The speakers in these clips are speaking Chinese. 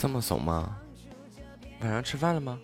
这么怂吗？晚上吃饭了吗？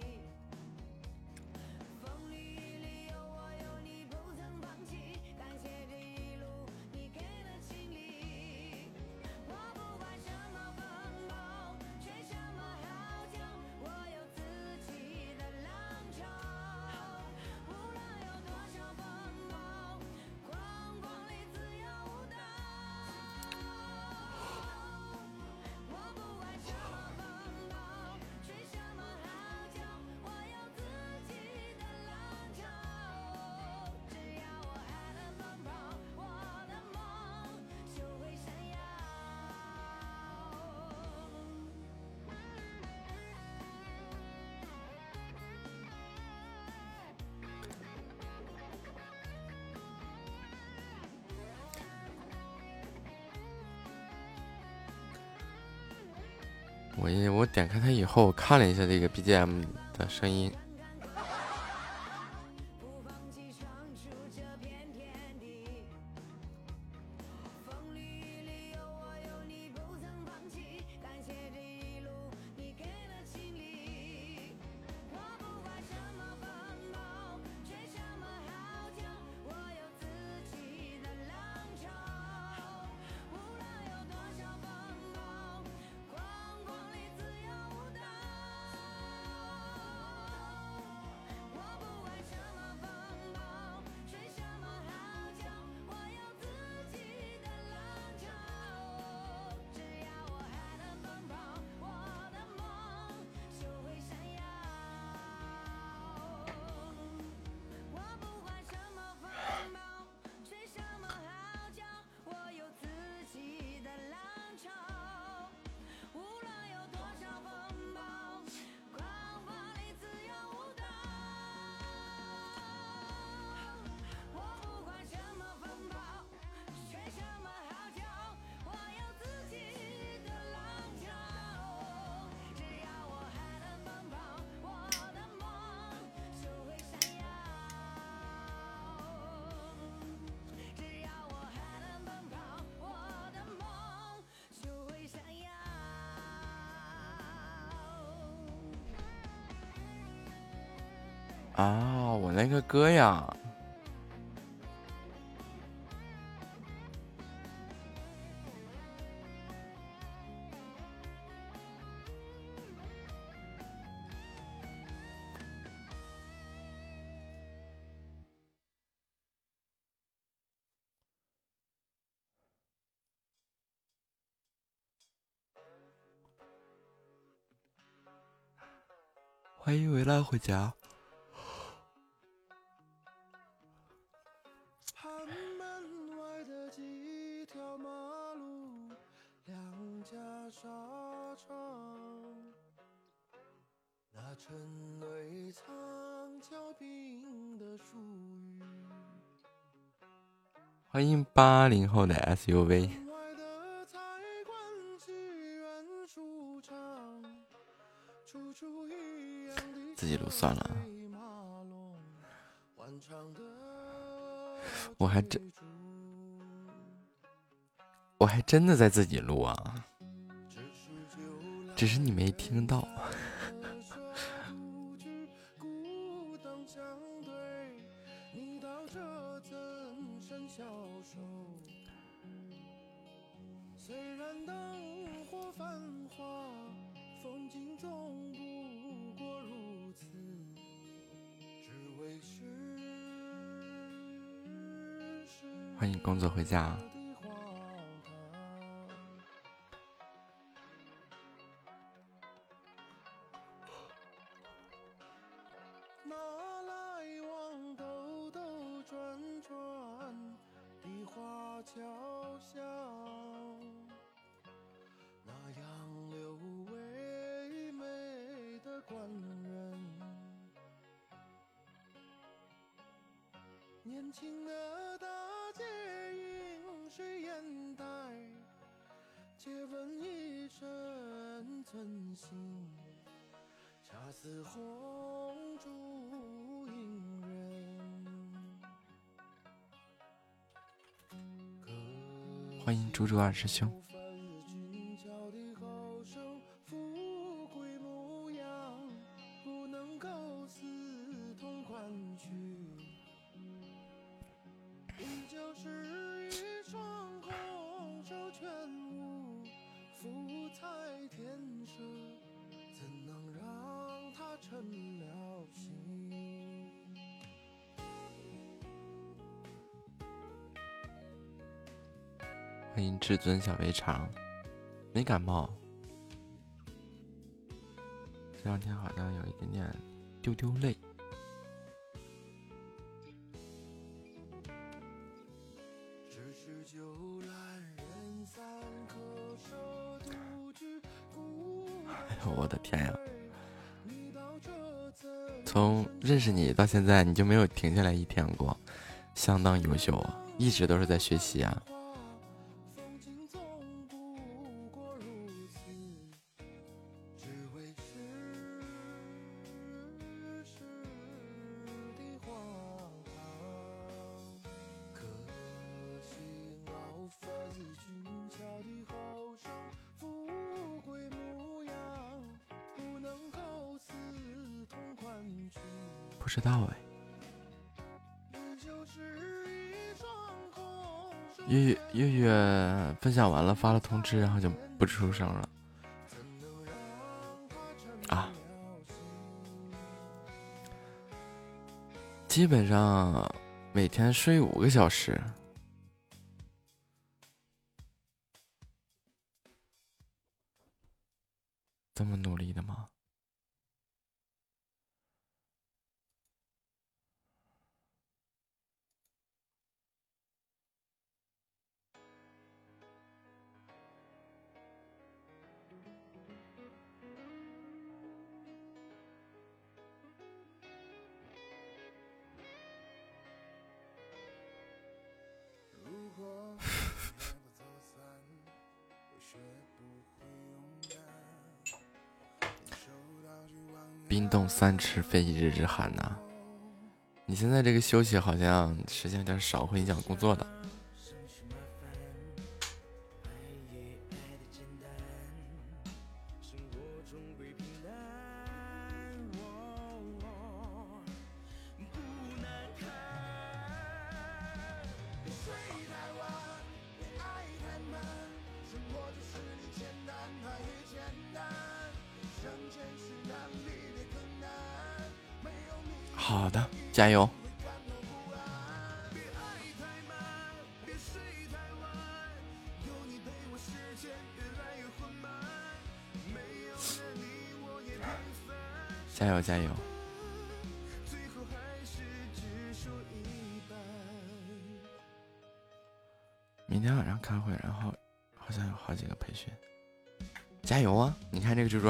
点开它以后，看了一下这个 BGM 的声音。个歌呀！欢迎维拉回家。八零后的 SUV，自己录算了，我还真，我还真的在自己录啊，只是你没听到。官人年轻的大姐，云水烟袋，借问一声真心，恰似红烛映人。欢迎猪猪二师兄。小肥肠，没感冒，这两天好像有一点点丢丢累。哎呦我的天呀！从认识你到现在，你就没有停下来一天过，相当优秀啊，一直都是在学习啊。发了通知，然后就不出声了。啊，基本上每天睡五个小时，这个休息好像时间有点少，会影响工作的。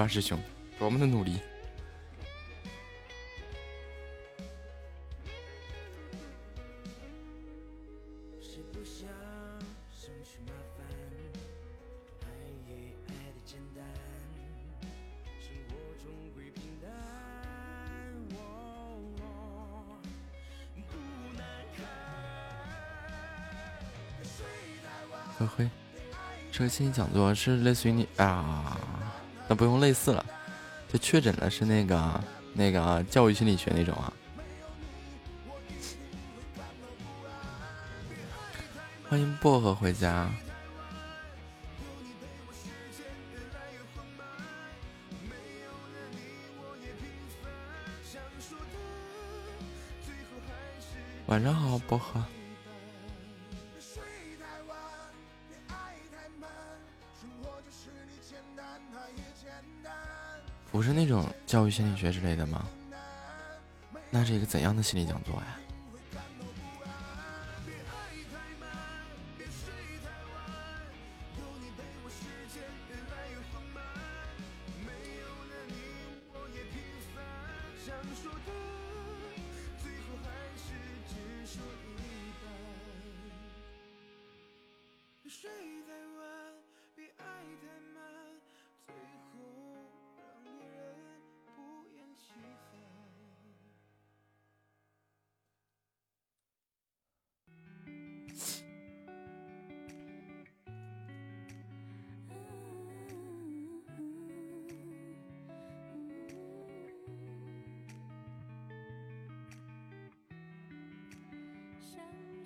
师兄多么的努力。心理讲座是类似于你啊，那不用类似了，就确诊了是那个那个教育心理学那种啊。欢迎薄荷回家。晚上好，薄荷。教育心理学之类的吗？那是一个怎样的心理讲座呀？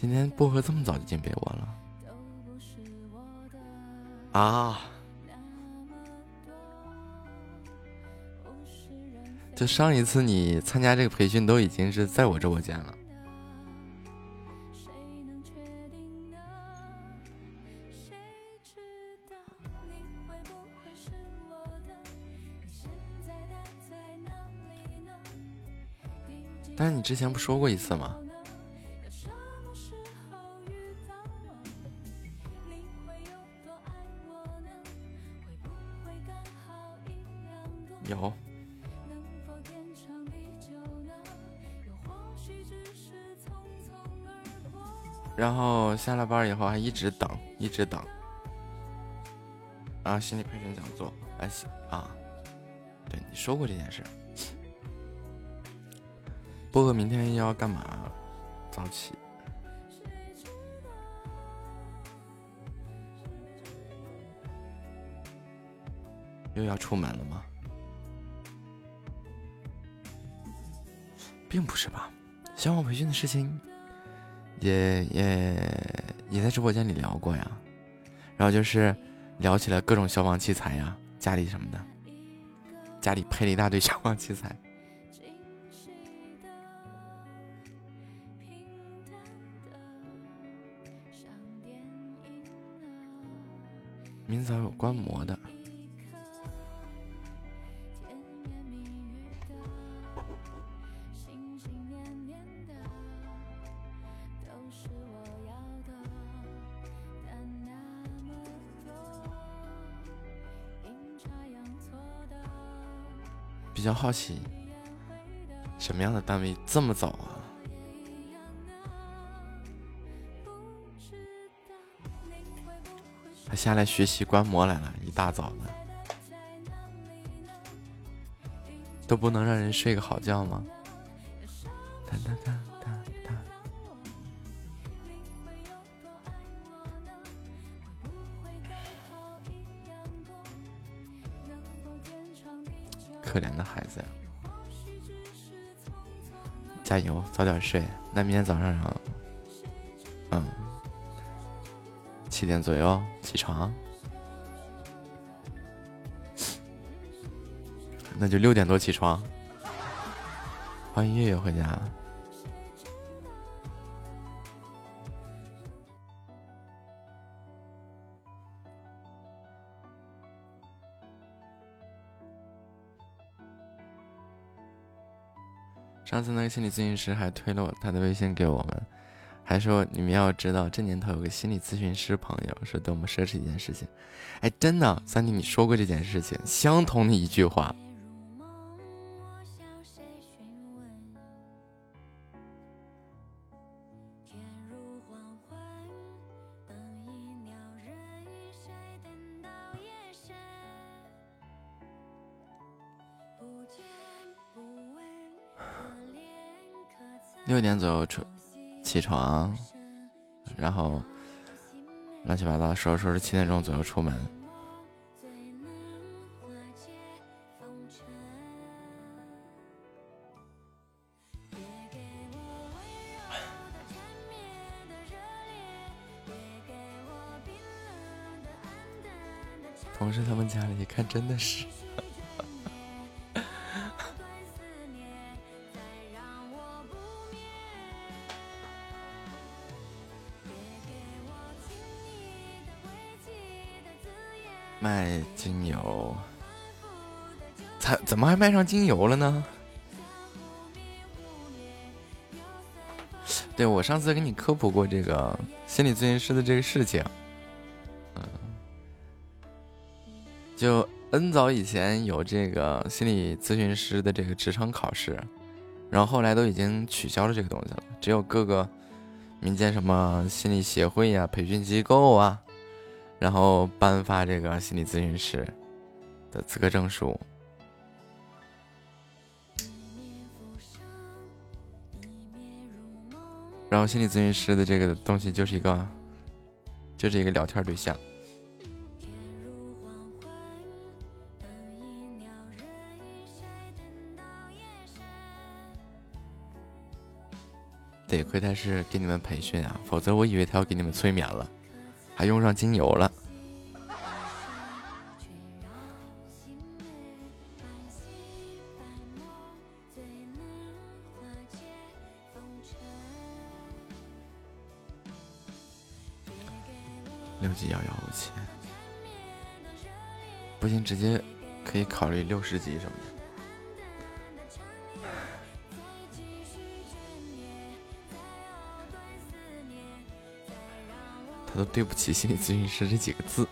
今天薄荷这么早就进被窝了啊！就上一次你参加这个培训都已经是在我直播间了。但是你之前不说过一次吗？下了班以后还一直等，一直等。啊，心理培训讲座，哎，啊，对你说过这件事。波哥明天要干嘛？早起。又要出门了吗？并不是吧，消防培训的事情，也也也在直播间里聊过呀。然后就是聊起了各种消防器材呀，家里什么的，家里配了一大堆消防器材。明早有观摩的，好奇，什么样的单位这么早啊？他下来学习观摩来了，一大早的，都不能让人睡个好觉吗？早点睡。那明天早上，嗯，七点左右。起床，那就六点多起床。欢迎月月回家。上次那个心理咨询师还推了我他的微信给我们。还说你们要知道，这年头有个心理咨询师朋友是多么奢侈一件事情。哎，真的，三弟，你说过这件事情，相同的一句话。六点左右出。起床，然后乱七八糟收拾收拾，七点钟左右出门。同事他们家里一看，真的是。怎么还卖上精油了呢？对我上次给你科普过这个心理咨询师的这个事情，嗯，就 N 早以前有这个心理咨询师的这个职称考试，然后后来都已经取消了这个东西了，只有各个民间什么心理协会呀、培训机构啊，然后颁发这个心理咨询师的资格证书。然后心理咨询师的这个东西就是一个，就是一个聊天对象。得亏他是给你们培训啊，否则我以为他要给你们催眠了，还用上精油了。直接可以考虑六十级什么的。他都对不起心理咨询师这几个字。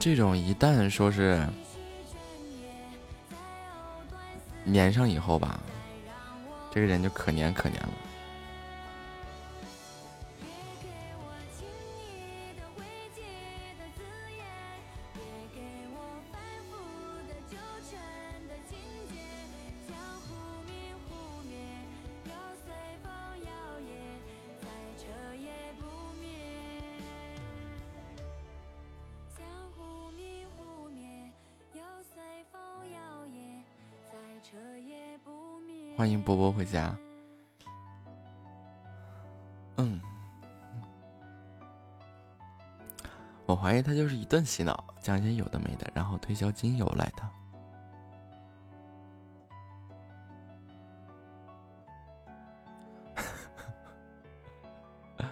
这种一旦说是粘上以后吧，这个人就可粘可粘了。他就是一顿洗脑，讲一些有的没的，然后推销精油来的。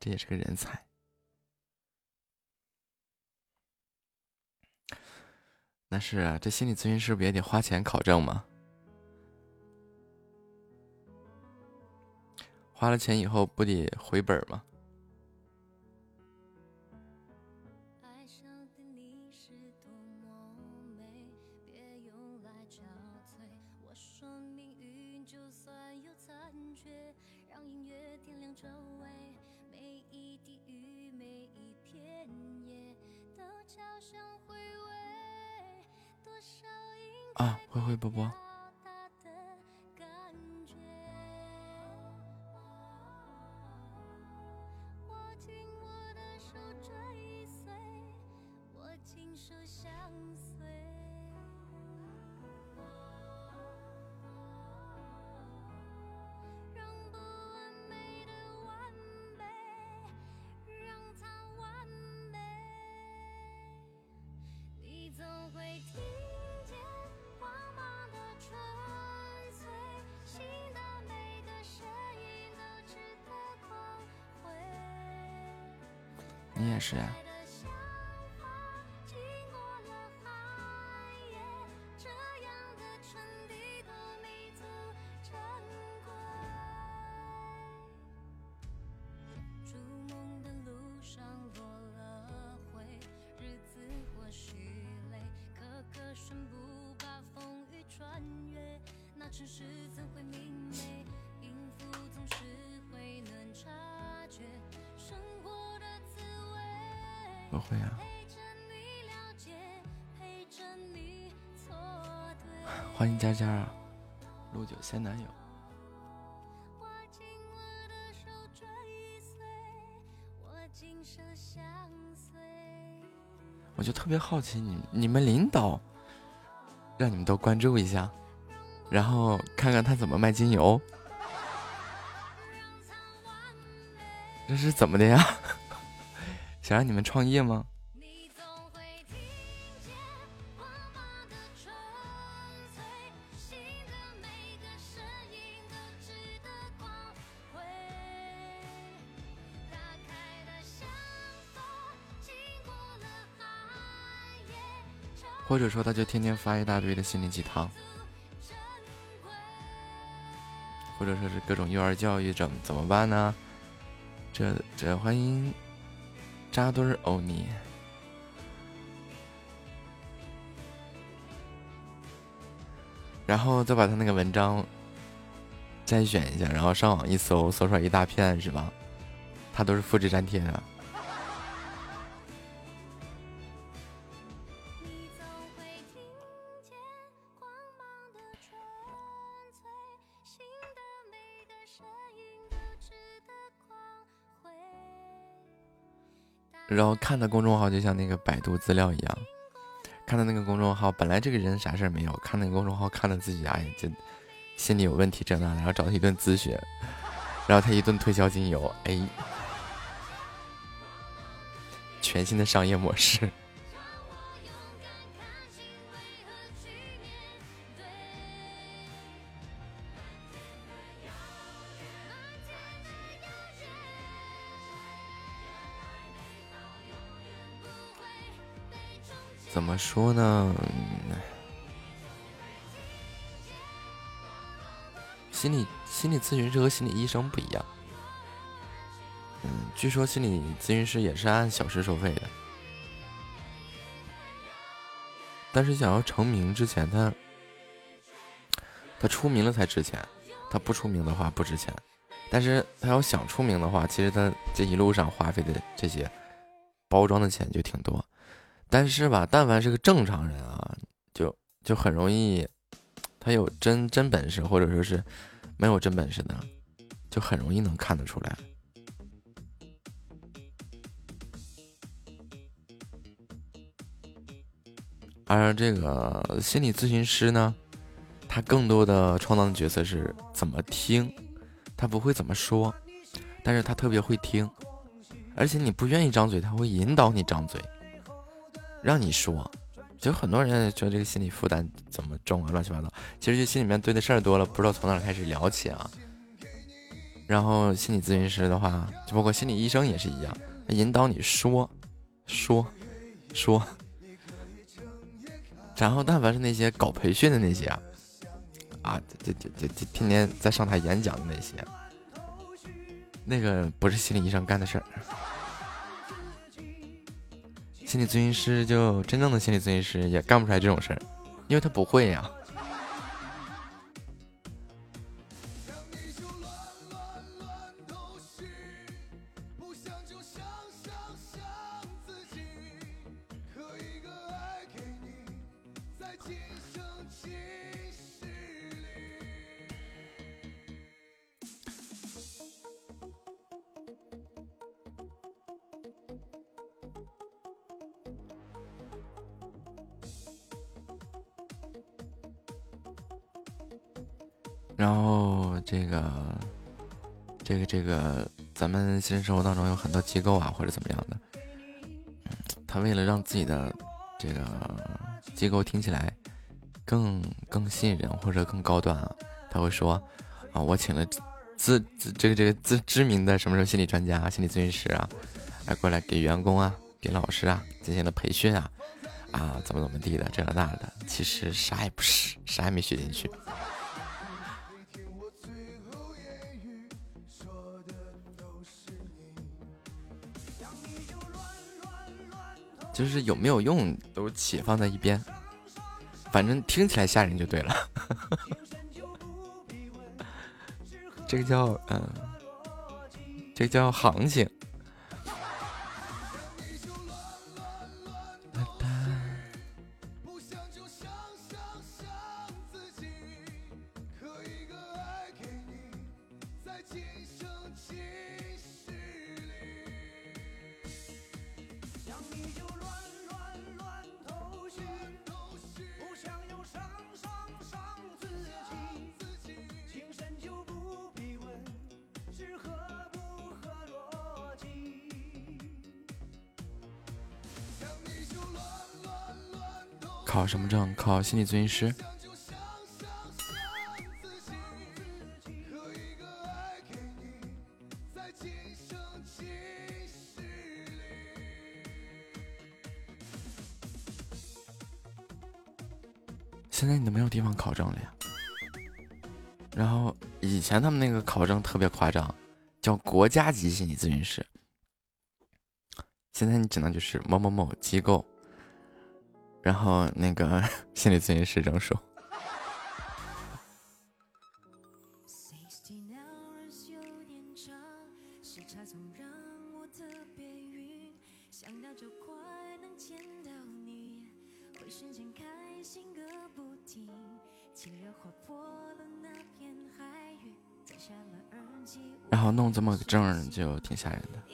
这也是个人才。那是啊，这心理咨询师不也得花钱考证吗？花了钱以后不得回本吗？佳佳啊，陆九仙男友。我就特别好奇，你你们领导让你们都关注一下，然后看看他怎么卖精油，这是怎么的呀？想让你们创业吗？或者说他就天天发一大堆的心灵鸡汤，或者说是各种幼儿教育，怎怎么办呢？这这欢迎扎堆欧尼，然后再把他那个文章摘选一下，然后上网一搜，搜出来一大片是吧？他都是复制粘贴的。然后看的公众号就像那个百度资料一样，看到那个公众号本来这个人啥事儿没有，看那个公众号看的自己哎这心里有问题这那，然后找他一顿咨询，然后他一顿推销精油，哎，全新的商业模式。么说呢？心理心理咨询师和心理医生不一样。嗯，据说心理咨询师也是按小时收费的，但是想要成名之前，他他出名了才值钱，他不出名的话不值钱。但是他要想出名的话，其实他这一路上花费的这些包装的钱就挺多。但是吧，但凡是个正常人啊，就就很容易，他有真真本事，或者说是没有真本事的，就很容易能看得出来。而这个心理咨询师呢，他更多的充当的角色是怎么听，他不会怎么说，但是他特别会听，而且你不愿意张嘴，他会引导你张嘴。让你说，就很多人觉得这个心理负担怎么重啊，乱七八糟。其实就心里面堆的事儿多了，不知道从哪开始聊起啊。然后心理咨询师的话，就包括心理医生也是一样，引导你说，说，说。然后但凡是那些搞培训的那些啊，啊，这这这这天天在上台演讲的那些，那个不是心理医生干的事儿。心理咨询师就真正的心理咨询师也干不出来这种事儿，因为他不会呀。然后这个，这个，这个，咱们现实生活当中有很多机构啊，或者怎么样的，他为了让自己的这个机构听起来更更吸引人或者更高端啊，他会说啊，我请了自自这个这个自知名的什么什么心理专家、心理咨询师啊，来过来给员工啊、给老师啊进行了培训啊，啊，怎么怎么地的，这个那的，其实啥也不是，啥也没学进去。就是有没有用都且放在一边，反正听起来吓人就对了。这个叫嗯，这个叫行情。什么证？考心理咨询师。现在你都没有地方考证了呀。然后以前他们那个考证特别夸张，叫国家级心理咨询师。现在你只能就是某某某机构，然后那个心理咨询师证书。然后弄这么个证就挺吓人的。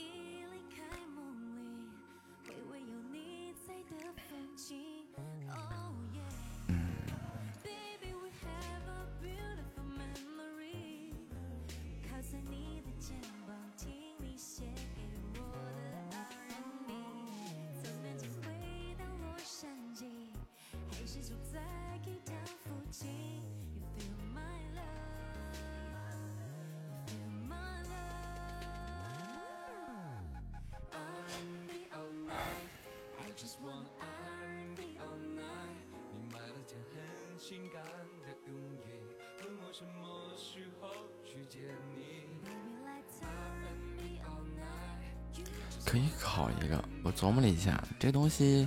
可以考一个，我琢磨了一下，这东西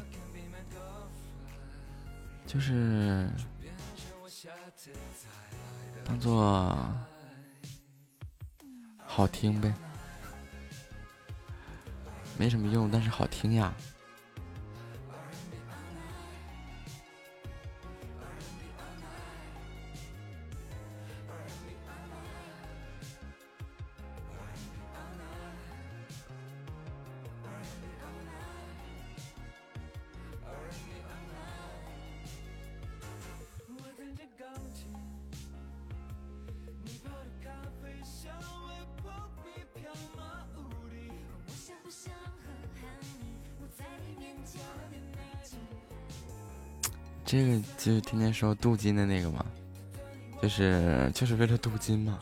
就是当做好听呗，没什么用，但是好听呀。天天说镀金的那个吗？就是就是为了镀金吗？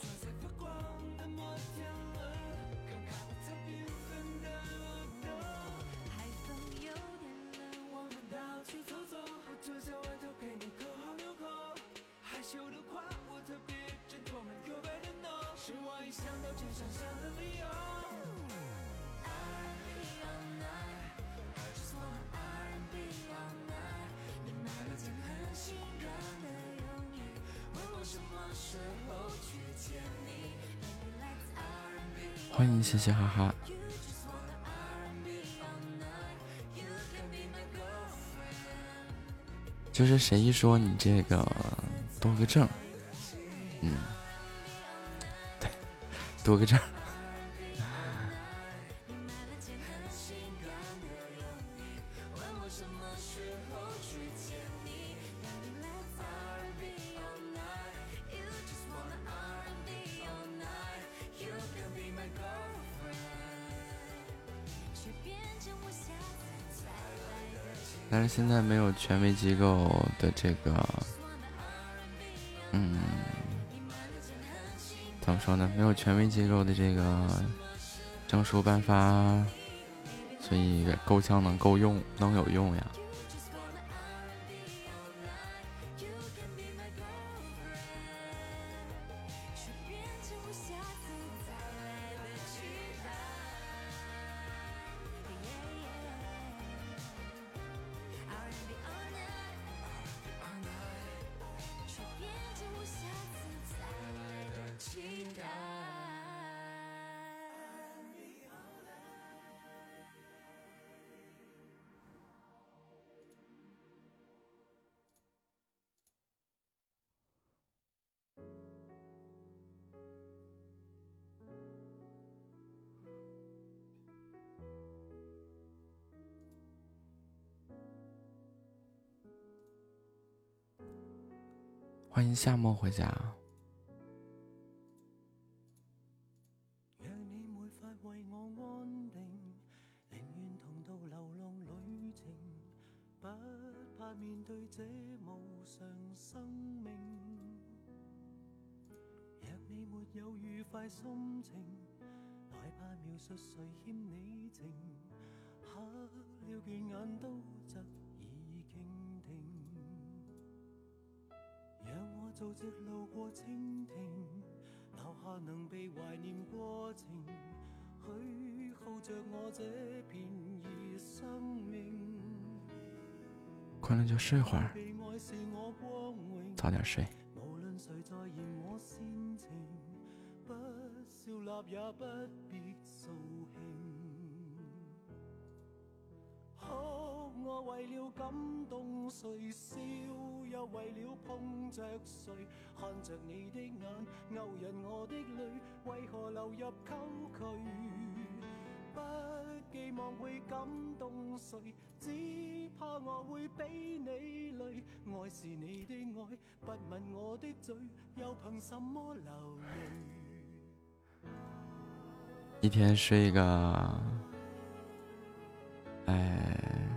说你这个多个证，嗯，对，多个证。现在没有权威机构的这个，嗯，怎么说呢？没有权威机构的这个证书颁发，所以够呛能够用，能有用呀。睡会儿，早点睡。也不必扫兴，哭我为了感动谁，笑又为了碰着谁，看着你的眼，勾引我的泪，为何流入沟渠？不寄望会感动谁，只怕我会比你累。爱是你的爱，不吻我的嘴，又凭什么流泪？一天睡个，哎。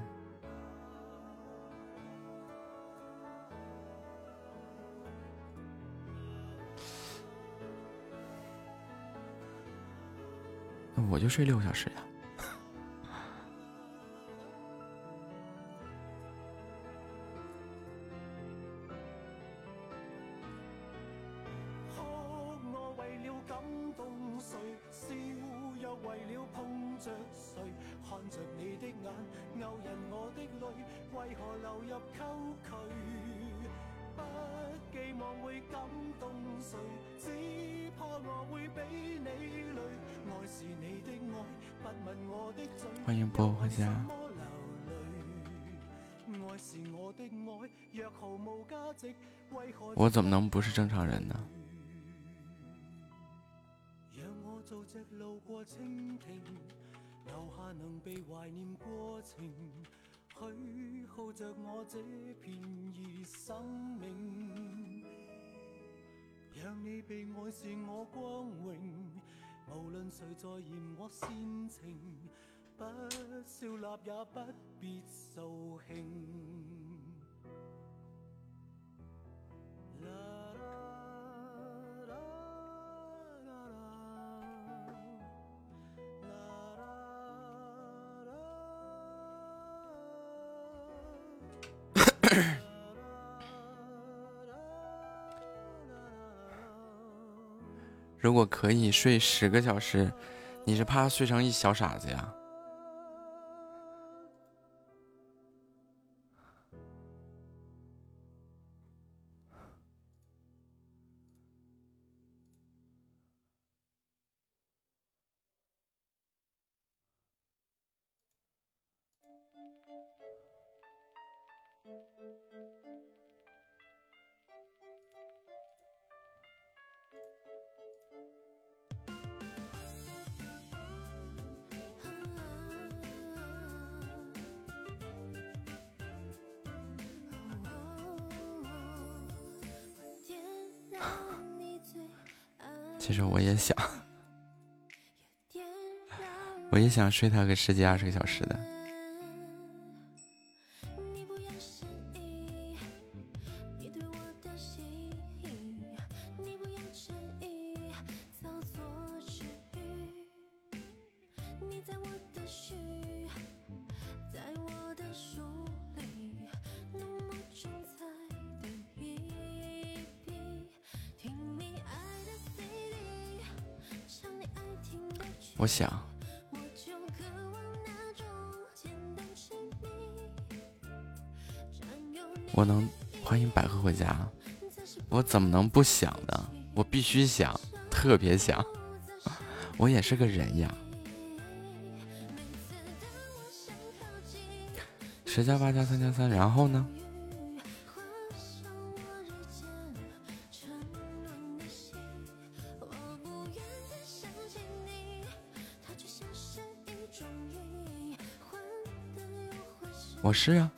我就睡六个小时呀。我怎么能不是正常人呢？无论谁在嫌我煽情，不笑纳也不必扫兴。如果可以睡十个小时，你是怕睡成一小傻子呀？睡他个十几二十个小时的。我能欢迎百合回家，我怎么能不想呢？我必须想，特别想，我也是个人呀。十加八加三加三，然后呢？我是啊，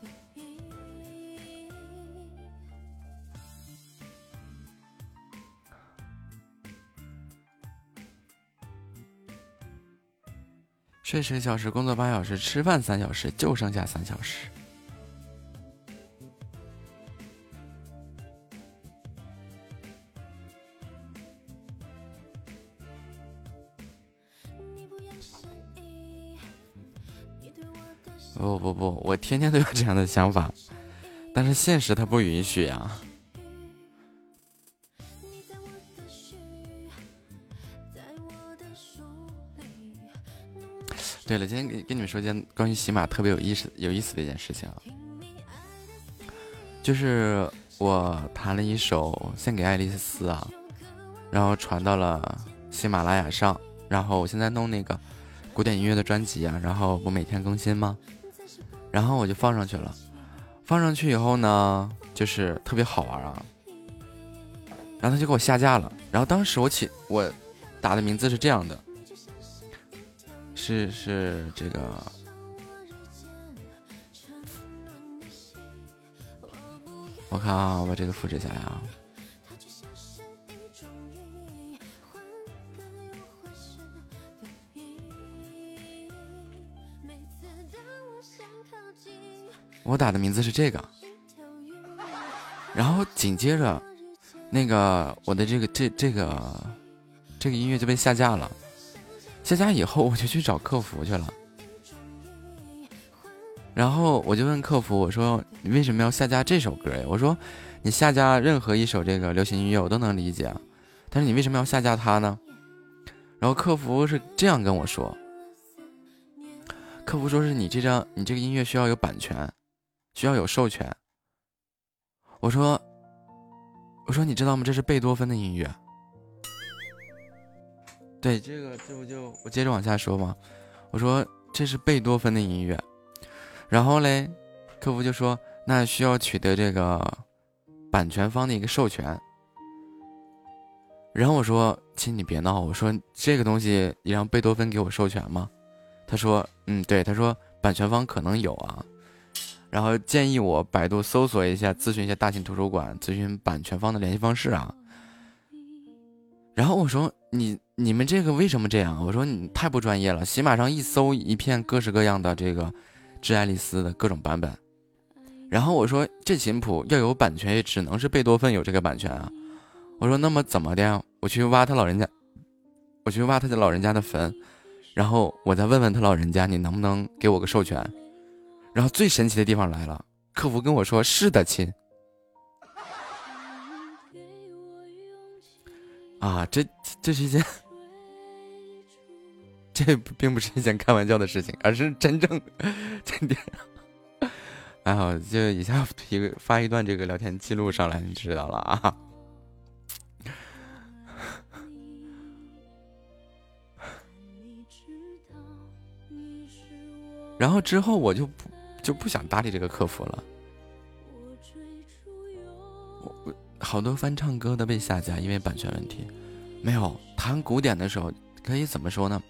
睡十个小时，工作八小时，吃饭三小时，就剩下三小时。不不不我天天都有这样的想法，但是现实它不允许啊。对了，今天跟跟你们说件关于喜马特别有意思、有意思的一件事情啊，就是我弹了一首献给爱丽丝啊，然后传到了喜马拉雅上，然后我现在弄那个古典音乐的专辑啊，然后不每天更新吗？然后我就放上去了，放上去以后呢，就是特别好玩啊，然后他就给我下架了，然后当时我起我打的名字是这样的。是是这个，我看啊，我把这个复制下来啊。我打的名字是这个，然后紧接着，那个我的这个这这个这个音乐就被下架了。下架以后，我就去找客服去了，然后我就问客服，我说你为什么要下架这首歌呀？我说你下架任何一首这个流行音乐我都能理解，但是你为什么要下架它呢？然后客服是这样跟我说，客服说是你这张你这个音乐需要有版权，需要有授权。我说我说你知道吗？这是贝多芬的音乐。对这个，这不就我接着往下说吗？我说这是贝多芬的音乐，然后嘞，客服就说那需要取得这个版权方的一个授权。然后我说亲你别闹，我说这个东西你让贝多芬给我授权吗？他说嗯对，他说版权方可能有啊，然后建议我百度搜索一下，咨询一下大型图书馆，咨询版权方的联系方式啊。然后我说你。你们这个为什么这样？我说你太不专业了。喜马上一搜一片各式各样的这个《致爱丽丝》的各种版本，然后我说这琴谱要有版权，也只能是贝多芬有这个版权啊。我说那么怎么的？我去挖他老人家，我去挖他的老人家的坟，然后我再问问他老人家，你能不能给我个授权？然后最神奇的地方来了，客服跟我说是的，亲。啊，这这是一件。这并不是一件开玩笑的事情，而是真正真的。还好，就一下一个发一段这个聊天记录上来，你知道了啊。然后之后我就不就不想搭理这个客服了。好多翻唱歌都被下架，因为版权问题。没有弹古典的时候，可以怎么说呢？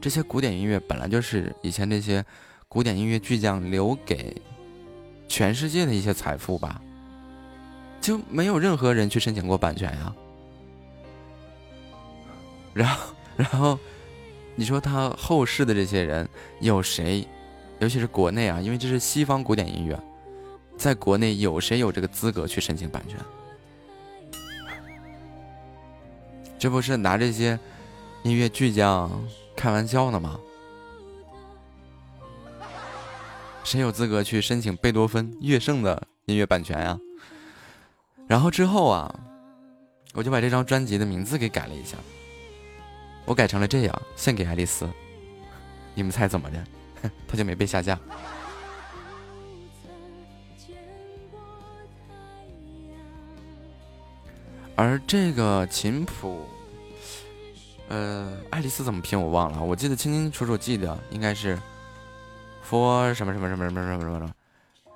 这些古典音乐本来就是以前那些古典音乐巨匠留给全世界的一些财富吧，就没有任何人去申请过版权呀。然后，然后你说他后世的这些人有谁，尤其是国内啊，因为这是西方古典音乐，在国内有谁有这个资格去申请版权？这不是拿这些音乐巨匠？开玩笑呢吗？谁有资格去申请贝多芬、乐圣的音乐版权呀？然后之后啊，我就把这张专辑的名字给改了一下，我改成了这样：献给爱丽丝。你们猜怎么的？他就没被下架。而这个琴谱。呃，爱丽丝怎么拼我忘了，我记得清清楚楚，记得应该是，for 什么什么什么什么什么什么什么，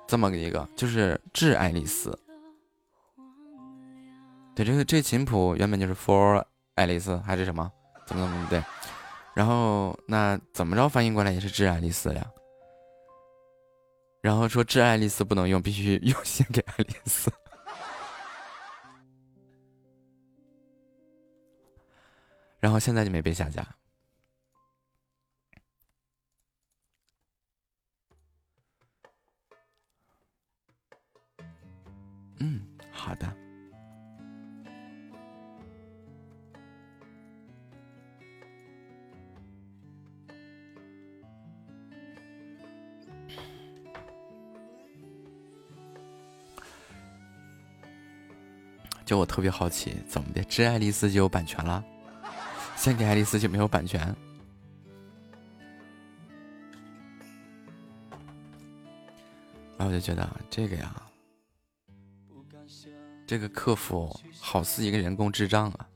这么一个，就是致爱丽丝。对，这个这琴谱原本就是 for 爱丽丝还是什么，怎么怎么对，然后那怎么着翻译过来也是致爱丽丝呀。然后说致爱丽丝不能用，必须优先给爱丽丝。然后现在就没被下架。嗯，好的。就我特别好奇，怎么的？致爱丽丝就有版权了？先给爱丽丝就没有版权。然后我就觉得这个呀这个客服好似一个人工智障啊。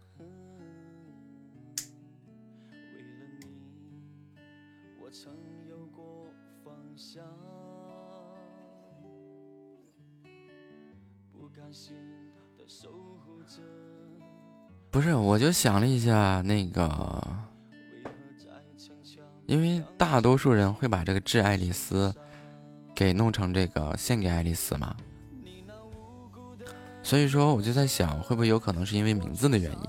不是，我就想了一下，那个，因为大多数人会把这个致爱丽丝给弄成这个献给爱丽丝嘛，所以说我就在想，会不会有可能是因为名字的原因？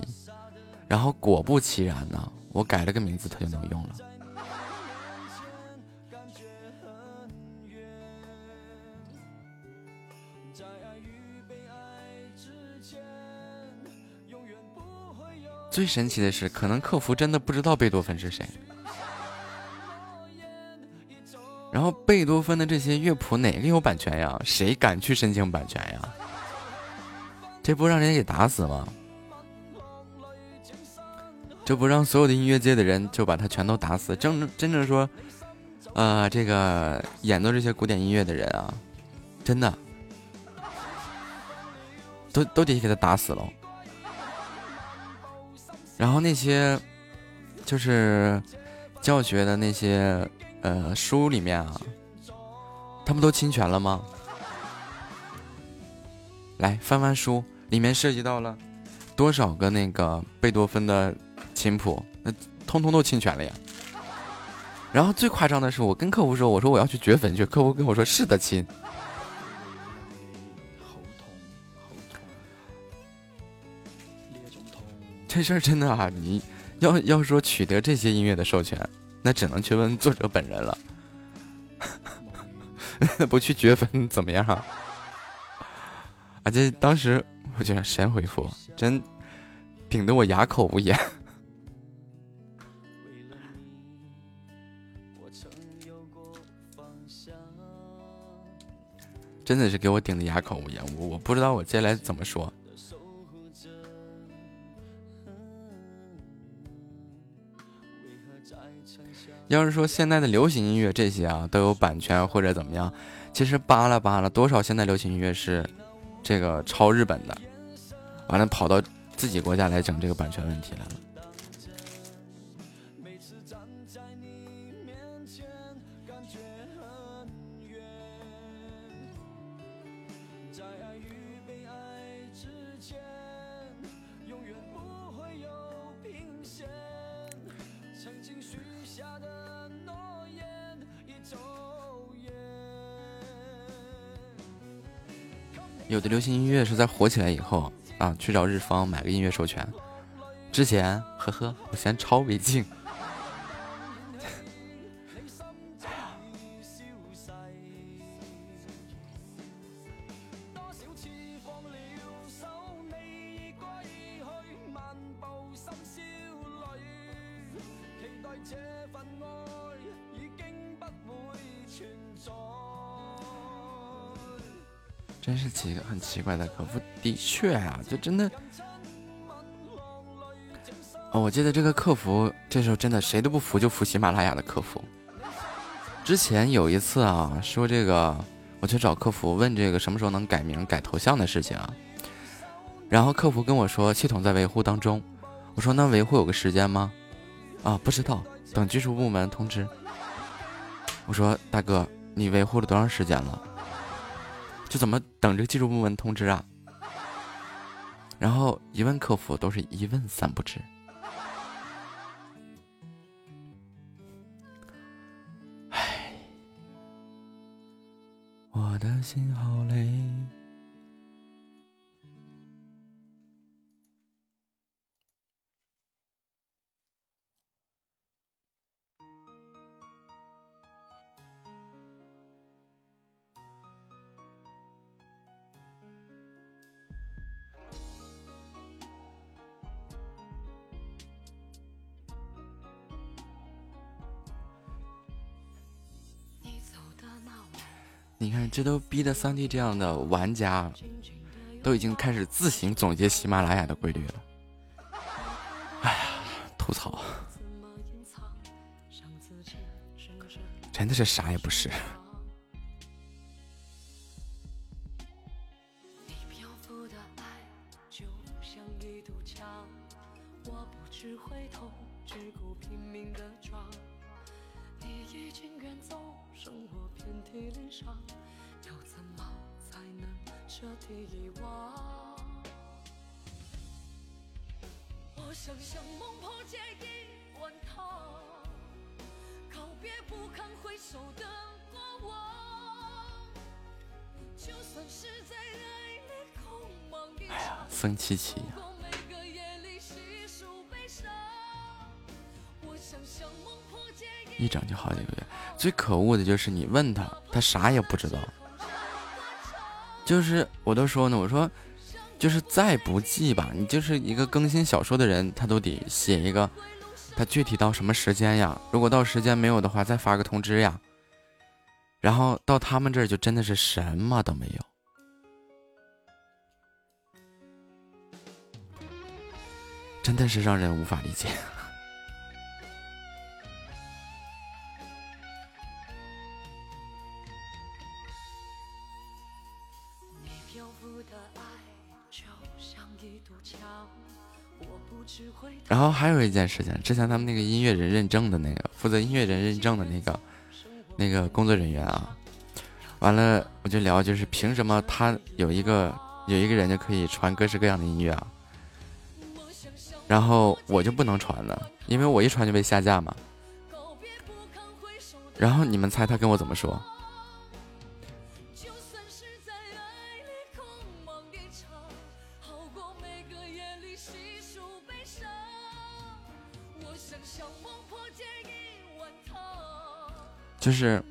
然后果不其然呢，我改了个名字，它就能用了。最神奇的是，可能客服真的不知道贝多芬是谁。然后贝多芬的这些乐谱哪个有版权呀？谁敢去申请版权呀？这不让人家给打死吗？这不让所有的音乐界的人就把他全都打死？真真正说，呃，这个演奏这些古典音乐的人啊，真的都都得给他打死了。然后那些，就是教学的那些呃书里面啊，他们都侵权了吗？来翻翻书，里面涉及到了多少个那个贝多芬的琴谱，那通通都侵权了呀。然后最夸张的是，我跟客服说，我说我要去掘坟去，客服跟我说是的亲。这事儿真的啊！你要要说取得这些音乐的授权，那只能去问作者本人了。不去掘坟怎么样？啊，这当时我觉得神回复，真顶得我哑口无言。真的是给我顶的哑口无言，我我不知道我接下来怎么说。要是说现在的流行音乐这些啊都有版权或者怎么样，其实扒拉扒拉，多少现在流行音乐是这个抄日本的，完了跑到自己国家来整这个版权问题来了。有的流行音乐是在火起来以后啊，去找日方买个音乐授权。之前，呵呵，我嫌抄为敬。真是奇很奇怪的客服，的确啊，就真的。哦，我记得这个客服这时候真的谁都不服，就服喜马拉雅的客服。之前有一次啊，说这个我去找客服问这个什么时候能改名改头像的事情啊，然后客服跟我说系统在维护当中。我说那维护有个时间吗？啊，不知道，等技术部门通知。我说大哥，你维护了多长时间了？就怎么等这个技术部门通知啊？然后一问客服都是一问三不知。唉，我的心好累。你看，这都逼得桑弟这样的玩家，都已经开始自行总结喜马拉雅的规律了。哎呀，吐槽，真的是啥也不是。哎呀，孙七七呀！一整就好几个月，最可恶的就是你问他，他啥也不知道。就是我都说呢，我说，就是再不济吧，你就是一个更新小说的人，他都得写一个，他具体到什么时间呀？如果到时间没有的话，再发个通知呀。然后到他们这儿就真的是什么都没有，真的是让人无法理解。然后还有一件事情，之前他们那个音乐人认证的那个负责音乐人认证的那个那个工作人员啊，完了我就聊，就是凭什么他有一个有一个人就可以传各式各样的音乐啊，然后我就不能传了，因为我一传就被下架嘛。然后你们猜他跟我怎么说？就是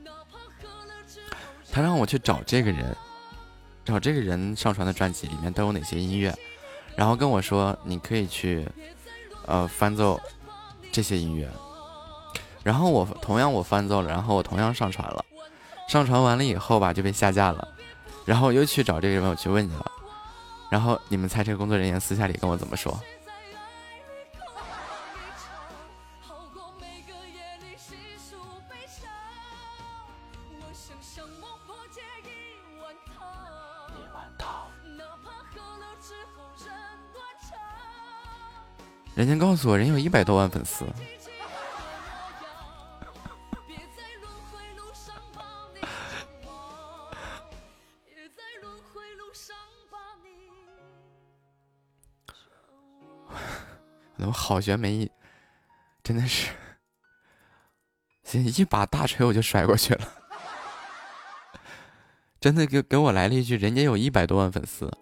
他让我去找这个人，找这个人上传的专辑里面都有哪些音乐，然后跟我说你可以去呃翻奏这些音乐，然后我同样我翻奏了，然后我同样上传了，上传完了以后吧就被下架了，然后我又去找这个人我去问去了，然后你们猜这个工作人员私下里跟我怎么说？人家告诉我，人有一百多万粉丝。怎么好悬没，真的是，行，一把大锤我就甩过去了。真的给给我来了一句，人家有一百多万粉丝。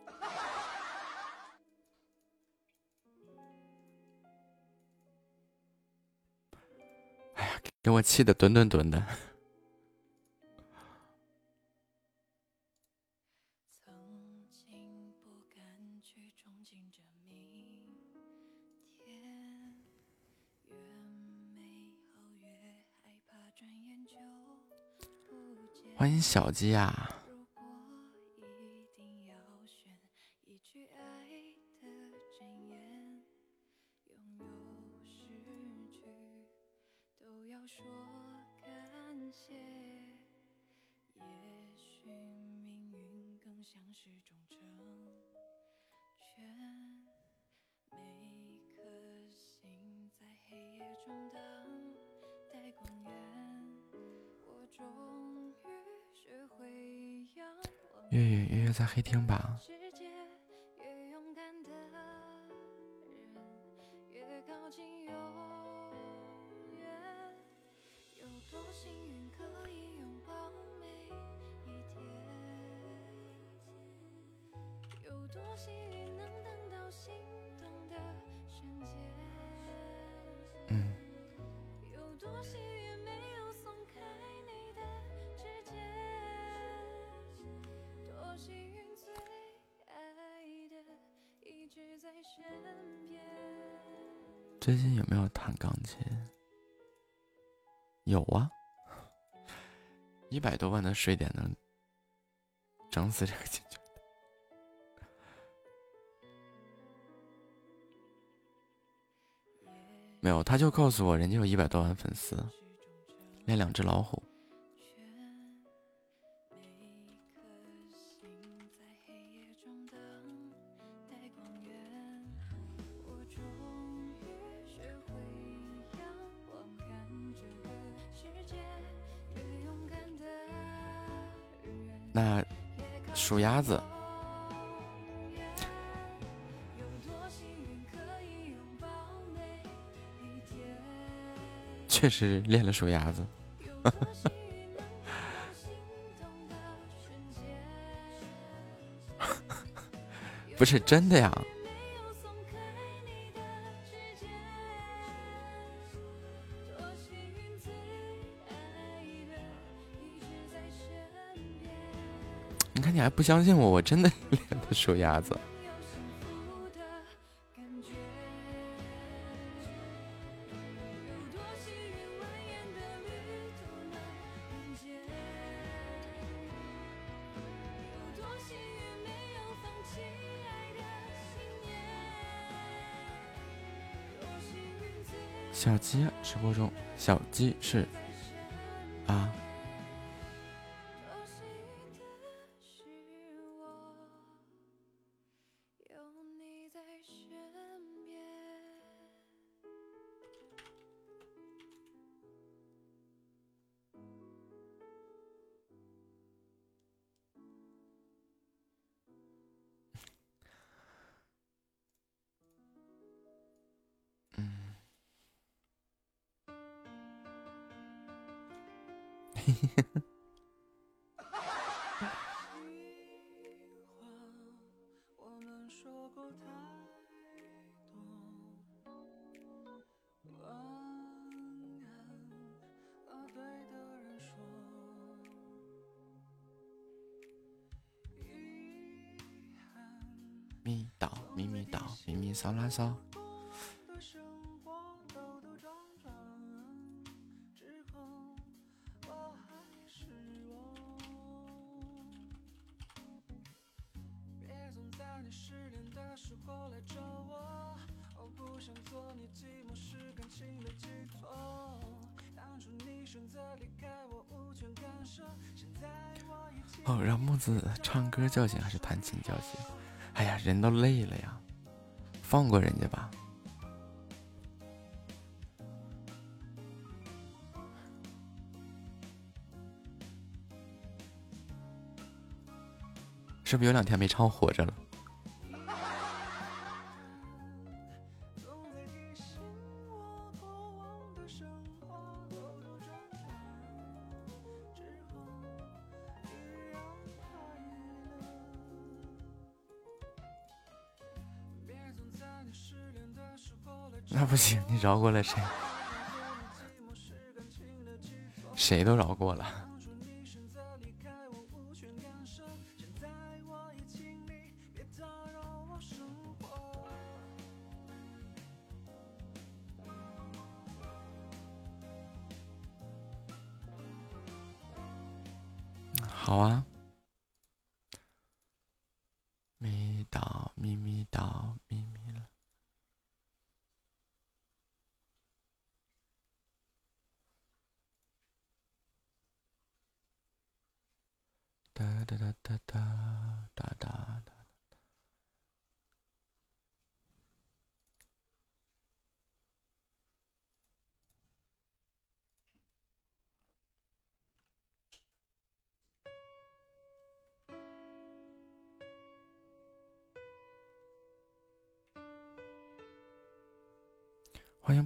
给我气的吨吨吨的。欢迎小鸡呀！约在黑厅吧？最近有没有弹钢琴？有啊，一百多万的税点能整死这个琴球。没有，他就告诉我，人家有一百多万粉丝，练两只老虎。确实练了数鸭子。不是真的呀。你看，你还不相信我？我真的 练的数鸭子。鸡是。叫醒还是弹琴叫醒？哎呀，人都累了呀，放过人家吧。是不是有两天没唱活着了？不行，你饶过了谁？谁都饶过了。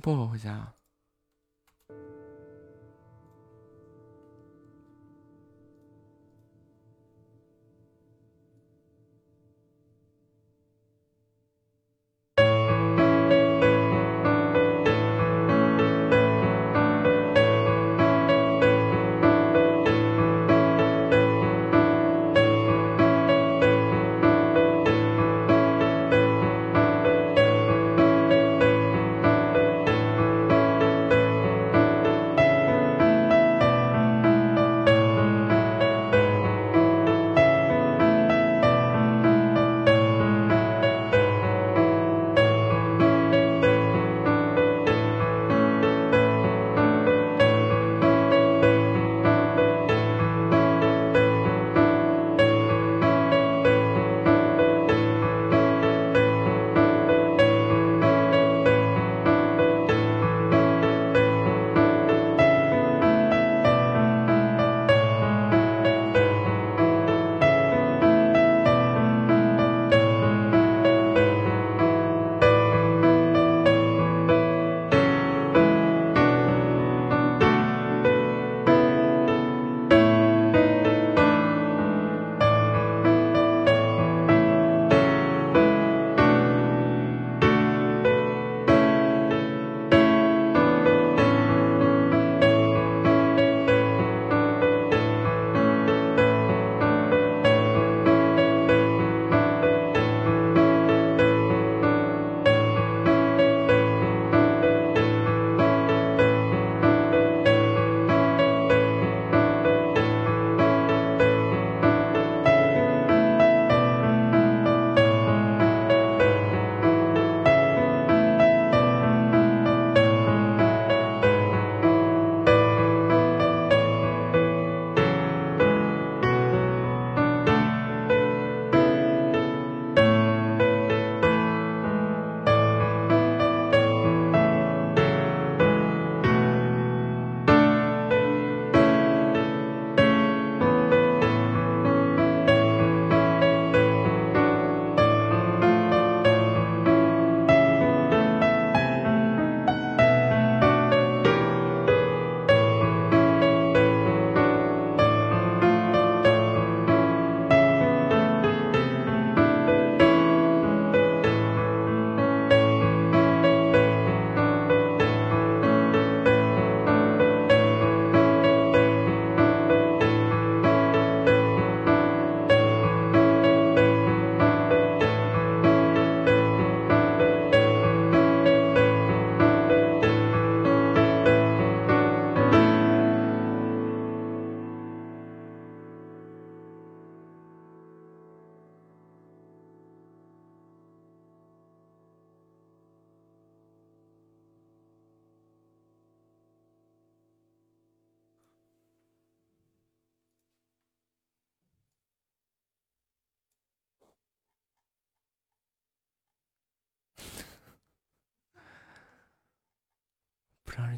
蹦蹦回家。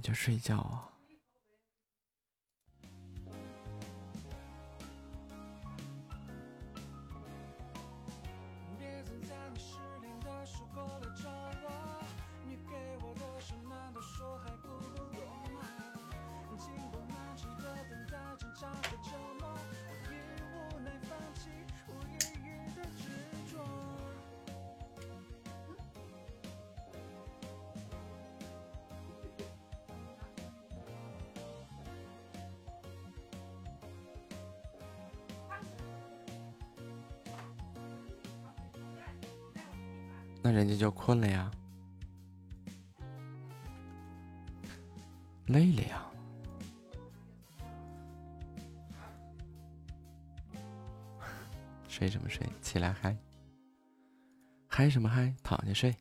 就睡觉啊。那人家就困了呀，累了呀，睡什么睡？起来嗨，嗨什么嗨？躺下睡。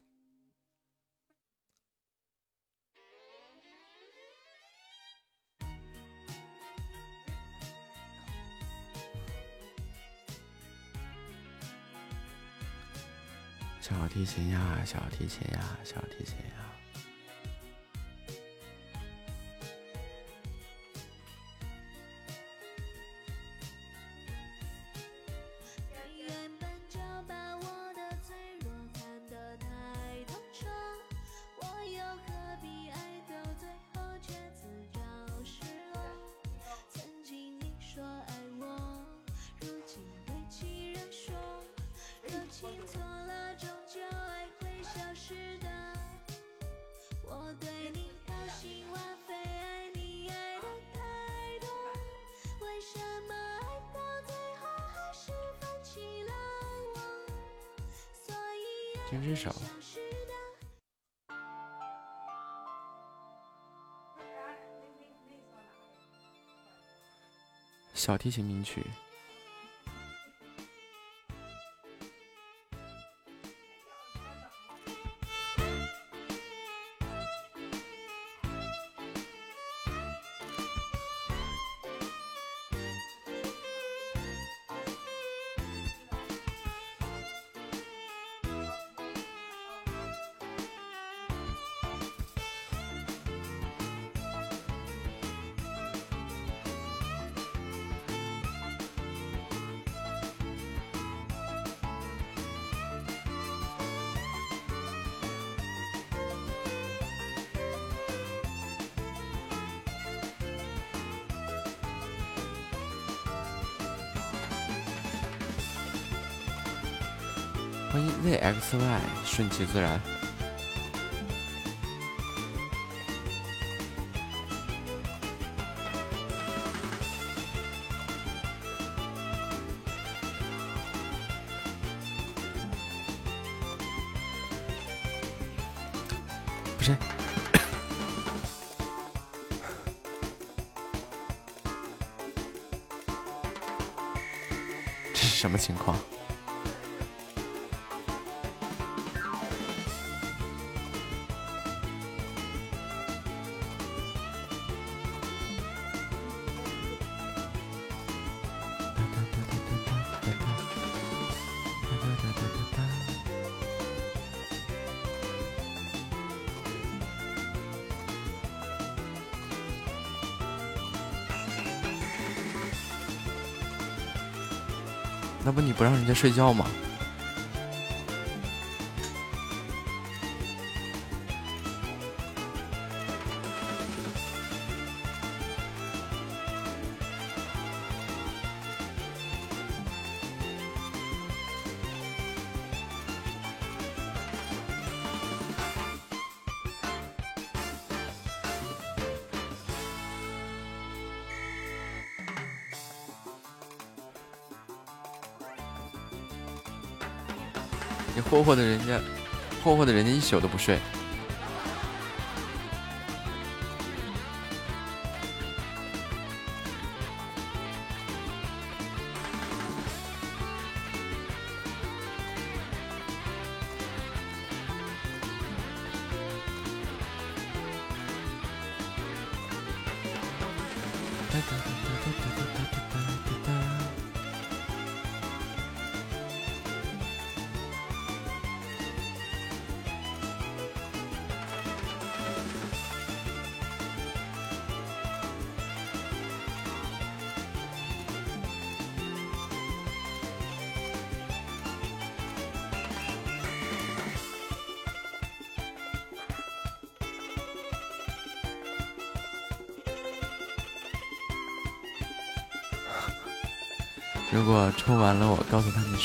提琴呀，小提琴呀，小提琴呀。小提琴名曲。真爱顺其自然。不让人家睡觉吗？霍霍的人家，霍霍的人家一宿都不睡。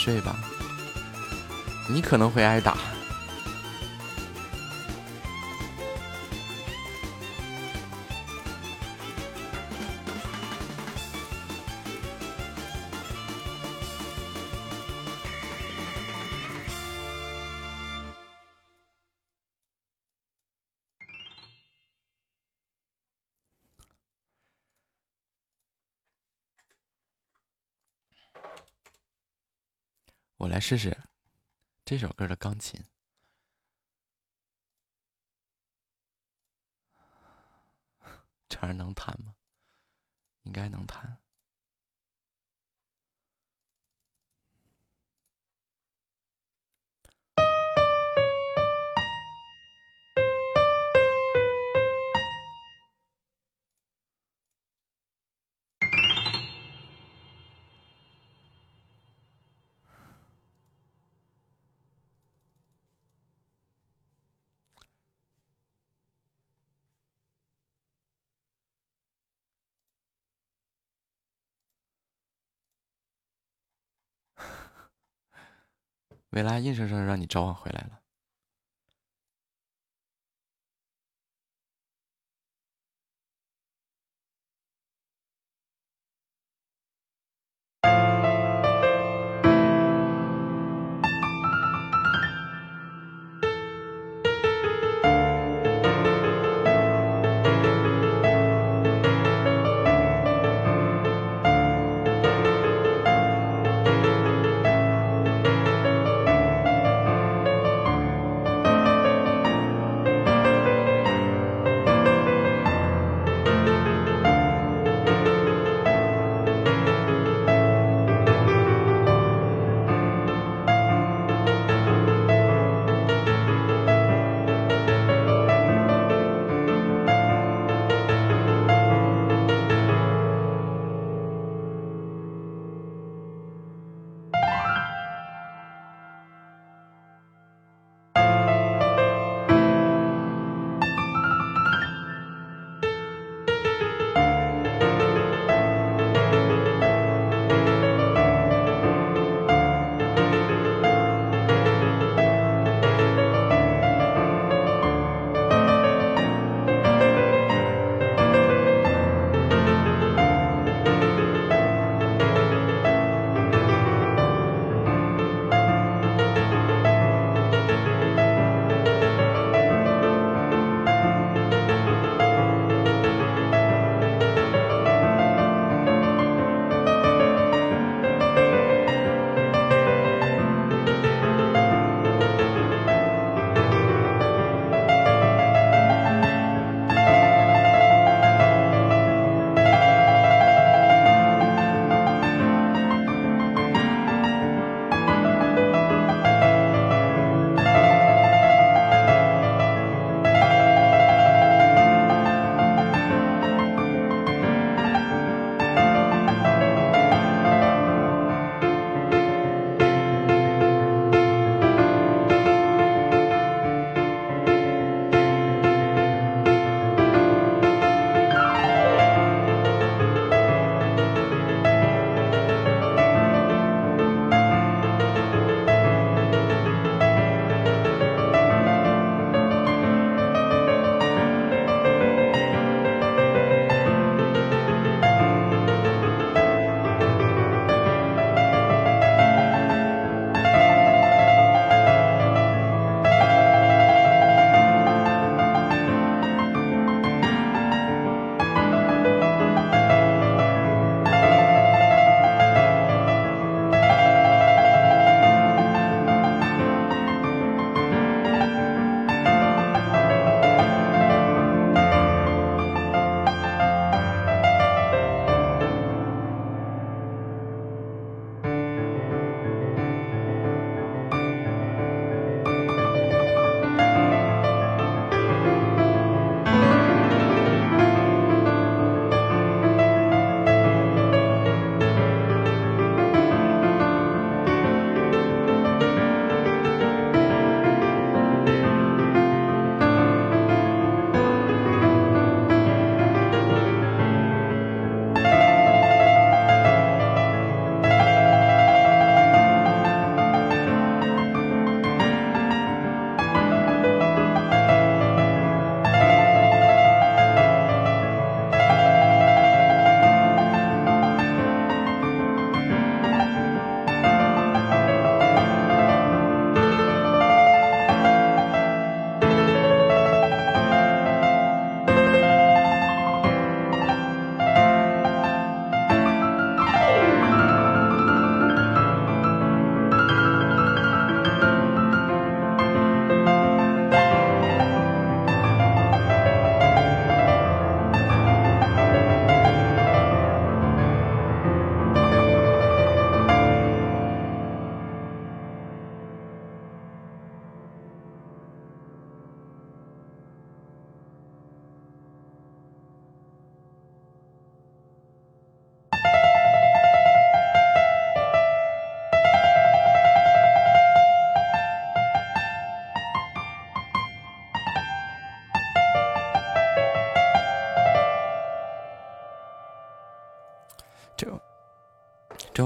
睡吧，你可能会挨打。我来试试这首歌的钢琴，这儿能弹吗？应该能弹。维拉硬生生让你召唤回来了。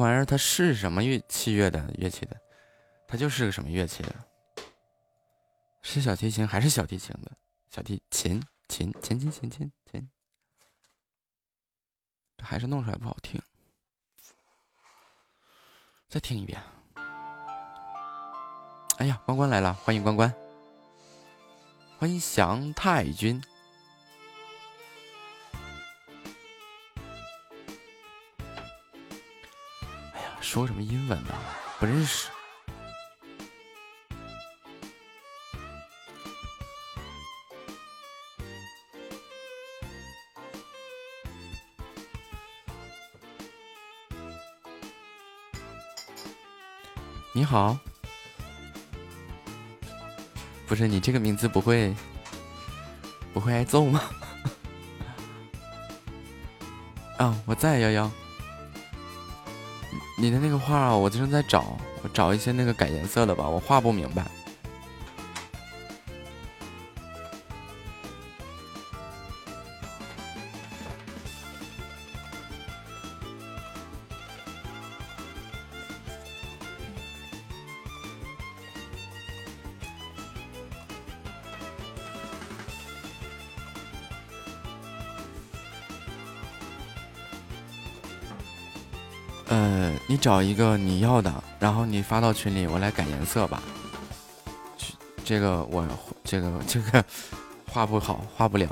玩意儿它是什么乐器乐的乐器的？它就是个什么乐器的？是小提琴还是小提琴的？小提琴琴琴琴琴琴琴，这还是弄出来不好听。再听一遍。哎呀，关关来了，欢迎关关，欢迎祥太君。说什么英文呢？不认识。你好，不是你这个名字不会不会挨揍吗？啊，我在幺幺，你的那个画我正在找，我找一些那个改颜色的吧，我画不明白。找一个你要的，然后你发到群里，我来改颜色吧。这个我这个这个画不好，画不了。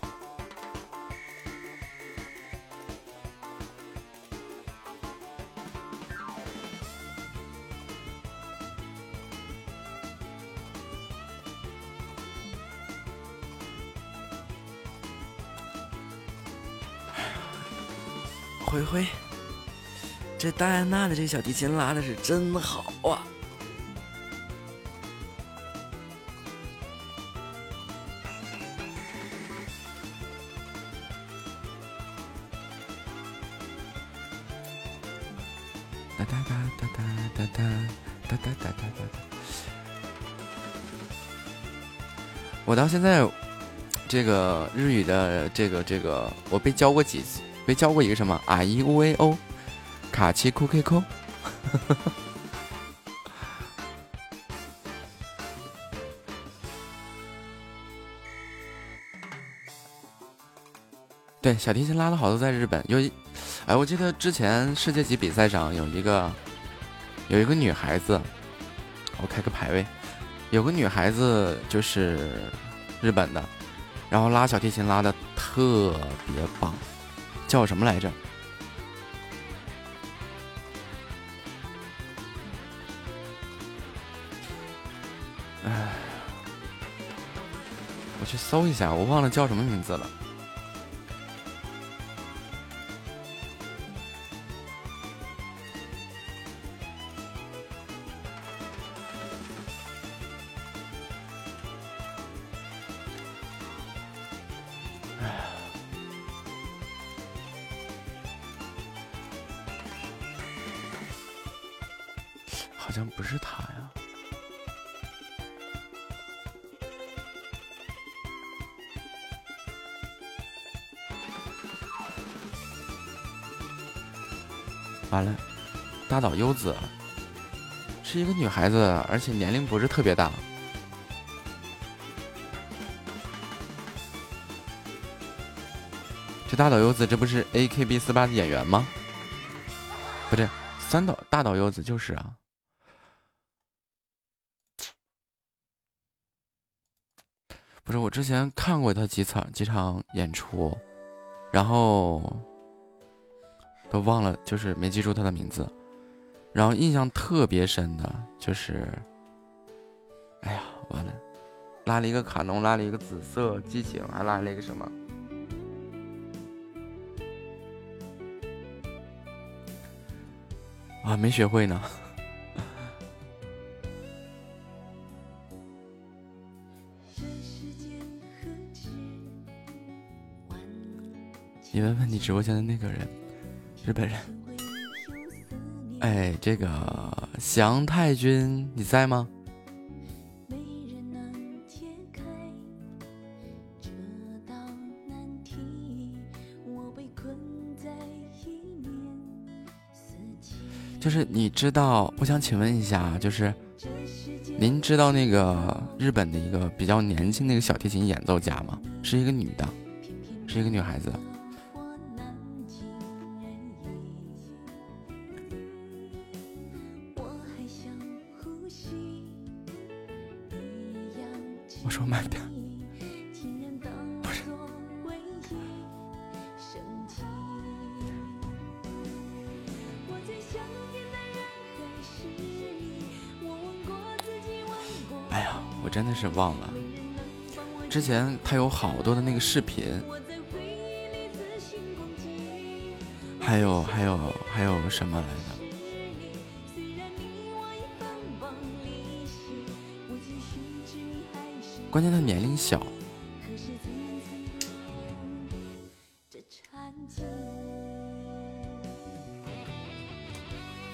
安娜的这小提琴拉的是真好啊！哒哒哒哒哒哒哒哒哒哒哒哒。我到现在这个日语的这个这个，我被教过几次，被教过一个什么啊一 u a o。卡奇库 K 扣，对，小提琴拉的好多在日本。有，哎，我记得之前世界级比赛上有一个，有一个女孩子，我开个排位，有个女孩子就是日本的，然后拉小提琴拉的特别棒，叫什么来着？搜一下，我忘了叫什么名字了。子是一个女孩子，而且年龄不是特别大。这大岛优子，这不是 A K B 四八的演员吗？不对，三岛大岛优子就是啊。不是，我之前看过他几场几场演出，然后。都忘了，就是没记住他的名字，然后印象特别深的就是，哎呀，完了，拉了一个卡农，拉了一个紫色激情，还拉了一个什么？啊，没学会呢。你问问你直播间的那个人。日本人，哎，这个祥太君你在吗？就是你知道，我想请问一下，就是您知道那个日本的一个比较年轻的一个小提琴演奏家吗？是一个女的，是一个女孩子。前他有好多的那个视频，还有还有还有什么来着？关键他年龄小，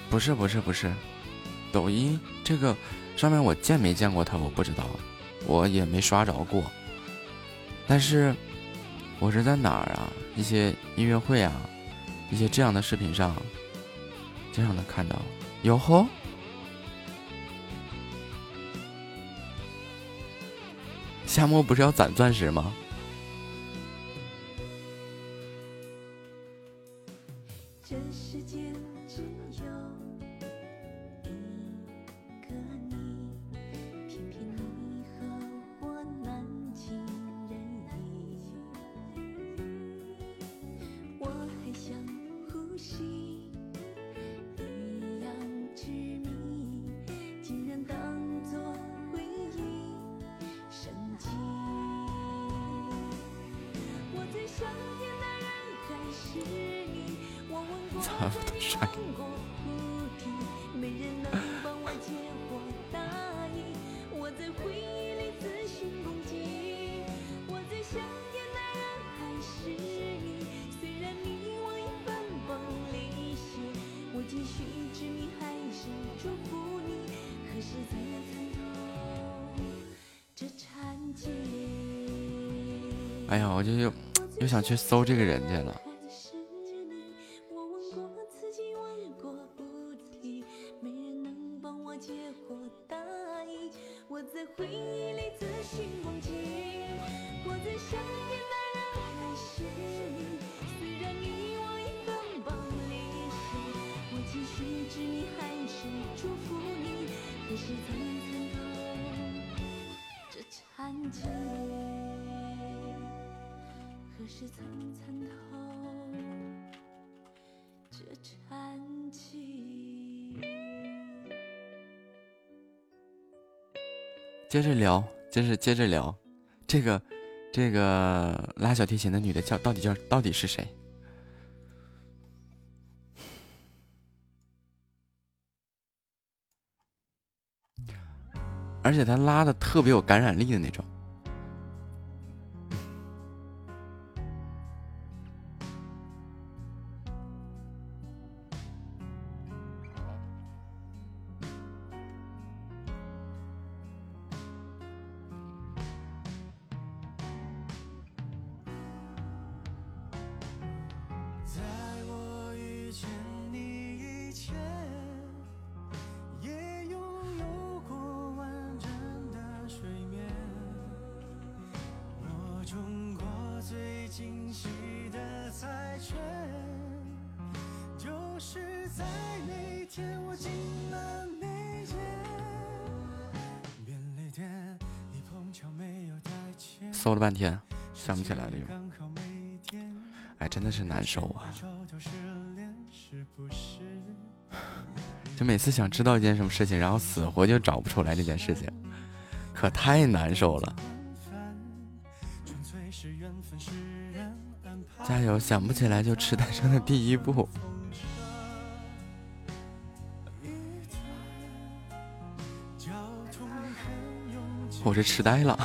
不是不是不是，抖音这个。上面我见没见过他，我不知道，我也没刷着过。但是，我是在哪儿啊？一些音乐会啊，一些这样的视频上，经常能看到。哟吼！夏末不是要攒钻石吗？去搜这个人去了。接着聊，接着接着聊，这个这个拉小提琴的女的叫到底叫到底是谁？而且她拉的特别有感染力的那种。次想知道一件什么事情，然后死活就找不出来这件事情，可太难受了。加油！想不起来就痴呆症的第一步。我是痴呆了。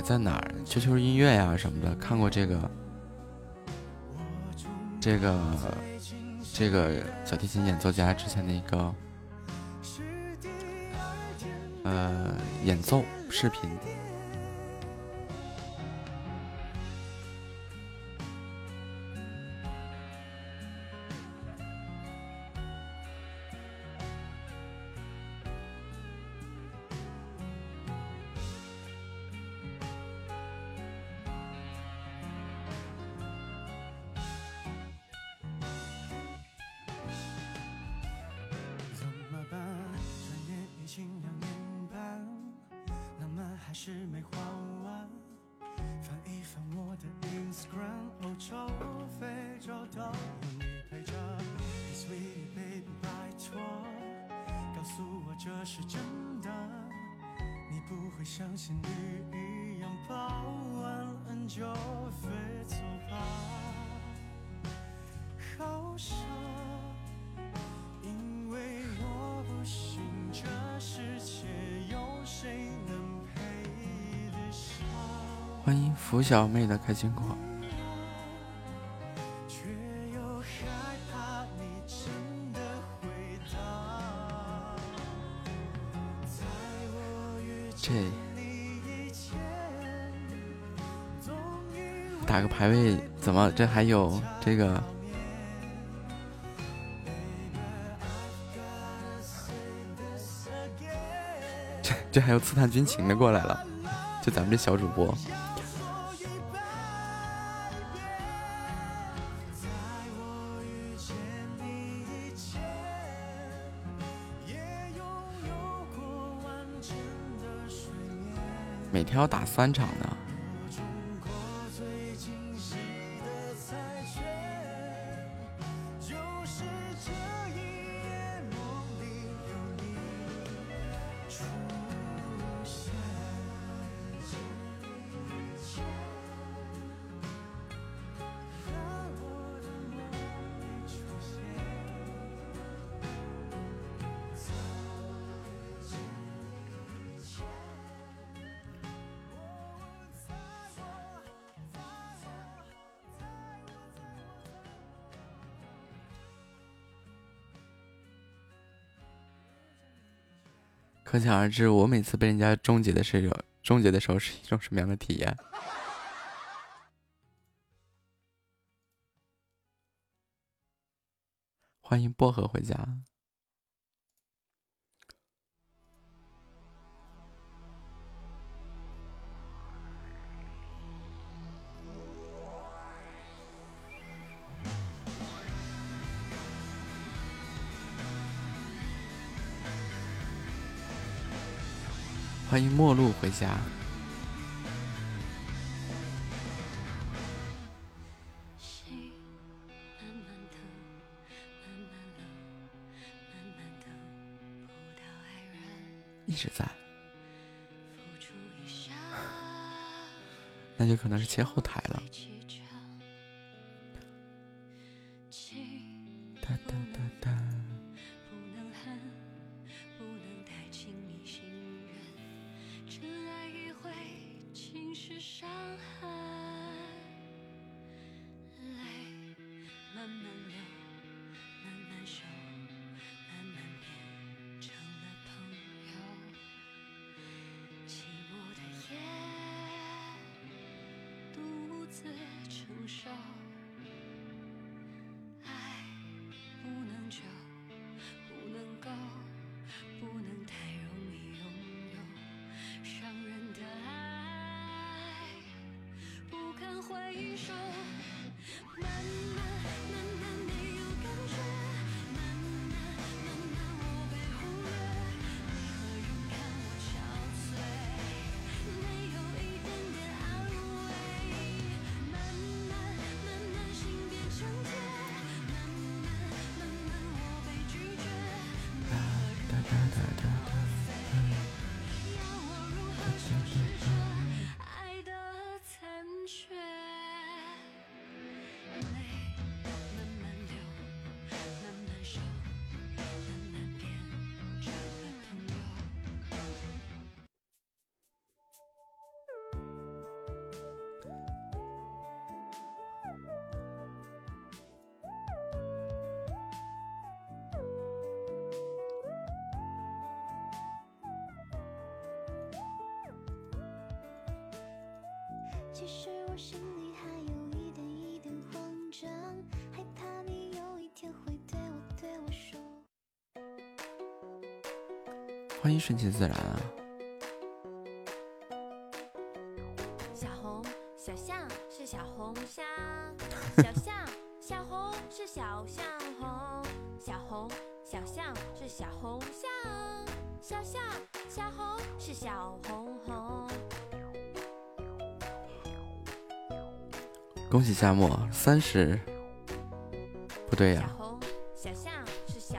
在哪儿？QQ 音乐呀什么的看过这个，这个，这个小提琴演奏家之前的一个，呃，演奏视频。是没花完。翻一翻我的 Instagram，欧洲、非洲都有你陪着。Hey, sweetie baby，拜托，告诉我这是真的。你不会像仙女一样抱完恩就飞走吧？好想。欢迎福小妹的开心果。这打个排位，怎么这还有这个？这这还有刺探军情的过来了，就咱们这小主播。还要打三场呢。想而知，我每次被人家终结的时候，终结的时候是一种什么样的体验？欢迎薄荷回家。陌路回家。一直在，那就可能是切后台顺其自然啊！小红小象是小红象，小象小红是小象红，小红小象是小红象，小象小红是小红红。恭喜夏末三十，不对呀，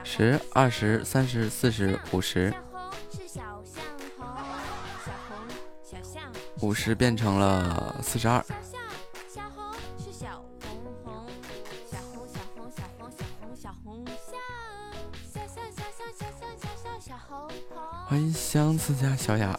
十、二十、三十、四十、五十。五十变成了四十二。欢迎相思家小雅。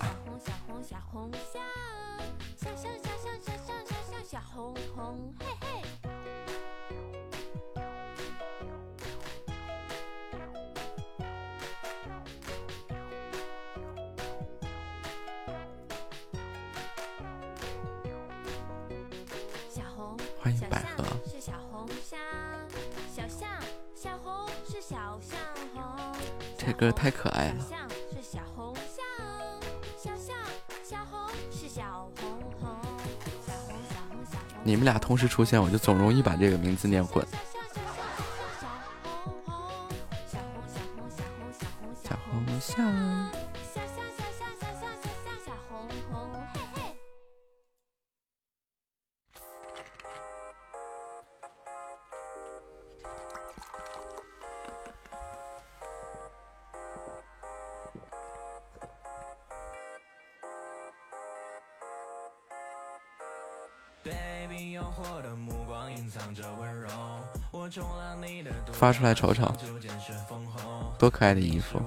时出现，我就总容易把这个名字念混。发出来瞅瞅，多可爱的衣服！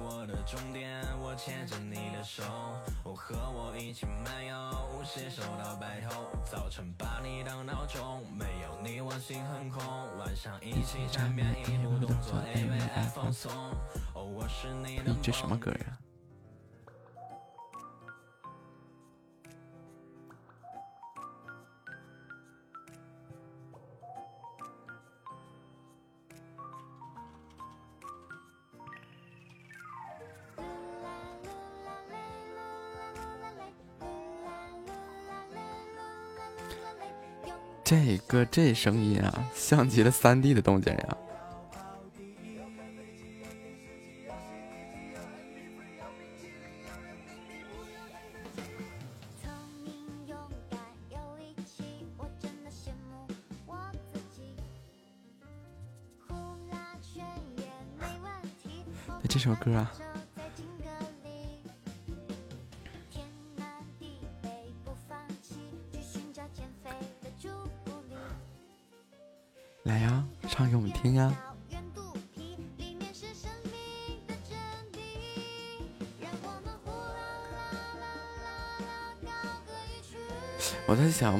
这声音啊，像极了三 D 的动静呀！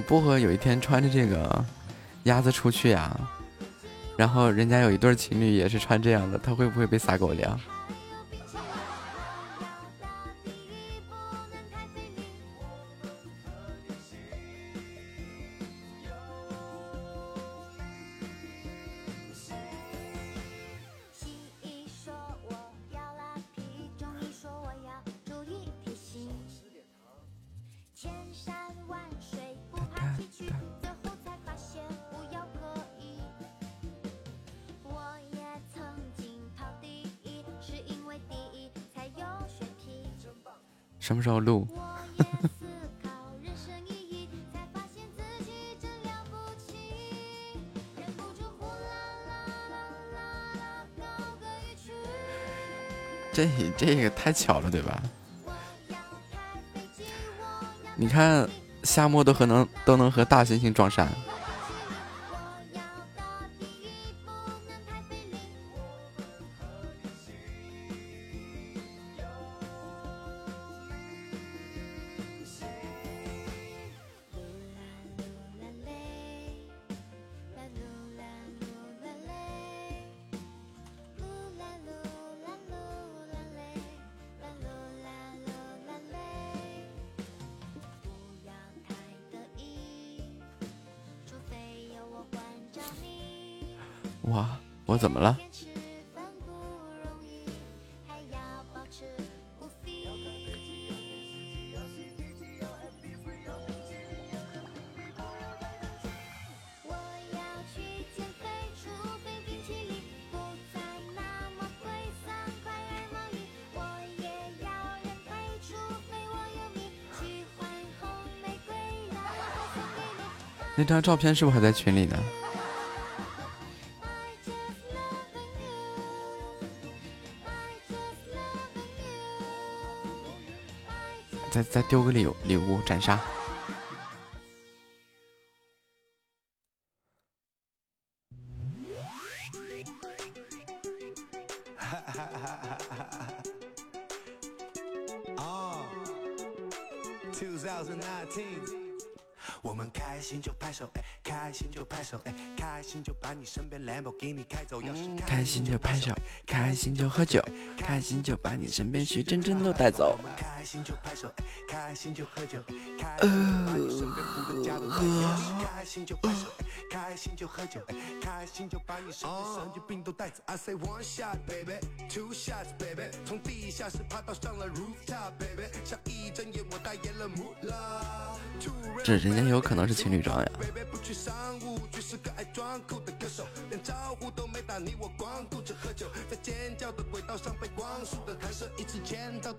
薄荷有一天穿着这个鸭子出去呀，然后人家有一对情侣也是穿这样的，他会不会被撒狗粮？太巧了，对吧？你看夏末都和能都能和大猩猩撞衫。张照片是不是还在群里呢？再再丢个礼礼物斩杀。Thank you. 开心就拍手，开心就喝酒，开心就把你身边徐真真都带走。开心就拍手，开心就喝酒，开心就把你身边胡歌家都带走。开心就拍手，开心就喝酒，开心就把你身边神经病都带走。I say one shot baby, two shots baby，从地下室爬到上了 rooftop baby，像一睁眼我代言了 Moolah。这人家有可能是情侣装呀。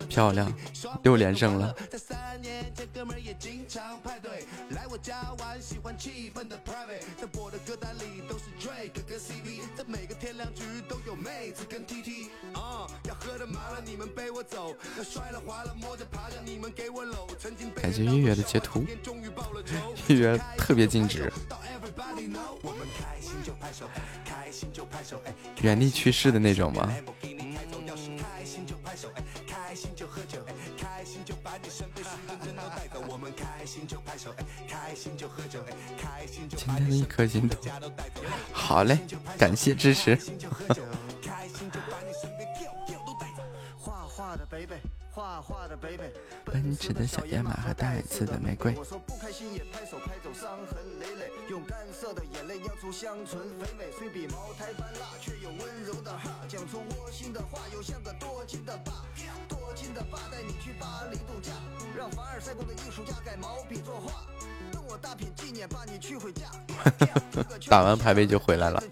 漂亮，又连胜了。感谢月月的截图，月月特别静止。原地去世的那种吗？今天的一颗心都好嘞，感谢支持。画画的小野马和带刺的玫瑰。用干涩的眼泪酿出香醇肥美，虽比茅台般辣，却有温柔的哈。讲出窝心的话，又像个多金的爸，多金的爸带你去巴黎度假，让凡尔赛宫的艺术家改毛笔作画，等我把你娶回家。打完排位就回来了。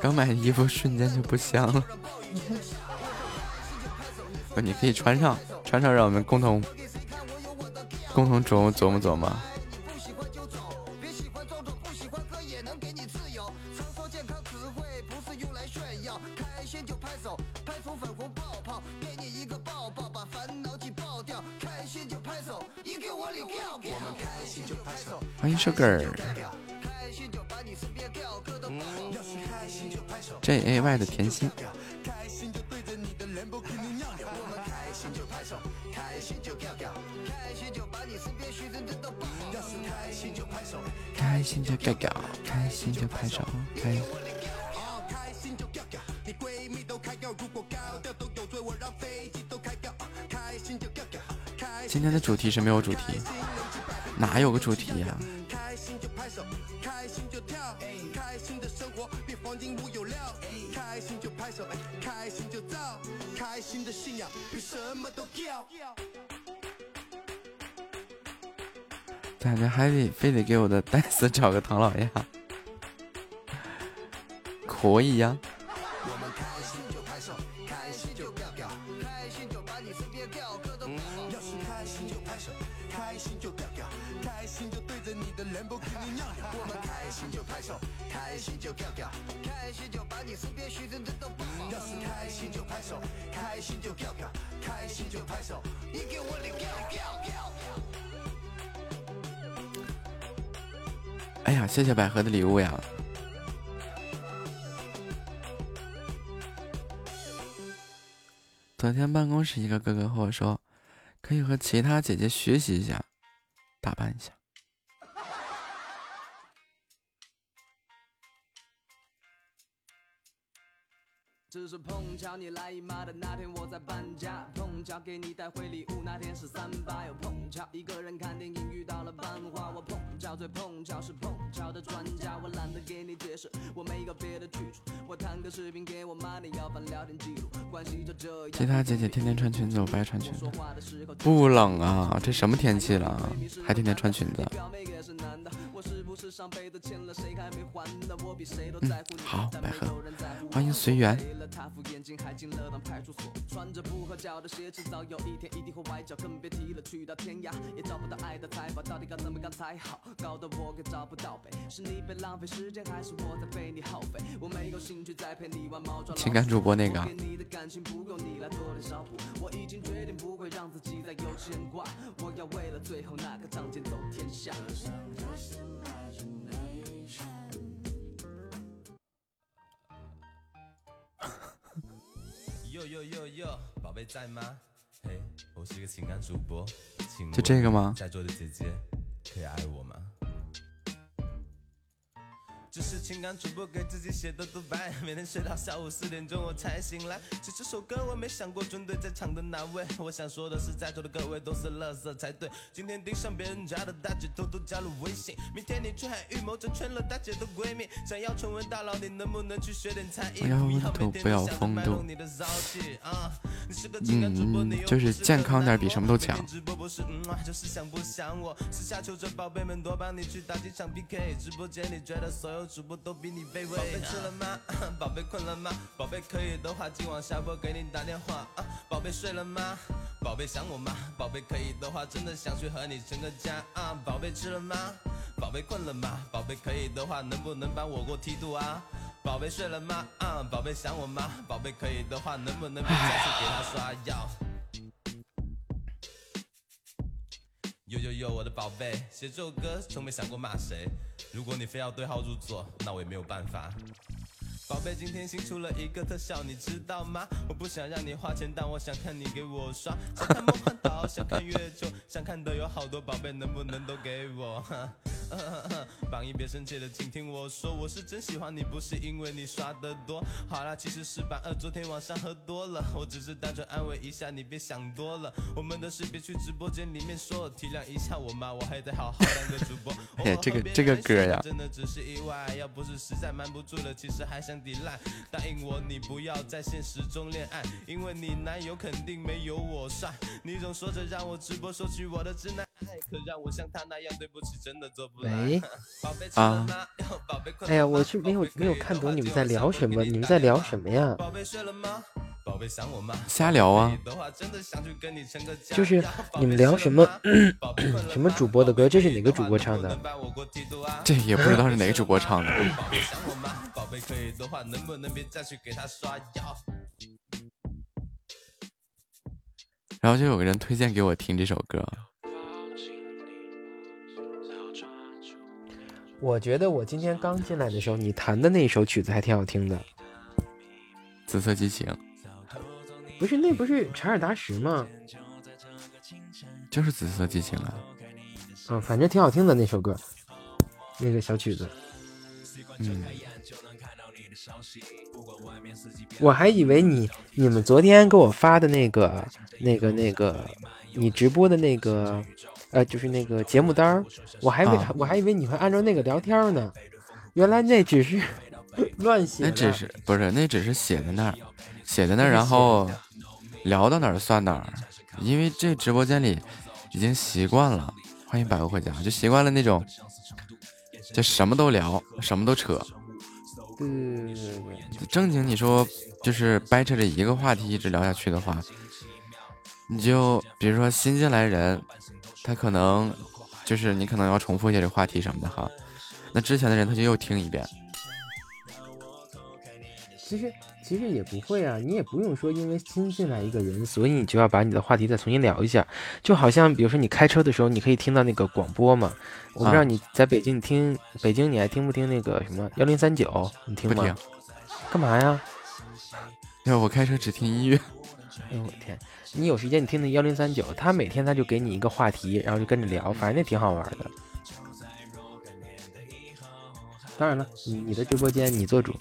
刚买的衣服瞬间就不香了。你可以穿上，穿上，让我们共同共同琢磨琢磨琢磨。欢迎瘦哥儿，J A Y 的甜心。开心就尬尬，开心就拍手，开。今天的主题是没有主题，哪有个主题呀？开心就拍手，开心就跳，开心的生活比黄金屋有料。开心就拍手，开心就造，开心的信仰比什么都高。感觉还得非得给我的 戴斯找个唐老鸭，可以呀。哎呀，谢谢百合的礼物呀！昨天办公室一个哥哥和我说，可以和其他姐姐学习一下，打扮一下。只是碰巧你来姨妈的那天我在搬家，碰巧给你带回礼物那天是三八，又碰巧一个人看电影遇到了班花，我碰巧最碰巧是碰巧的专家，我懒得给你解释，我没有别的去处，我弹个视频给我妈，你要翻聊天记录，关系就这样。其他姐姐天天穿裙子，我不爱穿裙子。不冷啊，这什么天气了，还天天穿裙子？是上辈子欠了谁还没还呢？我比谁都在乎你，好百合欢迎随缘。还进了趟派出所，穿着不合脚的鞋，迟早有一天一定会崴脚，更别提了去到天涯也找不到爱的财宝，到底该怎么干才好？搞得我也找不到北，是你被浪费时间，还是我在被你耗费？我没有兴趣再陪你玩猫抓老鼠情感主播那个你的感情不够你来补，我已经决定不会让自己再有牵挂，我要为了最后那个仗剑走天下。哟哟哟哟，宝贝在吗？嘿，我是个情感主播，请就这个吗在座的姐姐，可以爱我吗？这是情感主播给自己写的独白，每天睡到下午四点钟我才醒来。写这首歌我没想过针对在场的哪位，我想说的是在座的各位都是才对。今天盯上别人家的大姐偷偷加了微信，明天你预谋了大姐的闺蜜，想要成为大佬，你能不能去学点才艺？不要温每度不要风度嗯，又就是健康点比什么都强。直播不是嗯啊，就是想不想我？私下求着宝贝们多帮你去打几场 PK。直播间里觉得所有主播都比你卑微。宝贝吃了吗？宝贝困了吗？宝贝可以的话，今晚下播给你打电话。啊，宝贝睡了吗？宝贝想我吗？宝贝可以的话，真的想去和你成个家。啊，宝贝吃了吗？宝贝困了吗？宝贝可以的话，能不能把我给我踢肚啊？宝贝睡了吗？啊，宝贝想我吗？宝贝可以的话，能不能别再去给他刷药？呦呦呦，我的宝贝，写这首歌从没想过骂谁。如果你非要对号入座，那我也没有办法。宝贝，今天新出了一个特效，你知道吗？我不想让你花钱，但我想看你给我刷。想看梦幻岛，想看月球，想看的有好多，宝贝能不能都给我？榜一别生气了，请听我说，我是真喜欢你，不是因为你刷的多。好啦，其实是榜二昨天晚上喝多了，我只是单纯安慰一下你，别想多了。我们的事别去直播间里面说，体谅一下我嘛，我还得好好当个主播。哎这个这个歌呀真的只是意外，要不是实在瞒不住了，其实还想抵赖。答应我，你不要在现实中恋爱，因为你男友肯定没有我帅。你总说着让我直播收取我的直男爱，可让我像他那样，对不起，真的做不来。喂，宝贝吃了吗？宝贝困了吗哎呀，我是没有没有看懂你们在聊什么，你们在聊什么呀？宝贝睡了吗？宝贝想我吗？瞎聊啊！就是你们聊什么什么主播的歌？这是哪个主播唱的？这也不知道是哪个主播唱的。想我吗？宝贝可以的话，能不能别再去给他刷药？然后就有个人推荐给我听这首歌，我觉得我今天刚进来的时候，你弹的那一首曲子还挺好听的。《紫色激情》，不是，那不是查尔达什吗？就是《紫色激情》啊。嗯，反正挺好听的那首歌，那个小曲子。嗯，我还以为你你们昨天给我发的那个那个那个你直播的那个呃，就是那个节目单儿，我还以为、啊我还以为你会按照那个聊天呢，原来那只是 乱写的。那只是不是那只是写在那儿，写在那然后聊到哪儿算哪儿。因为这直播间里已经习惯了，欢迎百合回家，就习惯了那种，就什么都聊，什么都扯。对对对正经你说就是掰扯着一个话题一直聊下去的话，你就比如说新进来人，他可能就是你可能要重复一下这话题什么的哈，那之前的人他就又听一遍。其实其实也不会啊，你也不用说因为新进来一个人，所以你就要把你的话题再重新聊一下。就好像比如说你开车的时候，你可以听到那个广播嘛。我不知道啊你在北京，你听北京你还听不听那个什么幺零三九？你听吗？不听，干嘛呀？因为我开车只听音乐。哎呦我天！你有时间你听听幺零三九，他每天他就给你一个话题，然后就跟着聊，反正那挺好玩的。当然了，你你的直播间你做主。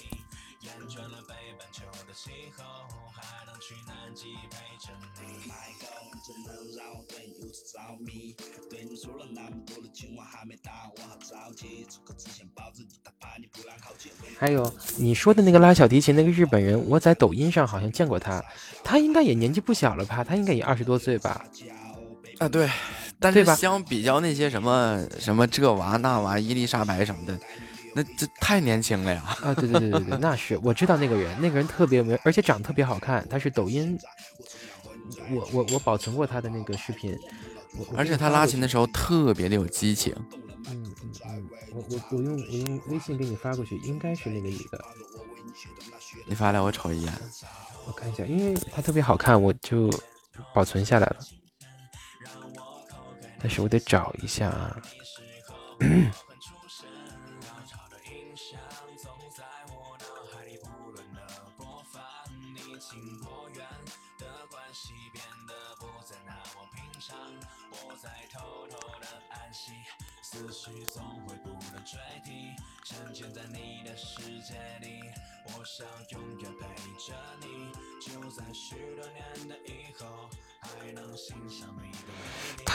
还有你说的那个拉小提琴那个日本人，我在抖音上好像见过他，他应该也年纪不小了吧？他应该也二十多岁吧？啊，对，但是相比较那些什么什么这娃那娃伊丽莎白什么的，那这太年轻了呀。啊，对对对对对，那是我知道那个人，那个人特别有名，而且长得特别好看。他是抖音，我我我保存过他的那个视频，而且他拉琴的时候特别的有激情。嗯嗯嗯，我我我用我用微信给你发过去，应该是那个女的，你发来我瞅一眼。我看一下，因为她特别好看，我就保存下来了。但是我得找一下啊。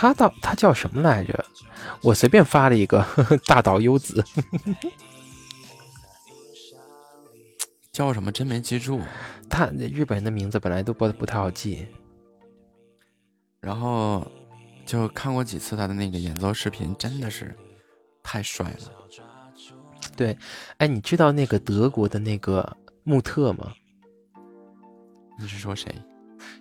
他到他叫什么来着？我随便发了一个 大岛优子，叫什么真没记住。他日本人的名字本来都不不太好记。然后就看过几次他的那个演奏视频，真的是太帅了。对哎，你知道那个德国的那个穆特吗？你是说谁？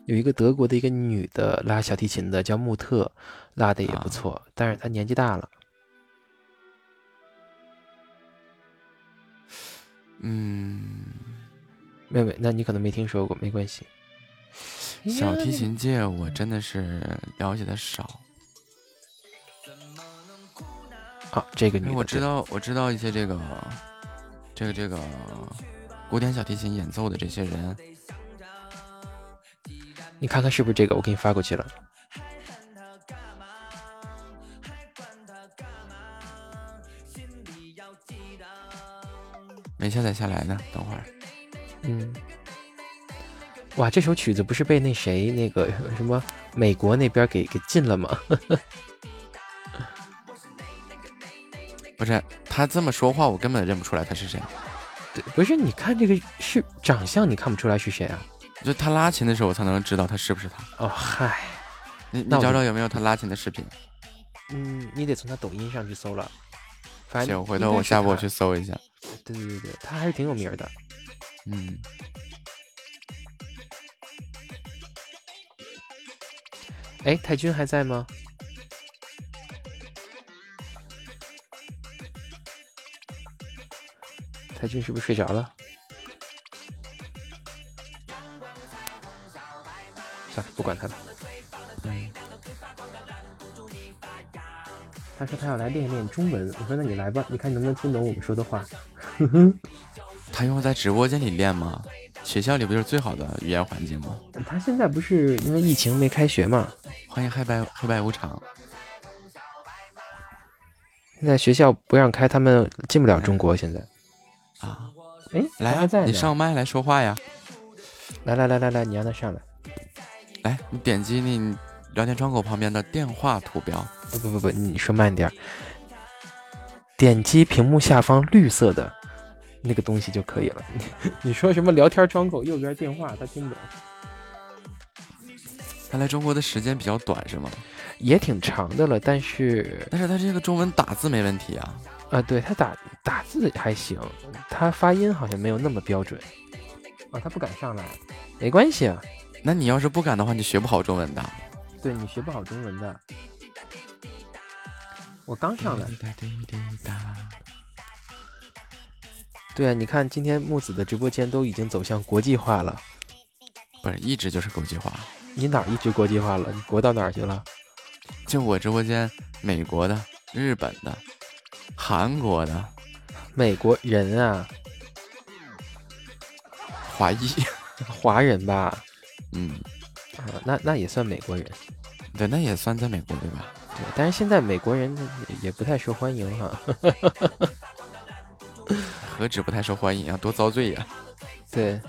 有一个德国的一个女的拉小提琴的，叫穆特，拉的也不错，但是她年纪大了。嗯，妹妹，那你可能没听说过，没关系。小提琴界我真的是了解的少，啊，这个女的我知道我知道一些这个这个这个古典小提琴演奏的这些人，你看看是不是这个？我给你发过去了。没下载下来呢。等会儿嗯，哇，这首曲子不是被那谁那个 什么美国那边给给禁了吗？不是他这么说话，我根本认不出来他是谁。对，不是，你看这个是长相，你看不出来是谁啊？就他拉琴的时候，我才能知道他是不是他。哦，嗨，你你找找有没有他拉琴的视频？嗯，你得从他抖音上去搜了。反行，正回头我下播去。搜一下。对对对对，他还是挺有名的。嗯，哎，太君还在吗？太君是不是睡着了？算了，不管他了。嗯。他说他要来练练中文，我说那你来吧，你看能不能听懂我们说的话。他用在直播间里练吗？学校里不就是最好的语言环境吗？他现在不是因为疫情没开学嘛？欢迎黑白黑白无常。现在学校不让开，他们进不了中国。现在，啊，哎，来啊你上麦来说话呀！来来来来来，你让他上来。来，你点击你聊天窗口旁边的电话图标，不不不不，你说慢点儿。点击屏幕下方绿色的那个东西就可以了。你说什么聊天窗口右边电话，他听不懂，他来中国的时间比较短是吗？也挺长的了。但是但是他这个中文打字没问题啊。啊，对他打打字还行，他发音好像没有那么标准。啊，他不敢上来，没关系啊。那你要是不敢的话，你学不好中文的。对你学不好中文的。我刚上来。对啊，你看今天木子的直播间都已经走向国际化了。不是，一直就是国际化。你哪一直国际化了？你国到哪儿去了？就我直播间，美国的、日本的、韩国的、美国人啊，华裔，华人吧？嗯，啊，那那也算美国人。对，那也算在美国对吧？对，但是现在美国人也也不太受欢迎哈。何止不太受欢迎啊，多遭罪呀、对，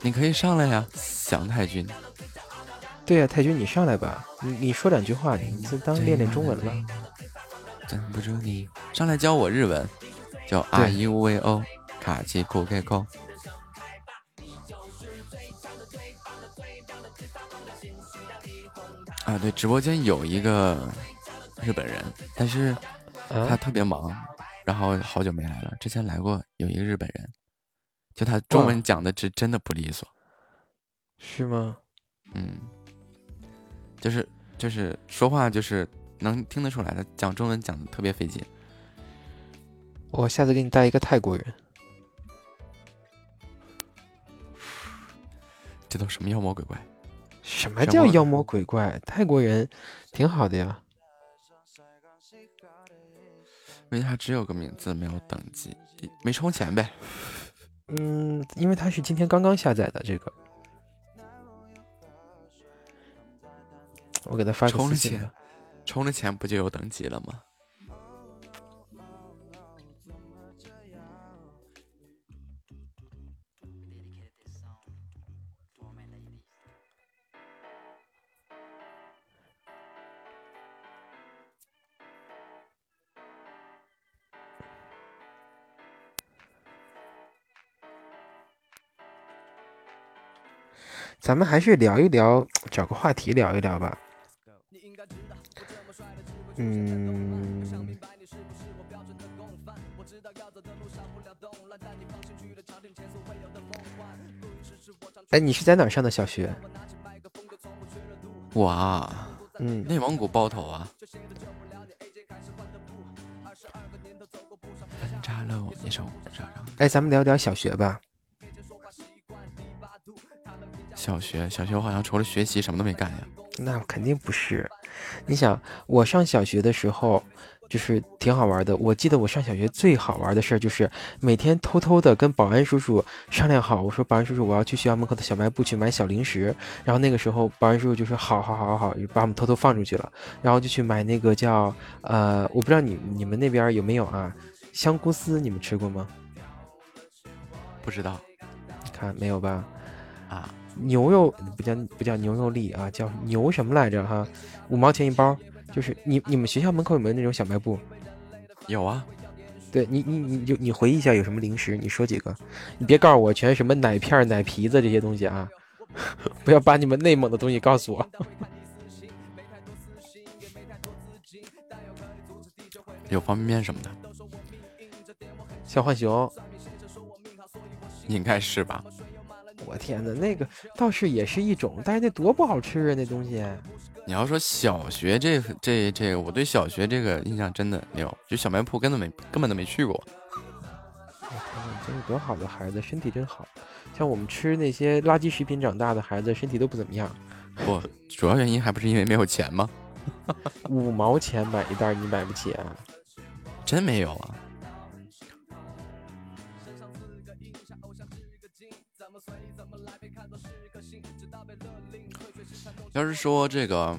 你可以上来呀，祥太君。对呀、太君你上来吧，你你说两句话，你就当练练中文了。镇不住你，上来教我日文，叫对 R U V O 卡奇库 K 扣。啊，对，直播间有一个日本人，但是他啊，特别忙，然后好久没来了。之前来过有一个日本人，就他中文讲的是真的不利索，是吗？嗯，就是就是说话就是能听得出来的，讲中文讲的特别费劲。我下次给你带一个泰国人。这都什么妖魔鬼怪？什么叫妖魔鬼怪？泰国人挺好的呀。因为他只有个名字，没有等级，没充钱呗。嗯，因为他是今天刚刚下载的这个，我给他发个充了钱私信吧。，充了钱不就有等级了吗？咱们还是聊一聊，找个话题聊一聊吧。嗯，哎，你是在哪儿上的小学？我啊，嗯，内蒙古包头啊。分叉了我一手掌上。哎，咱们聊聊小学吧。小学，小学我好像除了学习什么都没干呀。那肯定不是。你想，我上小学的时候，就是挺好玩的。我记得我上小学最好玩的事儿，就是每天偷偷的跟保安叔叔商量好，我说保安叔叔，我要去学校门口的小卖部去买小零食。然后那个时候，保安叔叔就说好好好好好，就把我们偷偷放出去了。然后就去买那个叫呃，我不知道你你们那边有没有啊，香菇丝，你们吃过吗？不知道你看没有吧？啊，牛肉不叫不叫牛肉粒啊，叫牛什么来着哈？五毛钱一包，就是你你们学校门口有没有那种小卖部？有啊，对你你你就你回忆一下有什么零食，你说几个？你别告诉我全是什么奶片、奶皮子这些东西啊！不要把你们内蒙的东西告诉我。有方便面什么的，小浣熊，应该是吧？我天呐，那个倒是也是一种，但是那多不好吃啊，那东西。你要说小学这这这个，我对小学这个印象真的没有，就小卖铺根本没根本都没去过。我天呐，真是多好的孩子，身体真好。像我们吃那些垃圾食品长大的孩子，身体都不怎么样。不，主要原因还不是因为没有钱吗？五毛钱买一袋，你买不起啊？真没有啊。要是说这个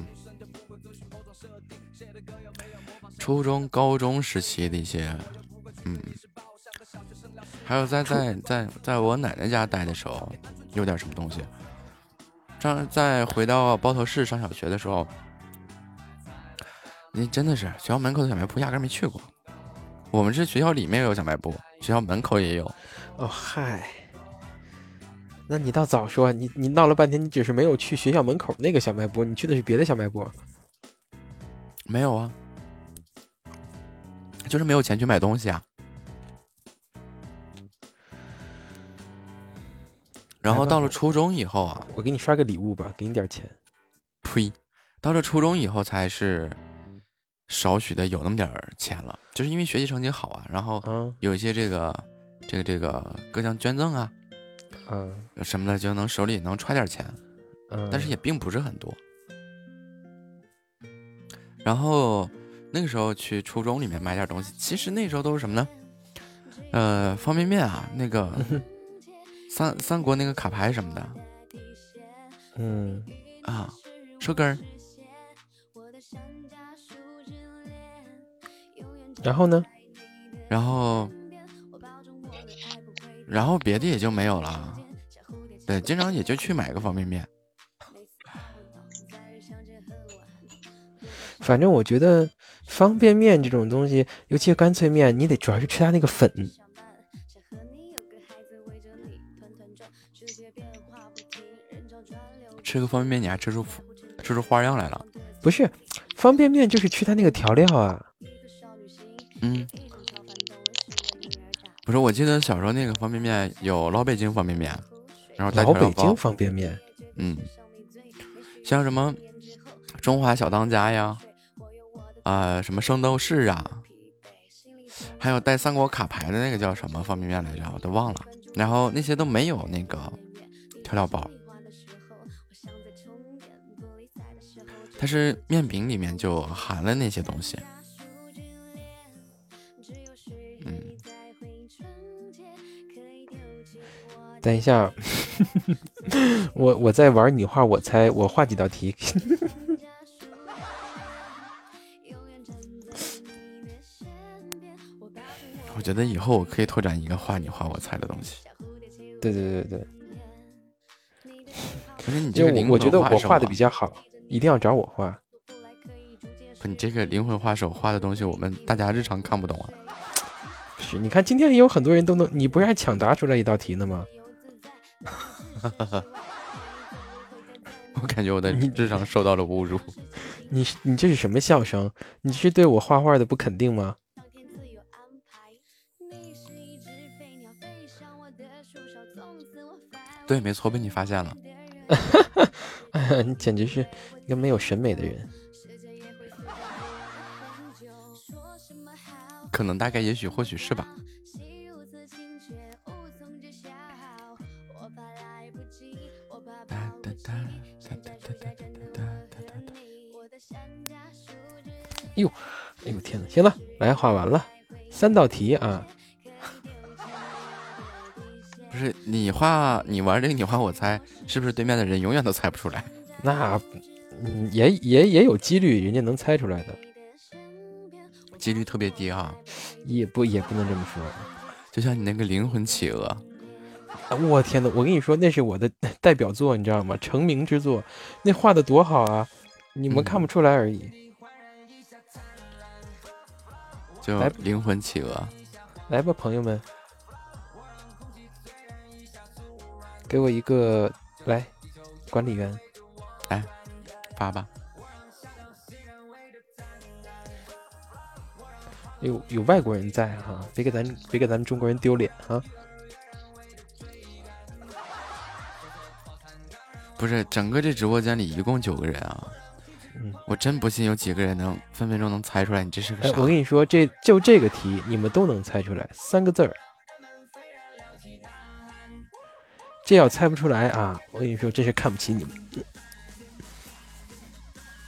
初中、高中时期的一些，嗯，还有在在 在在我奶奶家待的时候，有点什么东西。上再回到包头市上小学的时候，你真的是学校门口的小卖部压根没去过。我们是学校里面有小卖部，学校门口也有。哦嗨，那你倒早说，你你闹了半天，你只是没有去学校门口那个小卖部，你去的是别的小卖部。没有啊，就是没有钱去买东西啊。然后到了初中以后啊，我给你刷个礼物吧，给你点钱。呸！到了初中以后才是少许的有那么点儿钱了，就是因为学习成绩好啊，然后啊有一些这个这个这个各项捐赠啊啊什么的，就能手里能揣点钱，嗯！但是也并不是很多。然后那个时候去初中里面买点东西，其实那时候都是什么呢？呃，方便面啊，那个 三三国那个卡牌什么的嗯，啊，寿根儿，然后呢？然后然后别的也就没有了。对，经常也就去买个方便面。反正我觉得方便面这种东西，尤其是干脆面，你得主要是吃它那个粉。吃个方便面你还吃出吃出花样来了？不是，方便面就是吃它那个调料啊。嗯，不是，我记得小时候那个方便面有老北京方便面，然后带老调料包。北京方便面，嗯，像什么中华小当家呀，啊、什么圣斗士啊，还有带三国卡牌的那个叫什么方便面来着，我都忘了。然后那些都没有那个调料包，它是面饼里面就含了那些东西。等一下，我我在玩你画我猜，我画几道题。我觉得以后我可以拓展一个画你画我猜的东西。对对对对，可是你这个灵因为我我觉得我画的比较好，一定要找我画。不你这个灵魂画手画的东西，我们大家日常看不懂啊。是，你看今天也有很多人都能，你不是还抢答出来一道题呢吗？我感觉我的智商受到了侮辱。你是你这是什么笑声？你是对我画画的不肯定吗？对，没错，被你发现了。你 简直是一个没有审美的人。可能大概也许或许是吧。哒哒哒哒哒哒哒哒哒哒哒哎呦哎呦天哪行了来画完了三道题啊。不是你画你玩这个你画我猜是不是对面的人永远都猜不出来？那也也也有几率人家能猜出来的。几率特别低啊。也不也不能这么说。就像你那个灵魂企鹅。我天呐，我跟你说，那是我的代表作，你知道吗？成名之作，那画的多好啊！你们嗯看不出来而已。就来灵魂企鹅。来吧，朋友们，给我一个来，管理员，来发吧，有有外国人在哈、别给咱别给咱们中国人丢脸啊！不是整个这直播间里一共九个人啊，嗯，我真不信有几个人能分分钟能猜出来你这是个哎，啥。我跟你说，这就这个题，你们都能猜出来，三个字儿。这要猜不出来啊，我跟你说，真是看不起你们。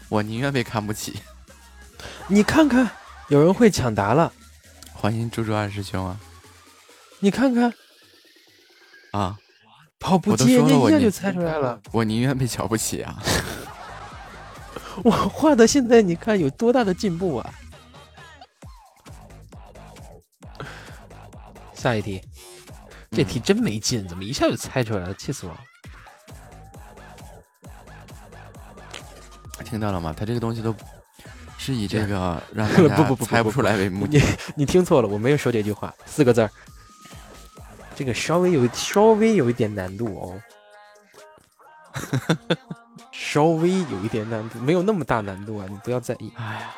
我宁愿被看不起。你看看，有人会抢答了，欢迎猪猪二师兄啊你看看，啊！跑步我都机人家说了我宁一下就猜出来了。我宁愿被瞧不起啊！我画的现在你看有多大的进步啊！下一题，这题真没劲，怎么一下就猜出来了？气死我了！听到了吗？他这个东西都是以这个 让不大家不不不不猜不出来为目你的。你听错了，我没有说这句话，四个字儿。这个稍微有稍微有一点难度哦，稍微有一点难度，没有那么大难度啊，你不要在意。哎呀，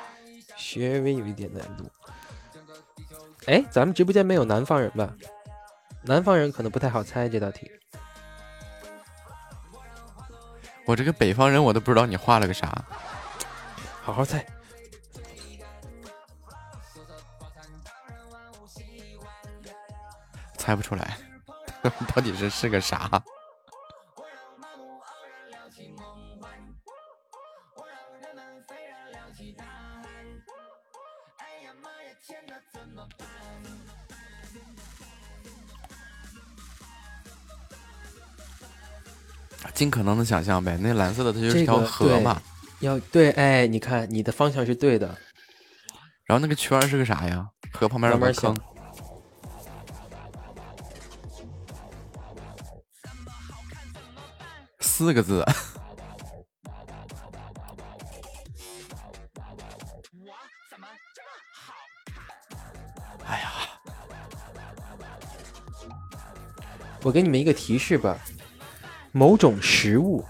稍微有一点难度。哎，咱们直播间没有南方人吧？南方人可能不太好猜这道题。我这个北方人我都不知道你画了个啥。好好猜。猜不出来，到底是是个啥？尽可能的想象呗，那蓝色的它就是这条河嘛，要对，哎，你看你的方向是对的。然后那个圈是个啥呀？河旁边有慢慢个坑四个字。哎呀，我给你们一个提示吧，某种食物。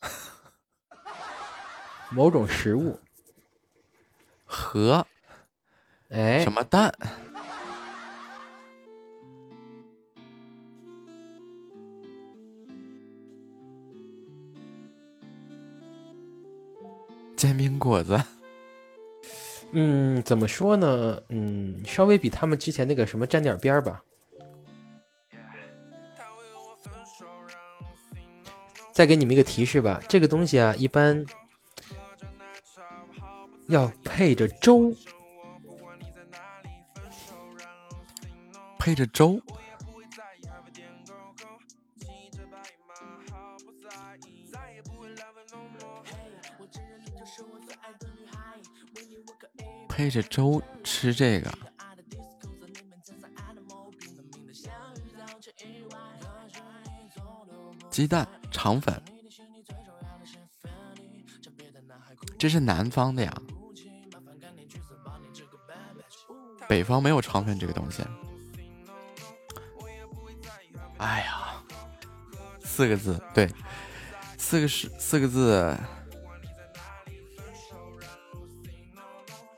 某种食物，和哎什，么蛋？煎饼果子，嗯，怎么说呢？嗯，稍微比他们之前那个什么沾点边儿吧。再给你们一个提示吧，这个东西啊，一般要配着粥。配着粥，配着粥吃这个，鸡蛋、肠粉，这是南方的呀，北方没有肠粉这个东西。哎呀，四个字，对，四个是四个字，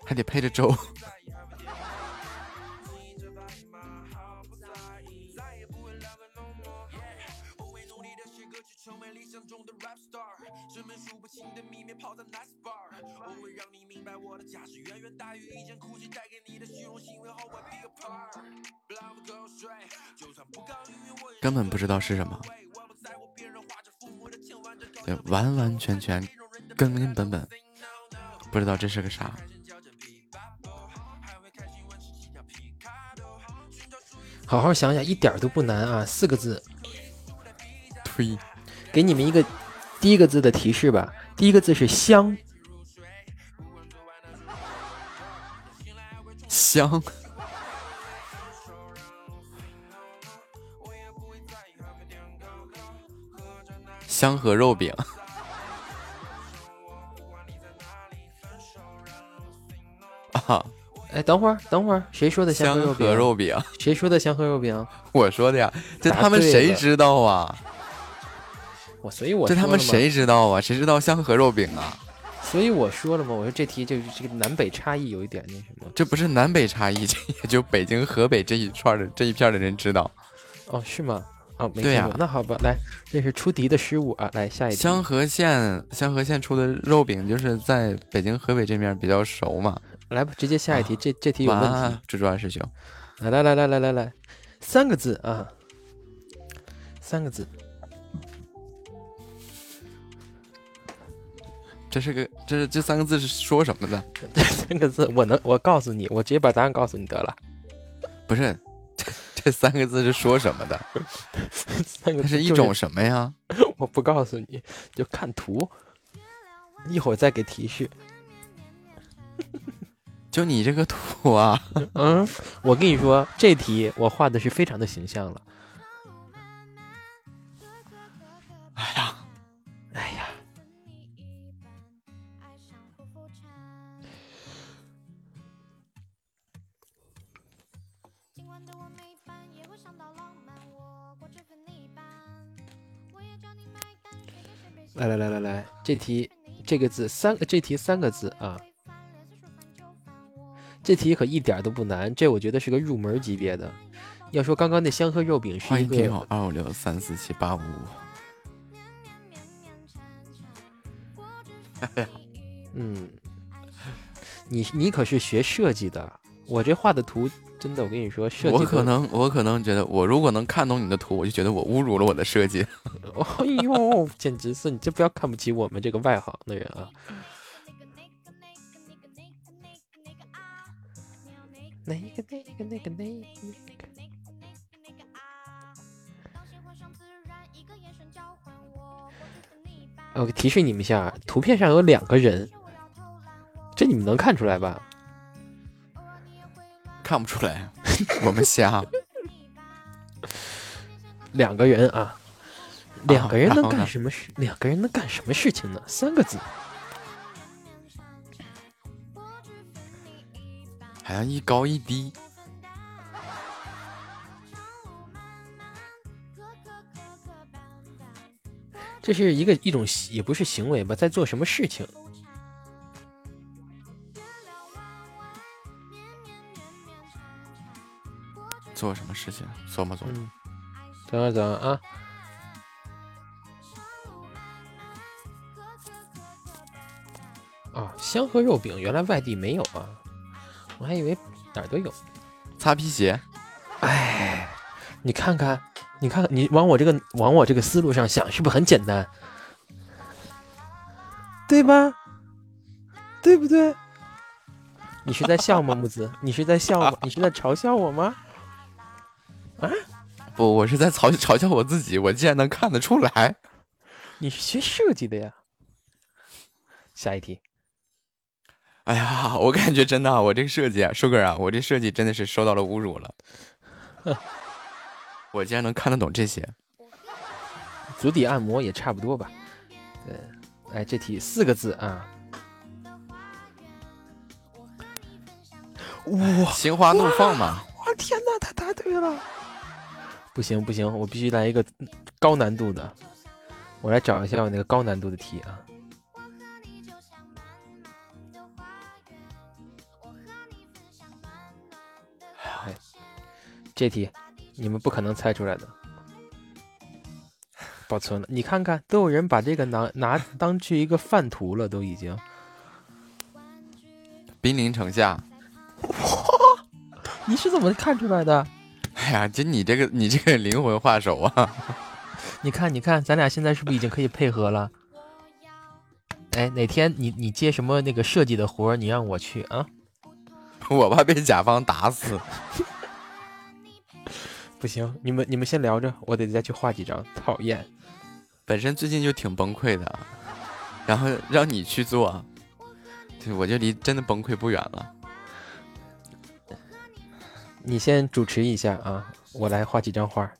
还得配着粥。根本不知道是什么，对，完完全全根根本本不知道这是个啥。好好想想，一点都不难啊！四个字，推给你们一个第一个字的提示吧。第一个字是香，香，香河肉饼，啊，哎，等会儿，等会儿，谁说的香香河肉饼？谁说的香河肉饼？我说的呀，这他们谁知道啊？我所以我这他们谁知道啊？谁知道香河肉饼啊？所以我说了嘛，我说这题就是这个南北差异有一点那什么。这不是南北差异，这也就北京、河北这一串的这一片的人知道。哦，是吗？哦，没对呀那好吧，来，这是出题的失误啊。来下一题。香河县香河县出的肉饼，就是在北京、河北这面比较熟嘛。来吧，直接下一题。这这题有问题。晚安，猪猪二师兄。来来来来来来来，三个字啊，三个字。这是个，这是这三个字是说什么的？这三个字我能，我告诉你，我直接把答案告诉你得了。不是，这 这三个字是说什么的？三个字它是一种什么呀？我不告诉你，就看图，一会儿再给提示。就你这个图啊，嗯，我跟你说，这题我画的是非常的形象了。哎呀，来来来来来，这题这个字三个，这题三个字啊，这题可一点都不难，这我觉得是个入门级别的。要说刚刚那香河肉饼是一个，二五六三四七八五五。嗯，你你可是学设计的，我这画的图真的，我跟你说，设计我可能，我可能觉得，我如果能看懂你的图，我就觉得我侮辱了我的设计。哎呦，简直是你这不要看不起我们这个外行的人啊！那个那个那个那个，我提示你们一下，图片上有两个人，这你们能看出来吧？看不出来，我们瞎。两个人啊，两个人能干什么事？两个人能干什么事情呢？三个字，好像一高一低，这是一个一种也不是行为吧，在做什么事情？做什么事情？琢磨琢磨。嗯，等会儿等会儿啊。啊，香河肉饼原来外地没有啊，我还以为哪儿都有。擦皮鞋，哎，你看看，你看看，你往我这个往我这个思路上想，是不是很简单？对吧？对不对？你是在笑吗，木子？你是在笑吗？你是在嘲笑我吗？不，我是在嘲嘲笑我自己，我竟然能看得出来。你是学设计的呀？下一题，哎呀，我感觉真的啊，我这个设计啊，舒哥啊，我这设计真的是受到了侮辱了。我竟然能看得懂这些，足底按摩也差不多吧？对，哎，这题四个字啊。哇心花怒放嘛。我！天哪，他答对了！不行不行，我必须来一个高难度的。我来找一下我那个高难度的题啊。哎，这题你们不可能猜出来的。保存了，你看看，都有人把这个拿拿当去一个范图了，都已经。兵临城下。哇你是怎么看出来的？哎呀，就你这个你这个灵魂画手啊！你看，你看，咱俩现在是不是已经可以配合了？哎，哪天你你接什么那个设计的活儿，你让我去啊？我怕被甲方打死。不行，你们你们先聊着，我得再去画几张。讨厌，本身最近就挺崩溃的，然后让你去做，对，我就离真的崩溃不远了。你先主持一下啊，我来画几张画。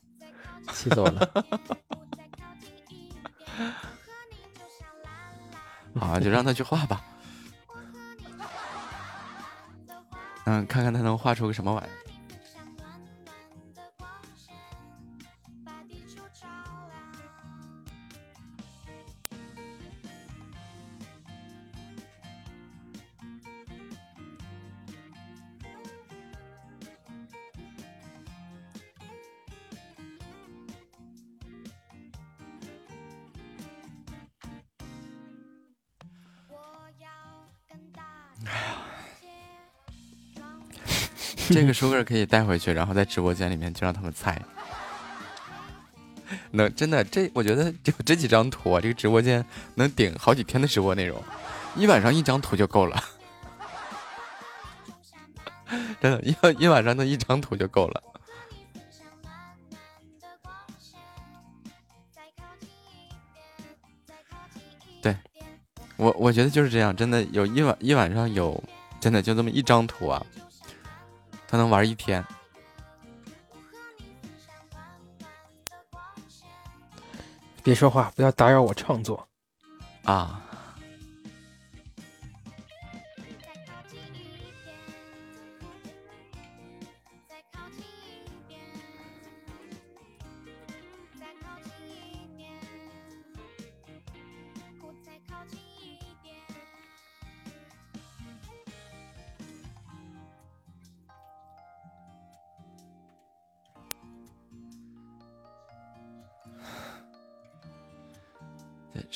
气死我了！好，就让他去画吧。嗯，看看他能画出个什么玩意儿 这个书个可以带回去，然后在直播间里面就让他们猜。能真的这，我觉得就这几张图啊，这个直播间能顶好几天的直播内容，一晚上一张图就够了。真的，一一晚上的一张图就够了。对，我我觉得就是这样，真的有一晚一晚上有，真的就这么一张图啊。他能玩一天。别说话，不要打扰我创作啊！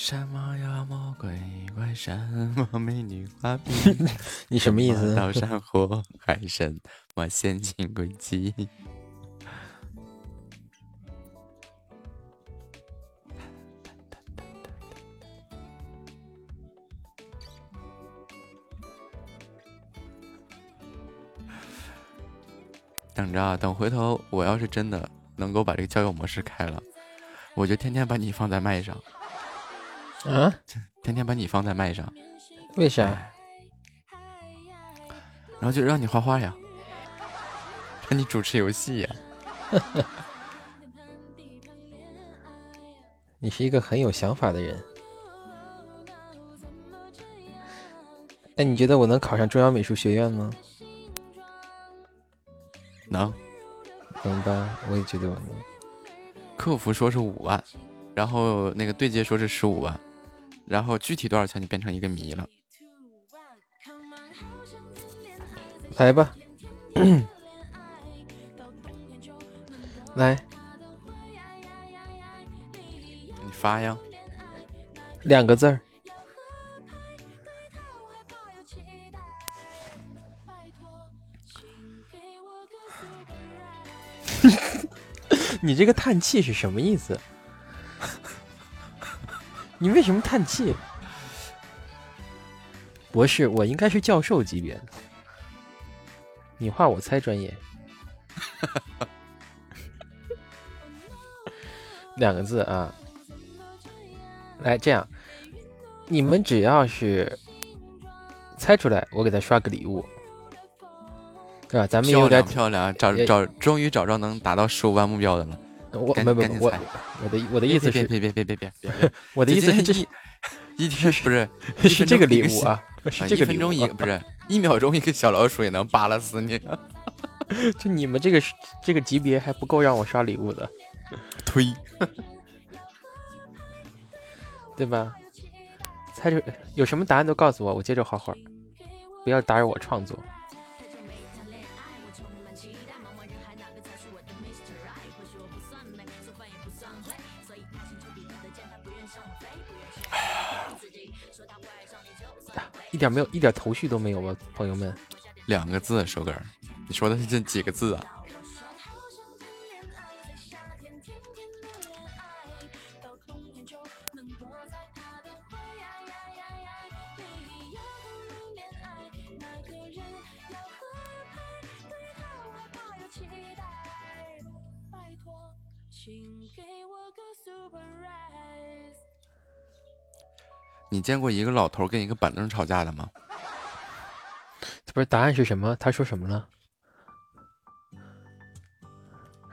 什么妖魔鬼怪，什么美女花瓶？你什么意思？刀山火海什么陷阱诡计？等着，等回头我要是真的能够把这个交友模式开了，我就天天把你放在麦上。啊！天天把你放在麦上，为啥？然后就让你画画呀。让你主持游戏呀、你是一个很有想法的人。哎，你觉得我能考上中央美术学院吗？能，能吧？我也觉得我能。客服说是五万，然后那个对接说是十五万，然后具体多少钱就变成一个谜了。来吧，来你发呀？两个字儿，你这个叹气是什么意思？你为什么叹气？博士，我应该是教授级别的。你画我猜专业，两个字啊。来，这样，你们只要是猜出来，我给他刷个礼物，对吧？咱们也漂有点亮漂亮，找找，终于找着能达到十五万目标的了。我没没我我的我的意思是别别别别别别，我的意思是这一天不是 是这个礼物啊，这个分钟一不是一秒钟一个小老鼠也能扒拉死你，就你们这个这个级别还不够让我刷礼物的，推，对吧？猜着有什么答案都告诉我，我接着画画，不要打扰我创作。一点没有，一点头绪都没有啊，朋友们？两个字，手哥，你说的是这几个字啊？你见过一个老头跟一个板凳吵架的吗？这不是答案是什么？他说什么了？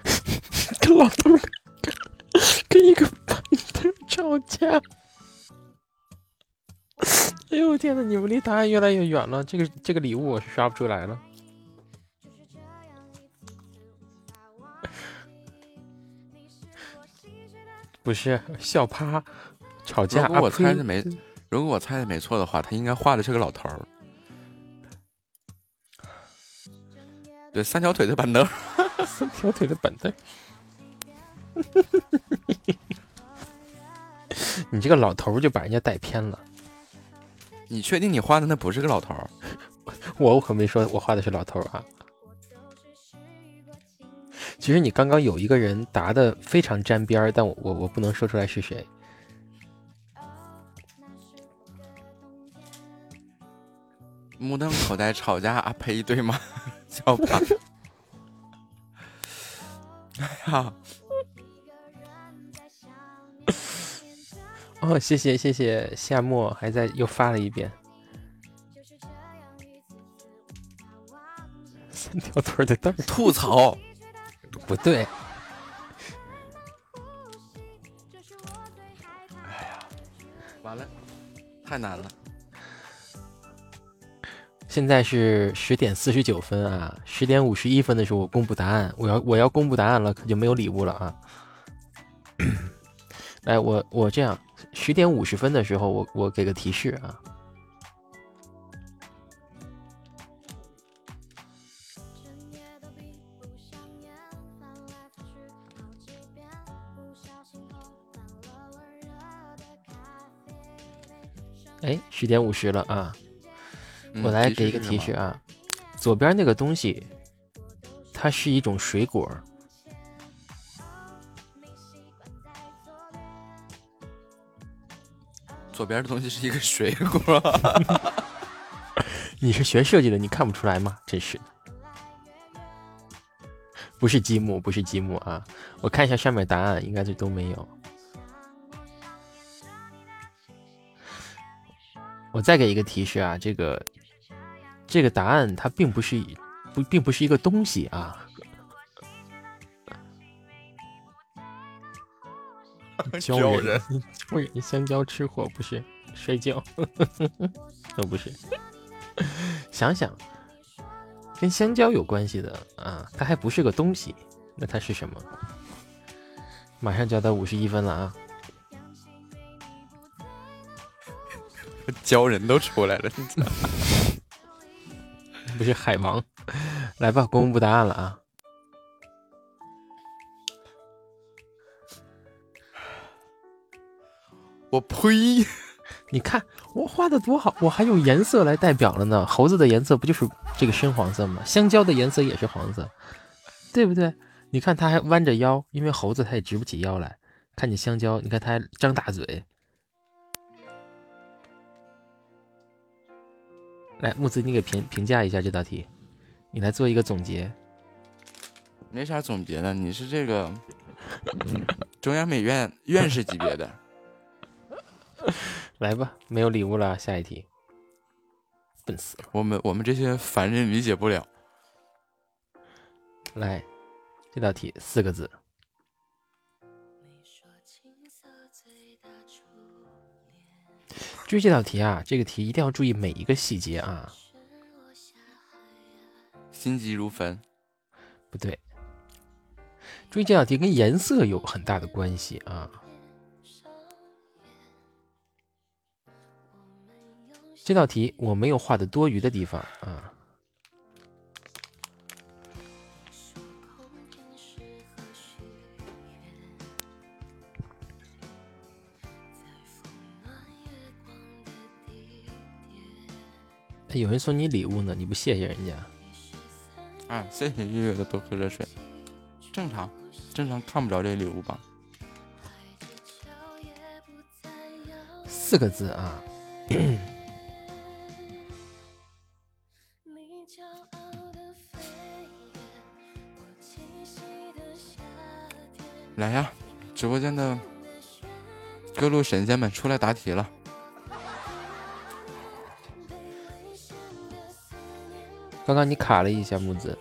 跟老头跟跟一个板凳吵架。哎呦天呐，你们离答案越来越远了。这个这个礼物我是刷不出来了。不是笑趴吵架。果我猜是没，如果我猜的没错的话，他应该画的是个老头儿。对，三条腿的板凳。三条腿的板凳。你这个老头儿就把人家带偏了。你确定你画的那不是个老头儿？我可没说我画的是老头儿啊。其实你刚刚有一个人答的非常沾边儿，但我我我不能说出来是谁。目瞪口呆吵架啊呸，对吗？笑吧。哎呀，哦，谢谢谢谢夏末还在又发了一遍。三条腿的凳儿吐槽。不对，哎呀完了，太难了。现在是十点四十九分啊，十点五十一分的时候我公布答案，我要我要公布答案了，可就没有礼物了啊。来，我我这样，十点五十分的时候我我给个提示啊，哎，十点五十了啊，嗯我来给一个提示啊，左边那个东西，它是一种水果，左边的东西是一个水果。你是学设计的，你看不出来吗？真是的，不是积木，不是积木啊！我看一下上面答案，应该就都没有。我再给一个提示啊，这个这个答案它并不是一不，并不是一个东西啊。教人 喂香蕉吃货不是摔跤，都 不是，想想跟香蕉有关系的啊，它还不是个东西，那它是什么？马上就要到五十一分了啊！教人都出来了，你！不是海王，来吧，公布答案了啊！我呸！你看我画的多好，我还用颜色来代表了呢。猴子的颜色不就是这个深黄色吗？香蕉的颜色也是黄色，对不对？你看它还弯着腰，因为猴子它也直不起腰来。看见香蕉，你看它还张大嘴。来，木子，你给评评价一下这道题，你来做一个总结。没啥总结的，你是这个中央美院院士级别的，来吧，没有礼物了，下一题。笨死了！我们我们这些凡人理解不了。来，这道题四个字。注意这道题啊，这个题一定要注意每一个细节啊。心急如焚，不对，注意这道题跟颜色有很大的关系啊。这道题我没有画的多余的地方啊。哎有人送你礼物呢，你不谢谢人家？啊，谢谢月月的多喝热水，正常，正常看不着这礼物吧？四个字啊。来呀，直播间的各路神仙们出来答题了。刚刚你卡了一下木子，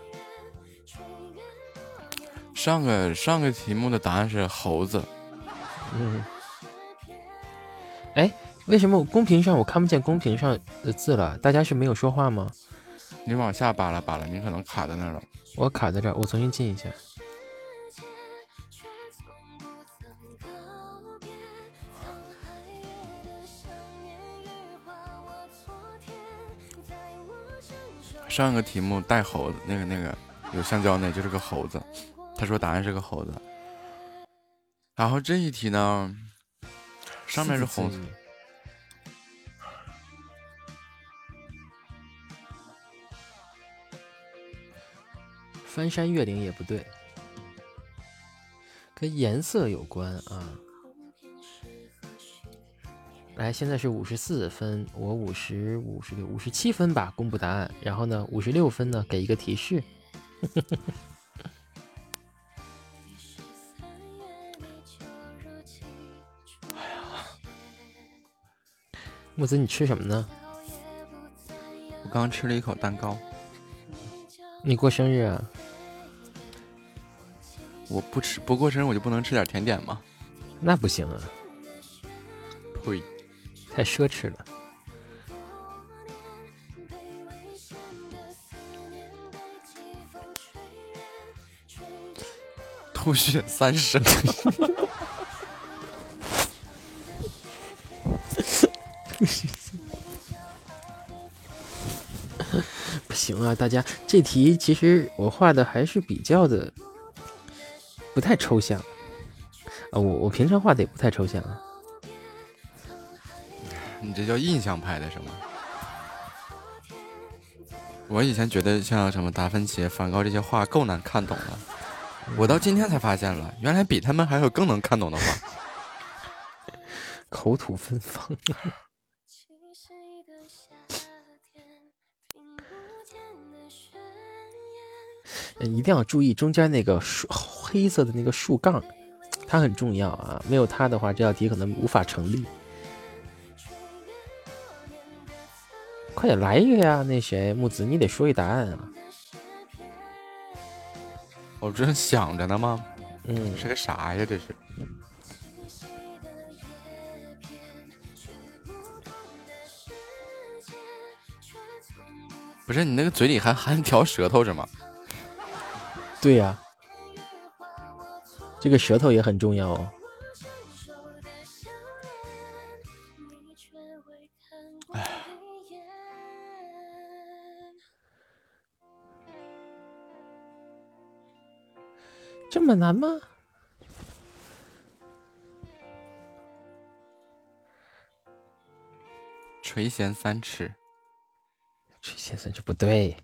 上个上个题目的答案是猴子，嗯，哎，为什么我公屏上我看不见公屏上的字了？大家是没有说话吗？你往下扒拉扒拉，你可能卡在那儿了。我卡在这儿，我重新进一下。上个题目带猴子，那个那个有橡胶那就是个猴子，他说答案是个猴子。然后这一题呢，上面是猴子，翻山越岭也不对，跟颜色有关啊。来，现在是五十四分，我五十五十六五十七分吧，公布答案。然后呢，五十六分呢，给一个提示。哎呀，木子，你吃什么呢？我刚吃了一口蛋糕。你过生日啊？我不吃，不过生日我就不能吃点甜点吗？那不行啊！呸！太奢侈了。吐血三升。不行啊，大家，这题其实我画的还是比较的不太抽象啊。我我平常画的也不太抽象啊。你这叫印象派的是吗？我以前觉得像什么达芬奇、梵高这些画够难看懂了，我到今天才发现了，原来比他们还有更能看懂的画。口吐芬芳。一定要注意中间那个树黑色的那个树杠，它很重要啊！没有它的话，这道题可能无法成立。快点来一个呀！那谁木子，你得说一答案啊！我正想着呢吗？嗯，是个啥呀？这是？不是你那个嘴里还含条舌头是吗？对呀，这个舌头也很重要哦。这么难吗？垂涎三尺，这先生这不对，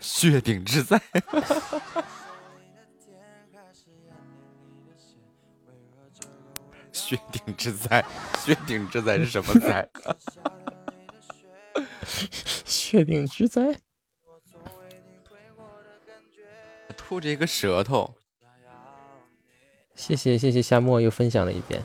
血顶之灾。血顶之灾，血顶之灾是什么灾？血顶之灾。吐着一个舌头，谢谢谢谢夏沫又分享了一遍，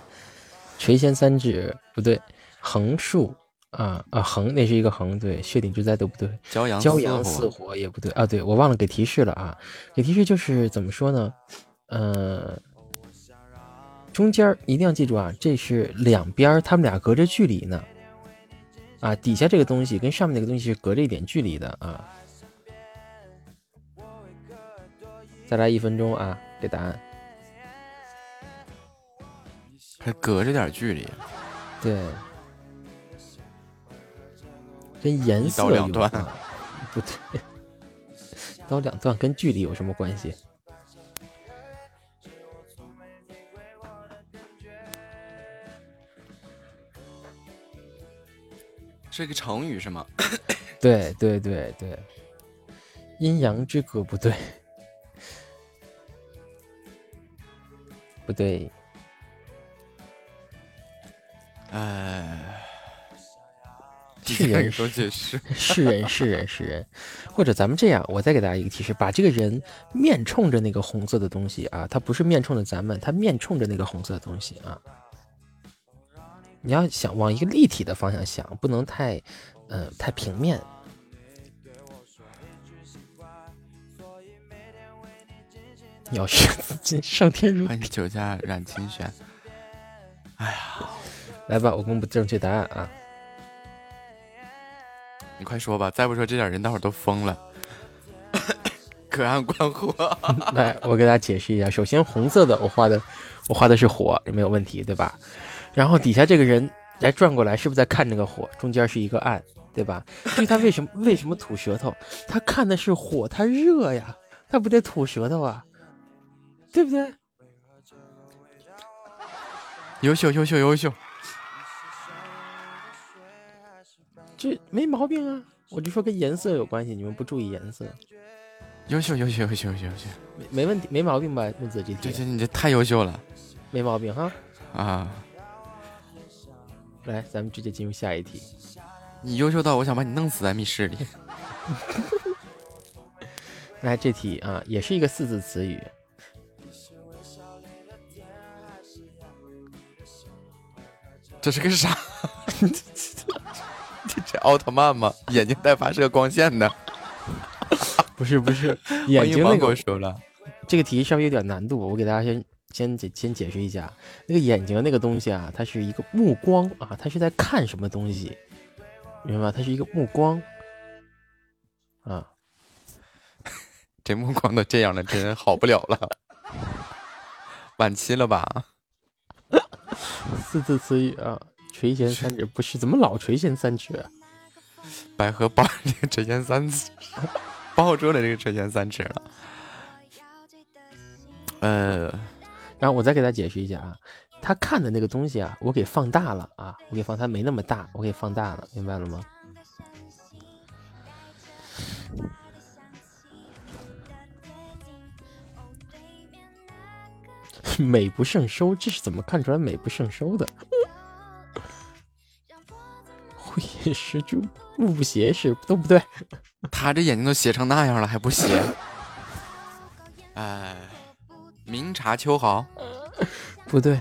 垂涎三指不对，横竖啊啊横那是一个横对，血顶之灾都不对，骄阳骄阳似似火，也不对啊，对我忘了给提示了啊，给提示就是怎么说呢？呃，中间儿一定要记住啊，这是两边儿他们俩隔着距离呢，啊，底下这个东西跟上面那个东西是隔着一点距离的啊。再来一分钟啊，给答案。还隔着点距离，对，跟颜色有关不对，一刀两段跟距离有什么关系？是个成语是吗？对对对对，阴阳之隔不对，不对，哎，是人你说解释，是人是人是人，或者咱们这样，我再给大家一个提示，把这个人面冲着那个红色的东西啊，他不是面冲着咱们，他面冲着那个红色的东西啊。你要想往一个立体的方向想，不能太，呃，太平面。要是自尽上天入欢迎酒驾冉清玄。来吧，我公布正确答案啊！你快说吧，再不说这点人，待会儿都疯了。隔岸观火，来，我给大家解释一下。首先，红色的我画的，我画的是火，没有问题，对吧？然后底下这个人来转过来，是不是在看那个火？中间是一个暗，对吧？所以他为什么为什么吐舌头？他看的是火，他热呀，他不得吐舌头啊，对不对？优秀优秀优秀，这没毛病啊。我就说跟颜色有关系，你们不注意颜色，优秀优秀优秀优秀没没问题，没毛病吧？木子这题这这你这太优秀了没毛病哈。啊！来，咱们直接进入下一题。你优秀到我想把你弄死在密室里。来，这题啊，也是一个四字词语，这是个啥？这这奥特曼吗？眼睛带发射光线的。不是不是，眼睛那个说了，这个题稍微有点难度，我给大家先先解先解释一下，那个眼睛那个东西啊，它是一个目光啊，它是在看什么东西，明白吗？它是一个目光啊，这目光都这样了，真好不了了，晚期了吧？四字词语啊，垂涎三尺不是怎么老垂涎三尺啊？百合抱着这个垂涎三尺，抱住了这个垂涎三尺了。呃，然后我再给他解释一下啊，他看的那个东西啊，我给放大了啊，我给放他没那么大，我给放大了，明白了吗？美不胜收，这是怎么看出来美不胜收的？慧眼识珠，目不斜视，都不对。他这眼睛都斜成那样了，还不斜？哎，明察秋毫，不对。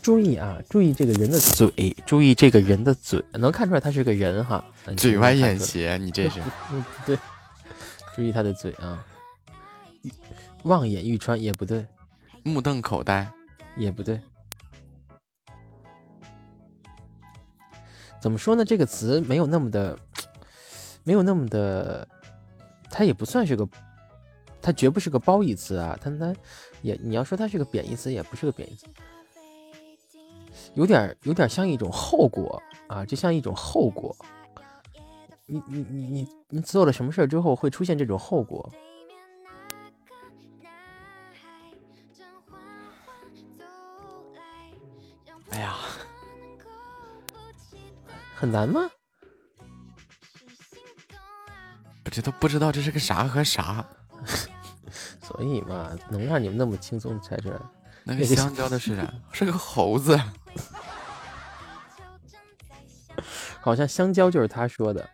注意啊，注意这个人的嘴，注意这个人的嘴，能看出来他是个人哈。嗯嘴歪眼。斜，你这是对，注意他的嘴啊。望眼欲穿也不对，目瞪口呆。也不对。怎么说呢？这个词没有那么的，没有那么的，它也不算是个，它绝不是个褒义词啊。它它也你要说它是个贬义词，也不是个贬义词，有点有点像一种后果啊，就像一种后果。你你你你你做了什么事儿之后会出现这种后果？很难吗？不知道不知道这是个啥和啥。所以嘛，能让你们那么轻松猜出来？那个香蕉的是啥？是个猴子。好像香蕉就是他说的。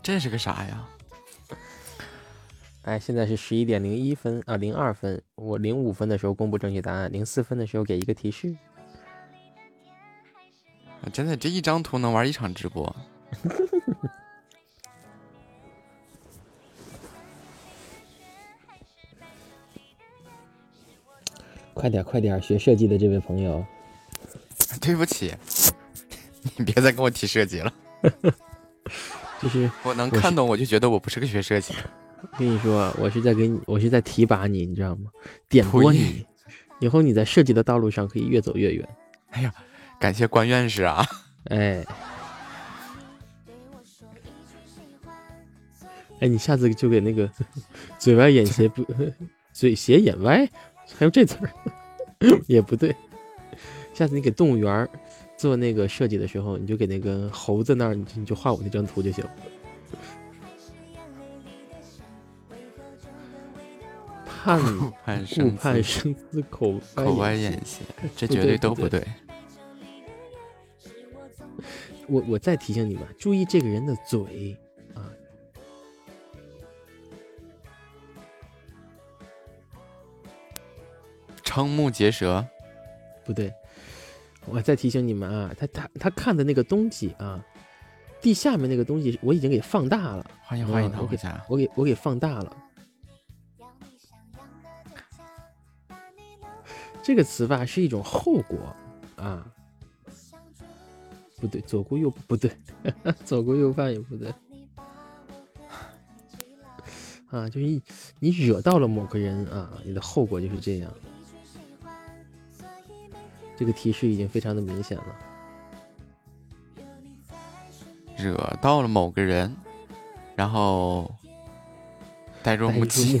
这是个啥呀？哎，现在是十一点零一分啊，零二分。我零五分的时候公布正确答案，零四分的时候给一个提示。真的，这一张图能玩一场直播。快点，快点，学设计的这位朋友。对不起，你别再跟我提设计了。就是我能看懂，我就觉得我不是个学设计的。跟你说，我是在给你，我是在提拔你，你知道吗？点拨你，以后你在设计的道路上可以越走越远。哎呀，感谢关院士啊！哎，哎，你下次就给那个嘴歪眼斜不，嘴斜眼歪，还有这词儿 也不对。下次你给动物园做那个设计的时候，你就给那个猴子那儿，你你就画我那张图就行。盼 误盼生盼生子口口歪眼斜，这绝对都不对。我我再提醒你们，注意这个人的嘴啊。瞠目结舌，不对。我再提醒你们啊，他他他看的那个东西啊，地下面那个东西我已经给放大了。欢迎欢迎，我给我给我给放大了。这个词吧是一种后果啊，不对，左顾右不对，左顾右盼也不对。啊，就是你你惹到了某个人啊，你的后果就是这样。这个提示已经非常的明显了，惹到了某个人，然后带入目击，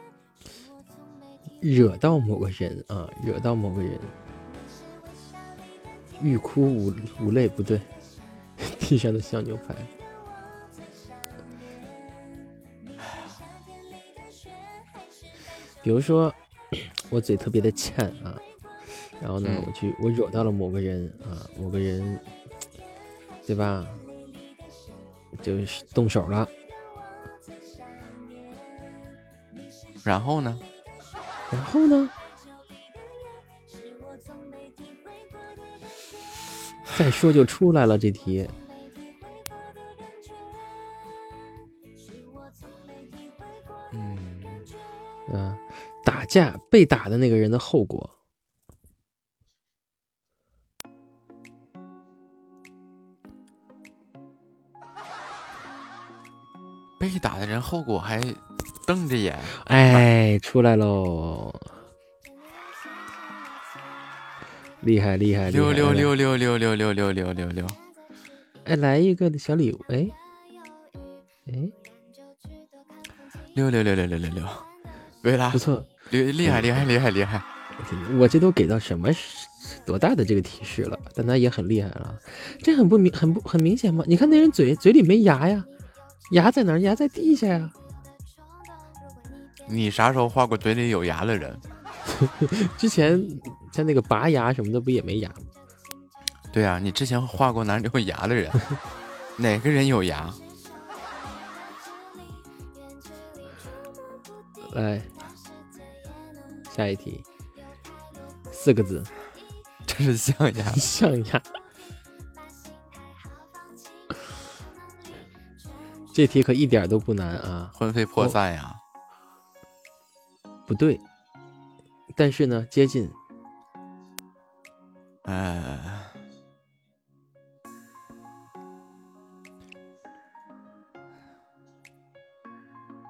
惹到某个人啊，惹到某个人，欲哭无无泪不对，地上的小牛排。比如说，我嘴特别的欠啊，然后呢，我去我惹到了某个人啊，某个人，对吧？就是动手了，然后呢？然后呢？再说就出来了这题。嗯，啊，打架被打的那个人的后果。被打的人后果还瞪着眼，哎，出来喽！厉害厉害！六六六六六六六六六六六！哎，来一个小礼物！哎哎，六六六六六六六！维拉，不错，厉厉害厉害厉害厉害！我这都给到什么多大的这个提示了？但他也很厉害了，这很不明很不很明显吗？你看那人嘴嘴里没牙呀？牙在哪儿？牙在地下呀！你啥时候画过嘴里有牙的人？之前像那个拔牙什么的，不也没牙吗？对啊，你之前画过哪里有牙的人？哪个人有牙？来，下一题，四个字，真是象牙。象牙。这题可一点都不难啊，魂飞魄散呀！不对，但是呢，接近。呃，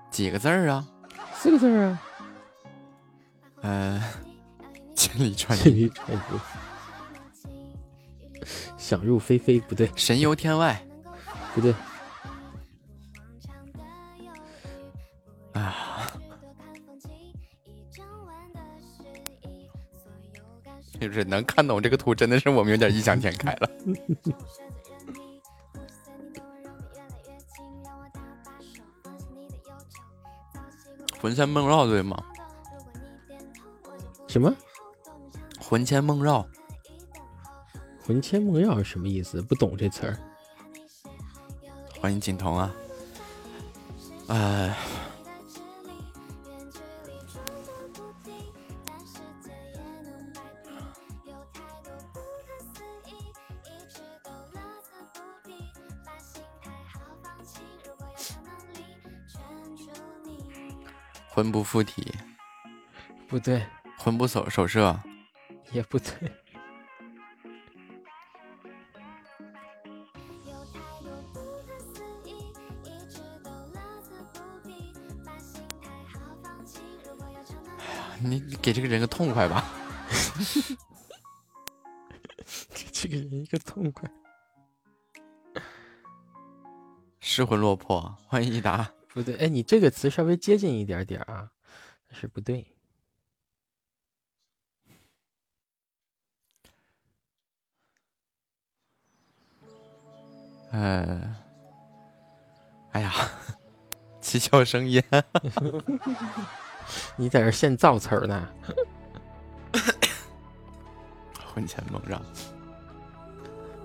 几个字儿啊？四个字儿啊，呃，千里 传千音，里传音。想入非非，不对，神游天外不对，啊！就是能看懂这个图，真的是我们有点异想天开了。魂牵梦绕对吗？什么魂牵梦绕，魂牵梦绕是什么意思？不懂这词儿。欢迎锦彤啊！呃，魂不附体，不对，魂不守守舍，也不对，你你给这个人个痛快吧！给这个人一个痛快。失魂落魄，欢迎一达。不对，哎，你这个词稍微接近一点点啊，但是不对。呃，哎呀，七窍生烟，你在这现造词儿呢？婚前梦绕。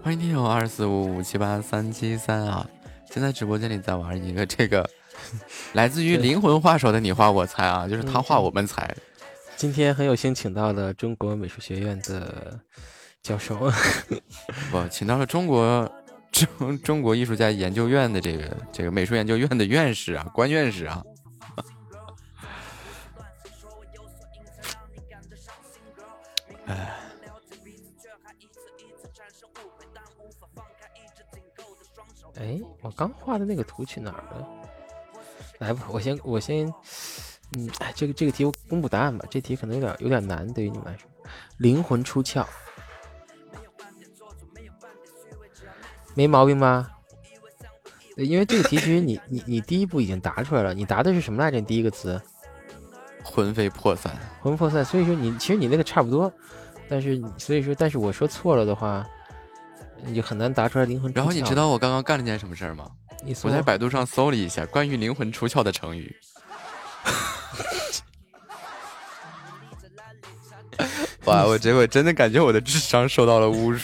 欢迎听友二四五五七八三七三啊！现在直播间里在玩一个这个 来自于灵魂画手的你画我猜啊，就是他画我们猜。今天很有幸请到了中国美术学院的教授，不，请到了中国中中国艺术家研究院的这个这个美术研究院的院士啊，关院士啊。哎，哎，我刚画的那个图去哪儿了？来吧，我先我先，嗯，哎，这个这个题我公布答案吧。这题可能有点有点难，对于你们来说，灵魂出窍，没毛病吧？对，因为这个题其实你你你第一步已经答出来了，你答的是什么来着？你第一个词魂飞魄散，魂魄散，所以说你其实你那个差不多，但是你所以说，但是我说错了的话，你就很难答出来灵魂。然后你知道我刚刚干了件什么事儿吗？你我在百度上搜了一下关于灵魂出窍的成语，哇！我结果真的感觉我的智商受到了侮辱，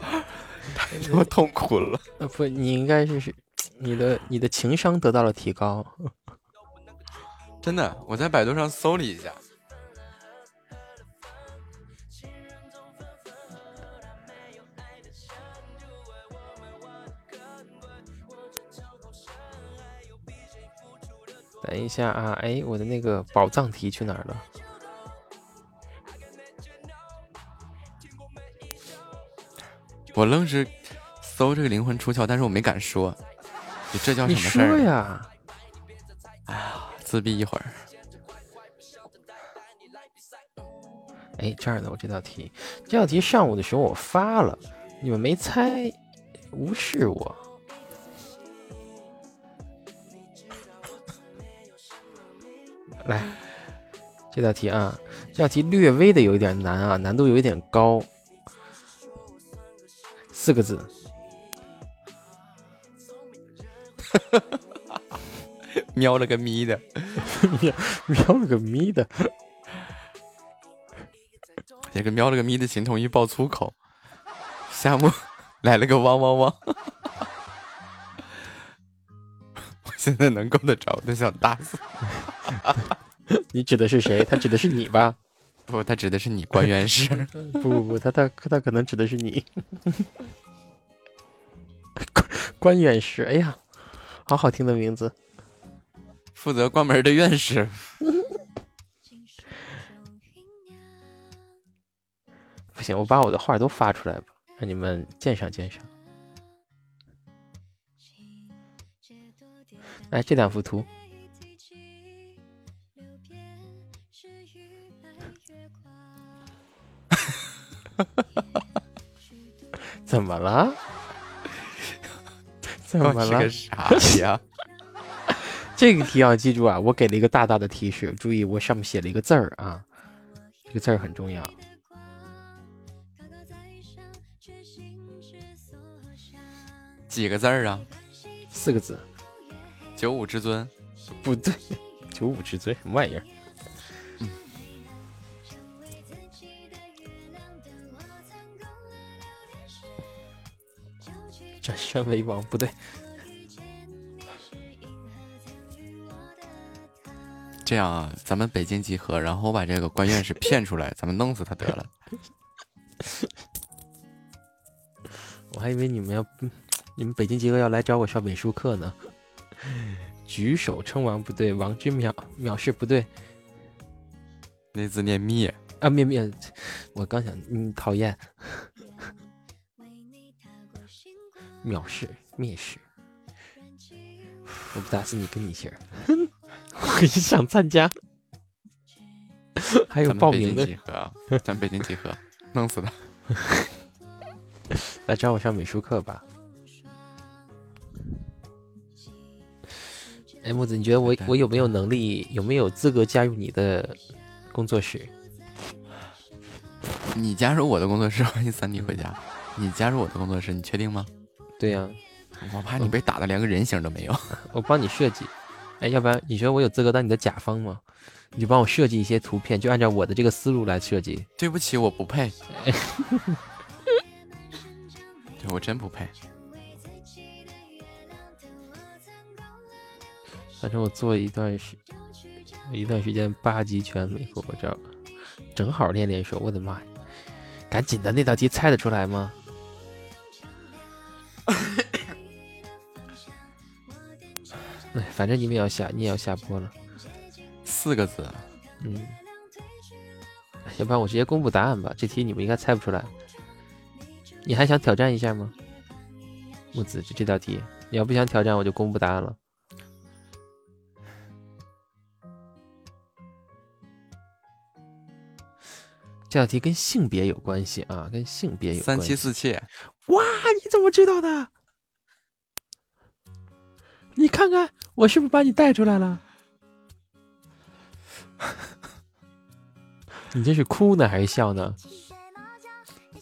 太他妈痛苦了。呃不，你应该是是你的你的情商得到了提高。真的，我在百度上搜了一下，等一下啊，哎，我的那个宝藏题去哪儿了？我愣是搜这个灵魂出窍，但是我没敢说，你这叫什么事儿？说呀，自闭一会儿。哎，这儿呢，我这道题，这道题上午的时候我发了，你们没猜，无视我。来，这道题啊，这道题略微的有一点难啊，难度有一点高。四个字，喵了个咪的，瞄了个咪的。这个瞄了个咪的秦童一爆粗口，夏木 来了个汪汪汪。现在能够得着，我都想打死。你指的是谁？他指的是你吧？不，他指的是你关元氏。不不不，他他他可能指的是你。关关院士，哎呀，好好听的名字。负责关门的院士。不行，我把我的画都发出来吧，让你们鉴赏鉴赏。来，这两幅图，怎么了？怎么了？啥呀？这个题要记住啊！我给了一个大大的提示，注意我上面写了一个字儿啊，这个字儿很重要。几个字儿啊？四个字，九五之尊。不对，九五之尊什么玩意儿？转身为王不对，这样啊，咱们北京集合，然后我把这个关院士骗出来，咱们弄死他得了。我还以为你们要，你们北京集合要来找我上美术课呢。举手称王不对，王之藐藐视不对那字念灭，啊！灭灭，我刚想，嗯，讨厌，藐视蔑视，我不打死你跟你姓儿。我也想参加，还有咱北京报名的集合啊，咱北京集合，弄死他。来找我上美术课吧。哎，木子，你觉得我我有没有能力，有没有资格加入你的工作室？你加入我的工作室，万 一三弟回家，你加入我的工作室，你确定吗？对呀、我怕你被打的连个人形都没有。我帮你设计。哎，要不然你觉得我有资格当你的甲方吗？你就帮我设计一些图片，就按照我的这个思路来设计。对不起，我不配。对我真不配。反正我做一段时一段时间八极拳美国照，正好练练手。我的妈呀！赶紧的，那道题猜得出来吗？哎，反正你们也要下，你也要下播了。四个字，嗯，要不然我直接公布答案吧。这题你们应该猜不出来。你还想挑战一下吗？木子，这这道题，你要不想挑战，我就公布答案了。这道题跟性别有关系啊，跟性别有关系三系。妻四妾，哇，你怎么知道的？你看看，我是不是把你带出来了？你这是哭呢还是笑呢？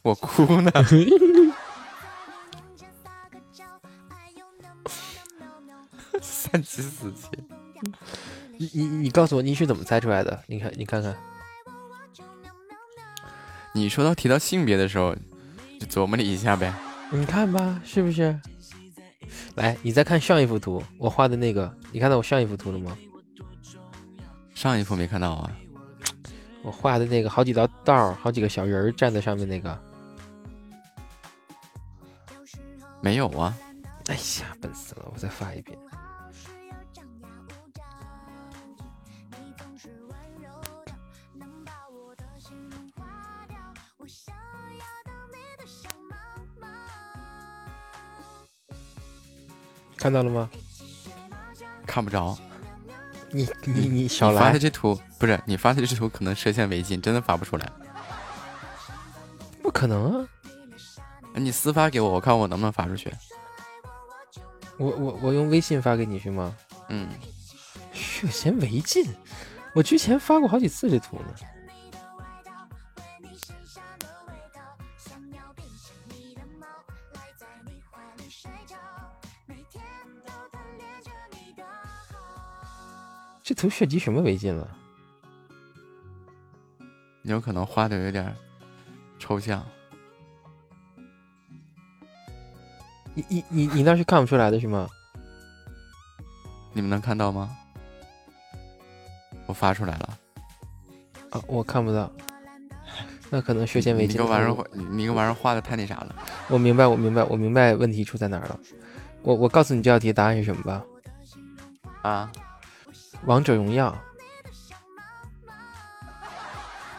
我哭呢。三妻四妾，你你你告诉我你是怎么猜出来的？你看你看看，你说到提到性别的时候，就琢磨了一下呗。你看吧，是不是？来，你再看上一幅图，我画的那个，你看到我上一幅图了吗？上一幅没看到啊？我画的那个好几道道儿，好几个小人儿站在上面那个。没有啊？哎呀，笨死了！我再发一遍。看到了吗？看不着。你你你少来你发的！这图不是你发的这图，可能涉嫌违禁，真的发不出来。不可能啊！你私发给我，我看我能不能发出去。我我我用微信发给你行吗？嗯，涉嫌违禁，我之前发过好几次这图呢。这图涉及什么违禁了？你有可能画的有点抽象。你你你你那是看不出来的是吗？你们能看到吗？我发出来了。啊，我看不到。那可能涉嫌违禁。你个玩意儿，你你个玩意儿画的太那啥了。我明白，我明白，我明白问题出在哪儿了。我我告诉你这道题答案是什么吧？啊，王者荣耀，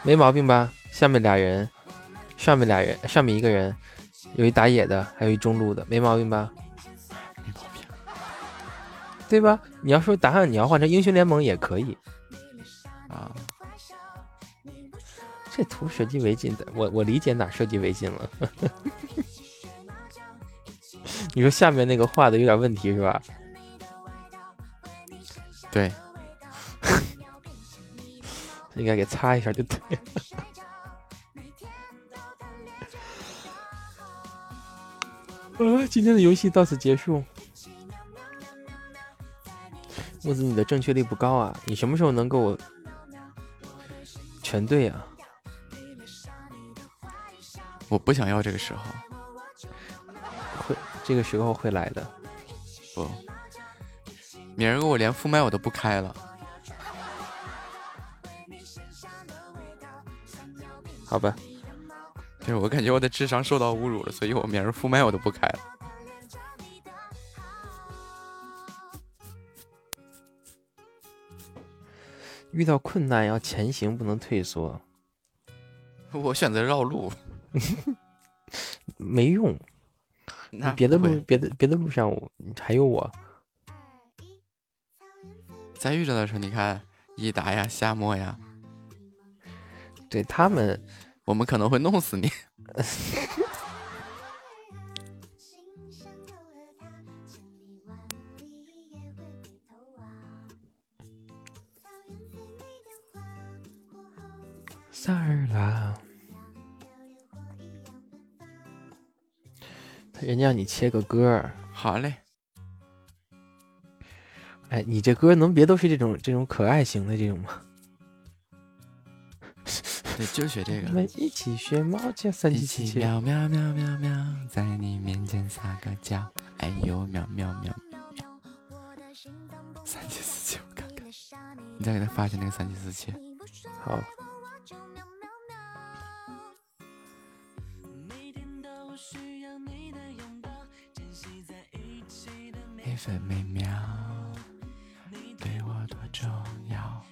没毛病吧？下面俩人，上面俩人，上面一个人，有一打野的，还有一中路的，没毛病吧？没毛病。对吧？你要说答案，你要换成英雄联盟也可以。啊，这图设计违禁的，我我理解哪设计违禁了。你说下面那个画的有点问题是吧？对，应该给擦一下就对了。啊，今天的游戏到此结束。木子，你的正确率不高啊！你什么时候能给我全对啊？我不想要这个时候。会，这个时候会来的。不，明儿个我连副麦我都不开了。好吧，就是我感觉我的智商受到侮辱了，所以我明儿副麦我都不开了。遇到困难要前行，不能退缩，我选择绕路，没用。那别的路，别的别的路上我还有我。在遇着的时候，你看伊达呀、夏沫呀，对他们，我们可能会弄死你。萨尔拉，人家让你切个歌儿，好嘞，哎，你这歌能别都是这种这种可爱型的这种吗？对，就学这我个。们一起学猫叫三一七七喵喵喵喵喵，在你面前撒个娇，哎呦喵喵喵喵喵，三七四七，我看看，你再给他发一下那个三七四七。好，每分每秒对我多重要。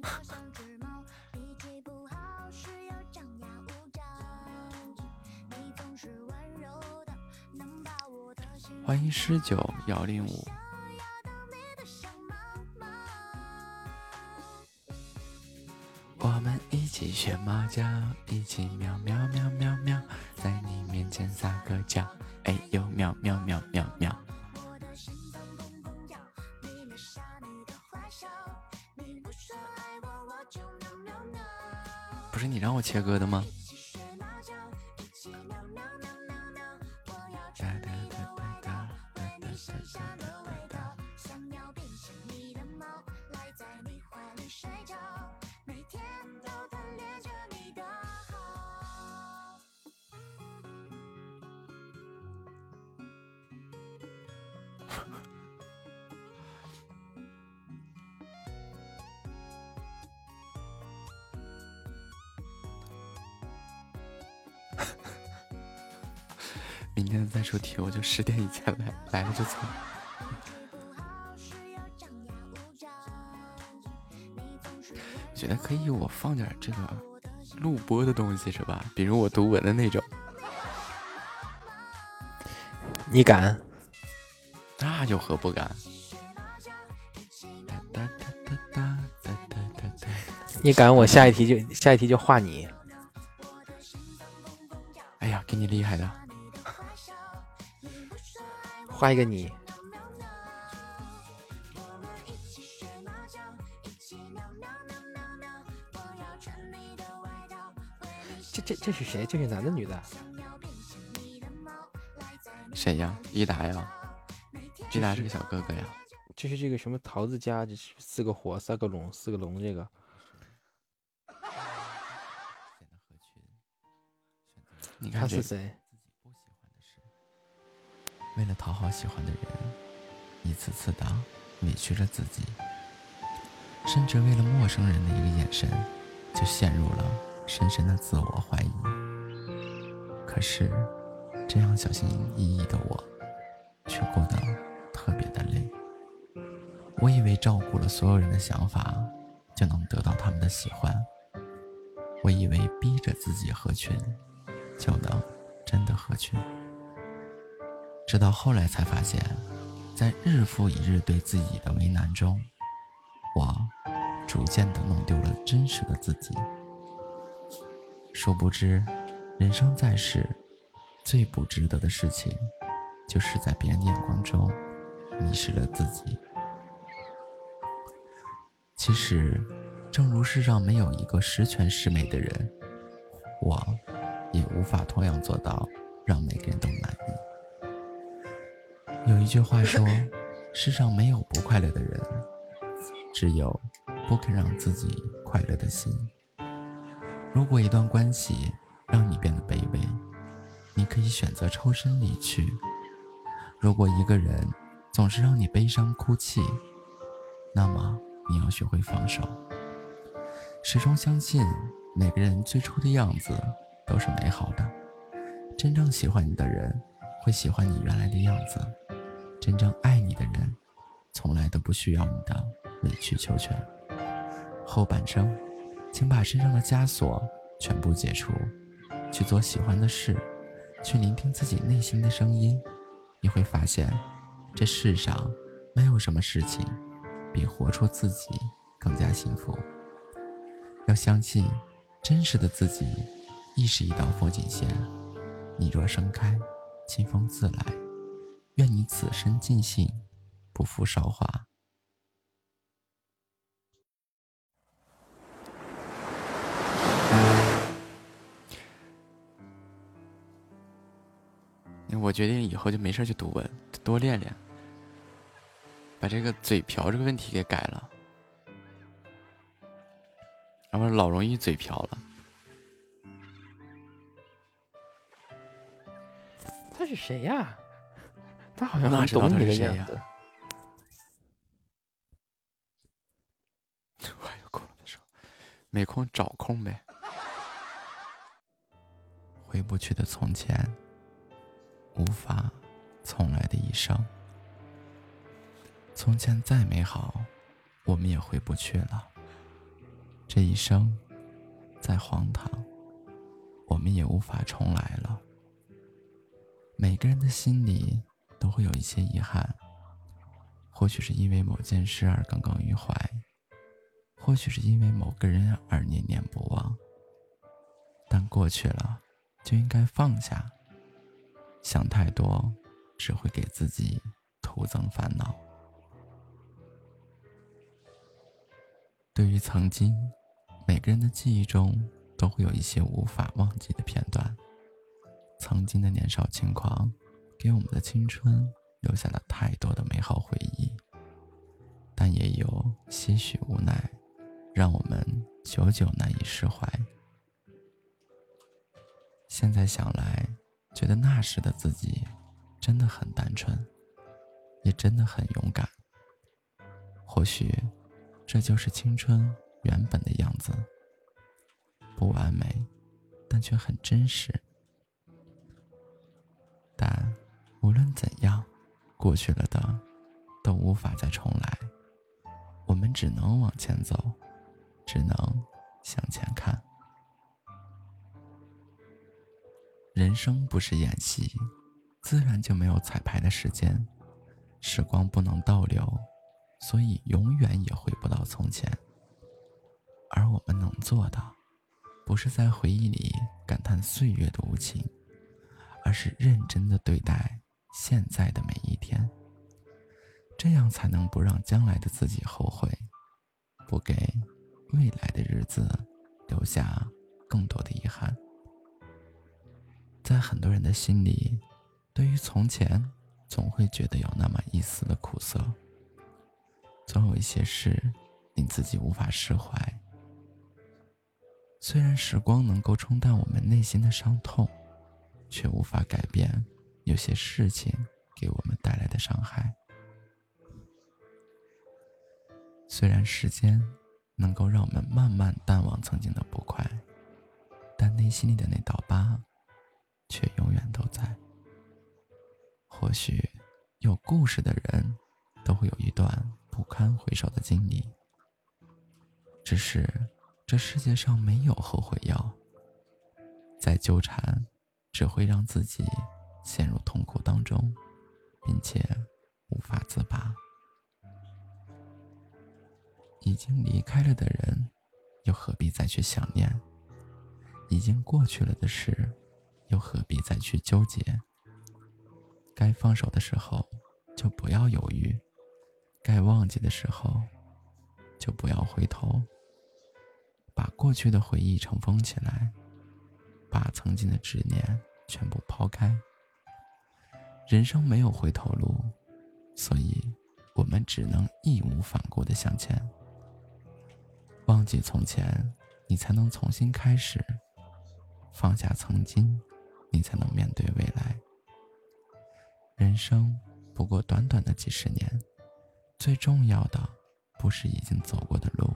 欢迎十九幺零五，我们一起学猫叫，一起喵喵喵喵喵，在你面前撒个娇，哎呦喵喵喵喵喵。不是你让我切割的吗？十点以前来，来了就走。觉得可以，我放点这个录播的东西是吧？比如我读文的那种。你敢？那有何不敢？你敢，我下一题就下一题就画你。哎呀，给你厉害的。画一个你。这这这是谁？这是男的女的？谁呀？伊达呀？毕达是个小哥哥呀。这是这个什么桃子家，这是四个火，三个龙，四个龙，这个你看是谁？为了讨好喜欢的人，一次次的委屈着自己，甚至为了陌生人的一个眼神，就陷入了深深的自我怀疑。可是，这样小心翼翼的我，却过得特别的累。我以为照顾了所有人的想法，就能得到他们的喜欢。我以为逼着自己合群，就能真的合群。直到后来才发现，在日复一日对自己的为难中，我逐渐的弄丢了真实的自己。殊不知，人生在世，最不值得的事情，就是在别人眼光中迷失了自己。其实，正如世上没有一个十全十美的人，我也无法同样做到让每个人都满意。有一句话说：“ 世上没有不快乐的人，只有不肯让自己快乐的心。”如果一段关系让你变得卑微，你可以选择抽身离去；如果一个人总是让你悲伤哭泣，那么你要学会放手。始终相信每个人最初的样子都是美好的，真正喜欢你的人会喜欢你原来的样子，真正爱你的人从来都不需要你的委曲求全。后半生。请把身上的枷锁全部解除，去做喜欢的事，去聆听自己内心的声音。你会发现，这世上没有什么事情比活出自己更加幸福。要相信，真实的自己亦是一道风景线。你若盛开，清风自来。愿你此生尽兴，不负韶华。我决定以后就没事就读文，多练练，把这个嘴瓢这个问题给改了，要不然老容易嘴瓢了。他是谁呀？他好像哪很知道他是懂你的谁呀样子。我有空的时候，没空找空呗。回不去的从前，无法重来的一生。从前再美好，我们也回不去了。这一生再荒唐，我们也无法重来了。每个人的心里都会有一些遗憾，或许是因为某件事而耿耿于怀，或许是因为某个人而念念不忘。但过去了，就应该放下。想太多，只会给自己徒增烦恼。对于曾经，每个人的记忆中都会有一些无法忘记的片段。曾经的年少轻狂，给我们的青春留下了太多的美好回忆，但也有些许无奈，让我们久久难以释怀。现在想来，觉得那时的自己真的很单纯，也真的很勇敢。或许，这就是青春原本的样子，不完美，但却很真实。但无论怎样，过去了的都无法再重来，我们只能往前走，只能向前看。人生不是演戏，自然就没有彩排的时间。时光不能倒流，所以永远也回不到从前。而我们能做的，不是在回忆里感叹岁月的无情，而是认真的对待现在的每一天。这样才能不让将来的自己后悔，不给未来的日子留下更多的遗憾。在很多人的心里，对于从前，总会觉得有那么一丝的苦涩。总有一些事令自己无法释怀。虽然时光能够冲淡我们内心的伤痛，却无法改变有些事情给我们带来的伤害。虽然时间能够让我们慢慢淡忘曾经的不快，但内心里的那道疤却永远都在。或许有故事的人都会有一段不堪回首的经历，只是这世界上没有后悔药，再纠缠只会让自己陷入痛苦当中，并且无法自拔。已经离开了的人，又何必再去想念？已经过去了的事，又何必再去纠结？该放手的时候，就不要犹豫；该忘记的时候，就不要回头。把过去的回忆尘封起来，把曾经的执念全部抛开。人生没有回头路，所以我们只能义无反顾的向前。忘记从前，你才能重新开始；放下曾经，你才能面对未来。人生不过短短的几十年，最重要的不是已经走过的路，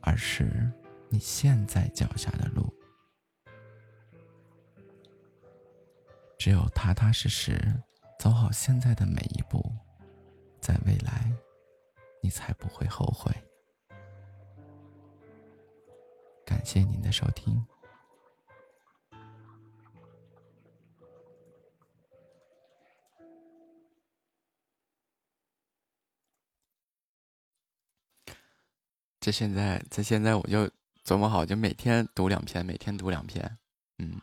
而是你现在脚下的路。只有踏踏实实走好现在的每一步，在未来，你才不会后悔。感谢您的收听。这现在，这现在我就琢磨好，就每天读两篇，每天读两篇，嗯，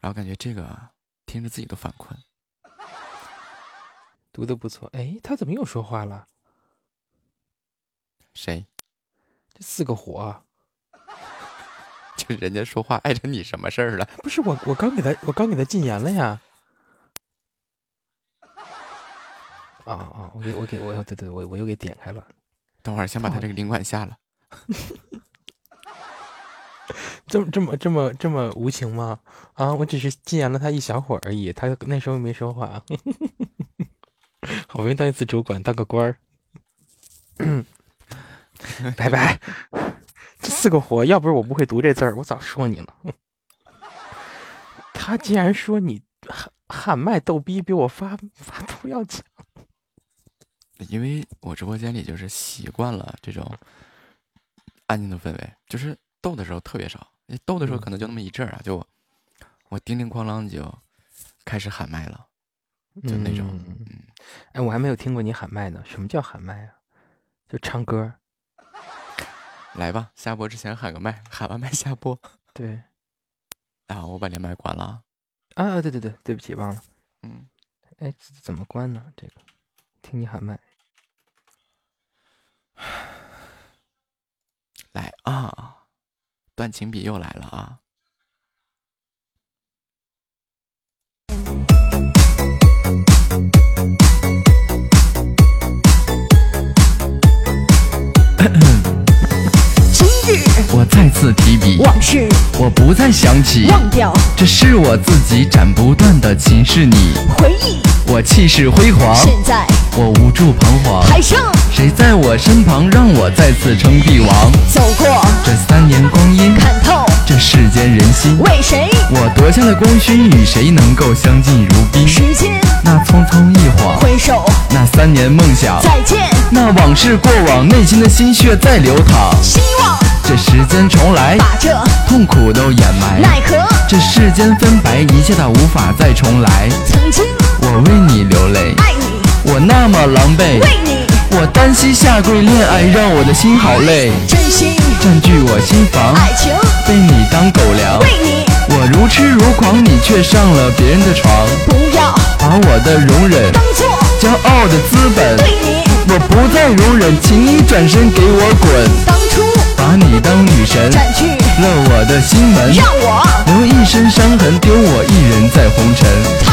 然后感觉这个听着自己都犯困。读的不错。哎，他怎么又说话了？谁？这四个火。就人家说话碍着你什么事儿了？不是我，我刚给他，我刚给他禁言了呀。啊啊！我给我给我，对对，我我又给点开了。等会儿先把他这个领馆下了。这么这么这么这么无情吗？啊！我只是禁言了他一小会儿而已，他那时候没说话。好不容易当一次主管，当个官儿。拜拜。这四个火，要不是我不会读这字儿，我早说你了。他竟然说你喊喊麦逗逼比我发发图要强。因为我直播间里就是习惯了这种安静的氛围，就是逗的时候特别少，逗的时候可能就那么一阵儿啊，就我叮叮哐啷就开始喊麦了，就那种。嗯，哎，我还没有听过你喊麦呢。什么叫喊麦啊？就唱歌。来吧，下播之前喊个麦，喊完麦下播。对。啊，我把连麦关了。啊，对对对，对不起，忘了。嗯。哎，怎么关呢？这个，听你喊麦。来啊，断情笔又来了啊！我再次提笔，往事我不再想起，忘掉，这是我自己斩不断的情是你。回忆，我气势辉煌，现在我无助彷徨。台上，谁在我身旁，让我再次称帝王？走过这三年光阴，看透这世间人心。为谁？我夺下了功勋，与谁能够相敬如宾？时间，那匆匆一晃，回首那三年梦想，再见，那往事过往，内心的心血在流淌。希望这时间重来，把这痛苦都掩埋。奈何这世间分白，一切它无法再重来。曾经我为你流泪，爱你，我那么狼狈，为你我单膝下跪恋爱，让我的心好累，真心占据我心房，爱情，被你当狗粮。为你我如痴如狂，你却上了别人的床，不要把我的容忍当做骄傲的资本。对你我不再容忍，请你转身给我滚，当初把你当女神，占据了我的心门，让我留一身伤痕，丢我一人在红尘。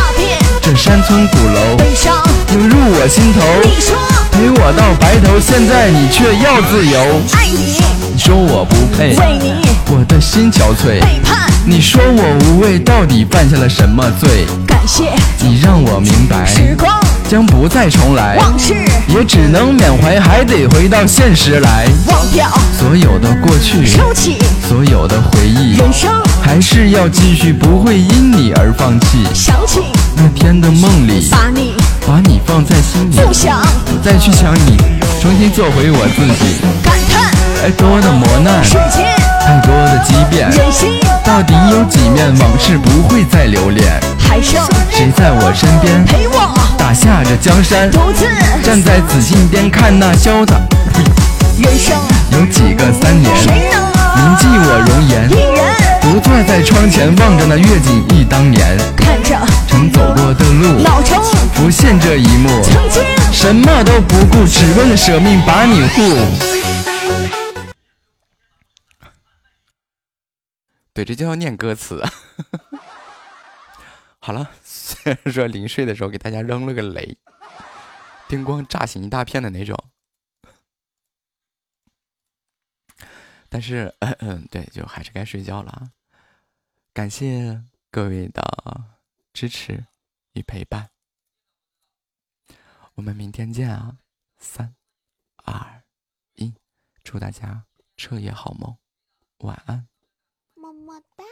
这山村鼓楼悲伤，涌入我心头。你说。陪我到白头，现在你却要自由。爱你，你说我不配，为你。我的心憔悴。背叛，你说我无畏，到底犯下了什么罪？感谢。你让我明白，时光。将不再重来，往事。也只能缅怀，还得回到现实来。忘掉，所有的过去，收起。所有的回忆，人生，还是要继续，不会因你而放弃。想起那天的梦里，把你把你放在心里，不想再去想你，重新做回我自己。感叹太多的磨难，世间太多的畸变，人心，到底有几面往事不会再留恋？还剩谁在我身边陪我打下这江山？独自站在紫禁边看那潇洒，人生，有几个三年谁能铭记我容颜？一人独坐在窗前望着那月景忆当年，看着曾走过的路老城浮现这一幕，曾经什么都不顾，只为了舍命把你护。对，这就要念歌词。好了，虽 然说临睡的时候给大家扔了个雷，叮咣炸醒一大片的那种，但是，嗯 嗯，对，就还是该睡觉了啊。感谢各位的支持与陪伴，我们明天见啊！三、二、一，祝大家彻夜好梦，晚安。么么哒。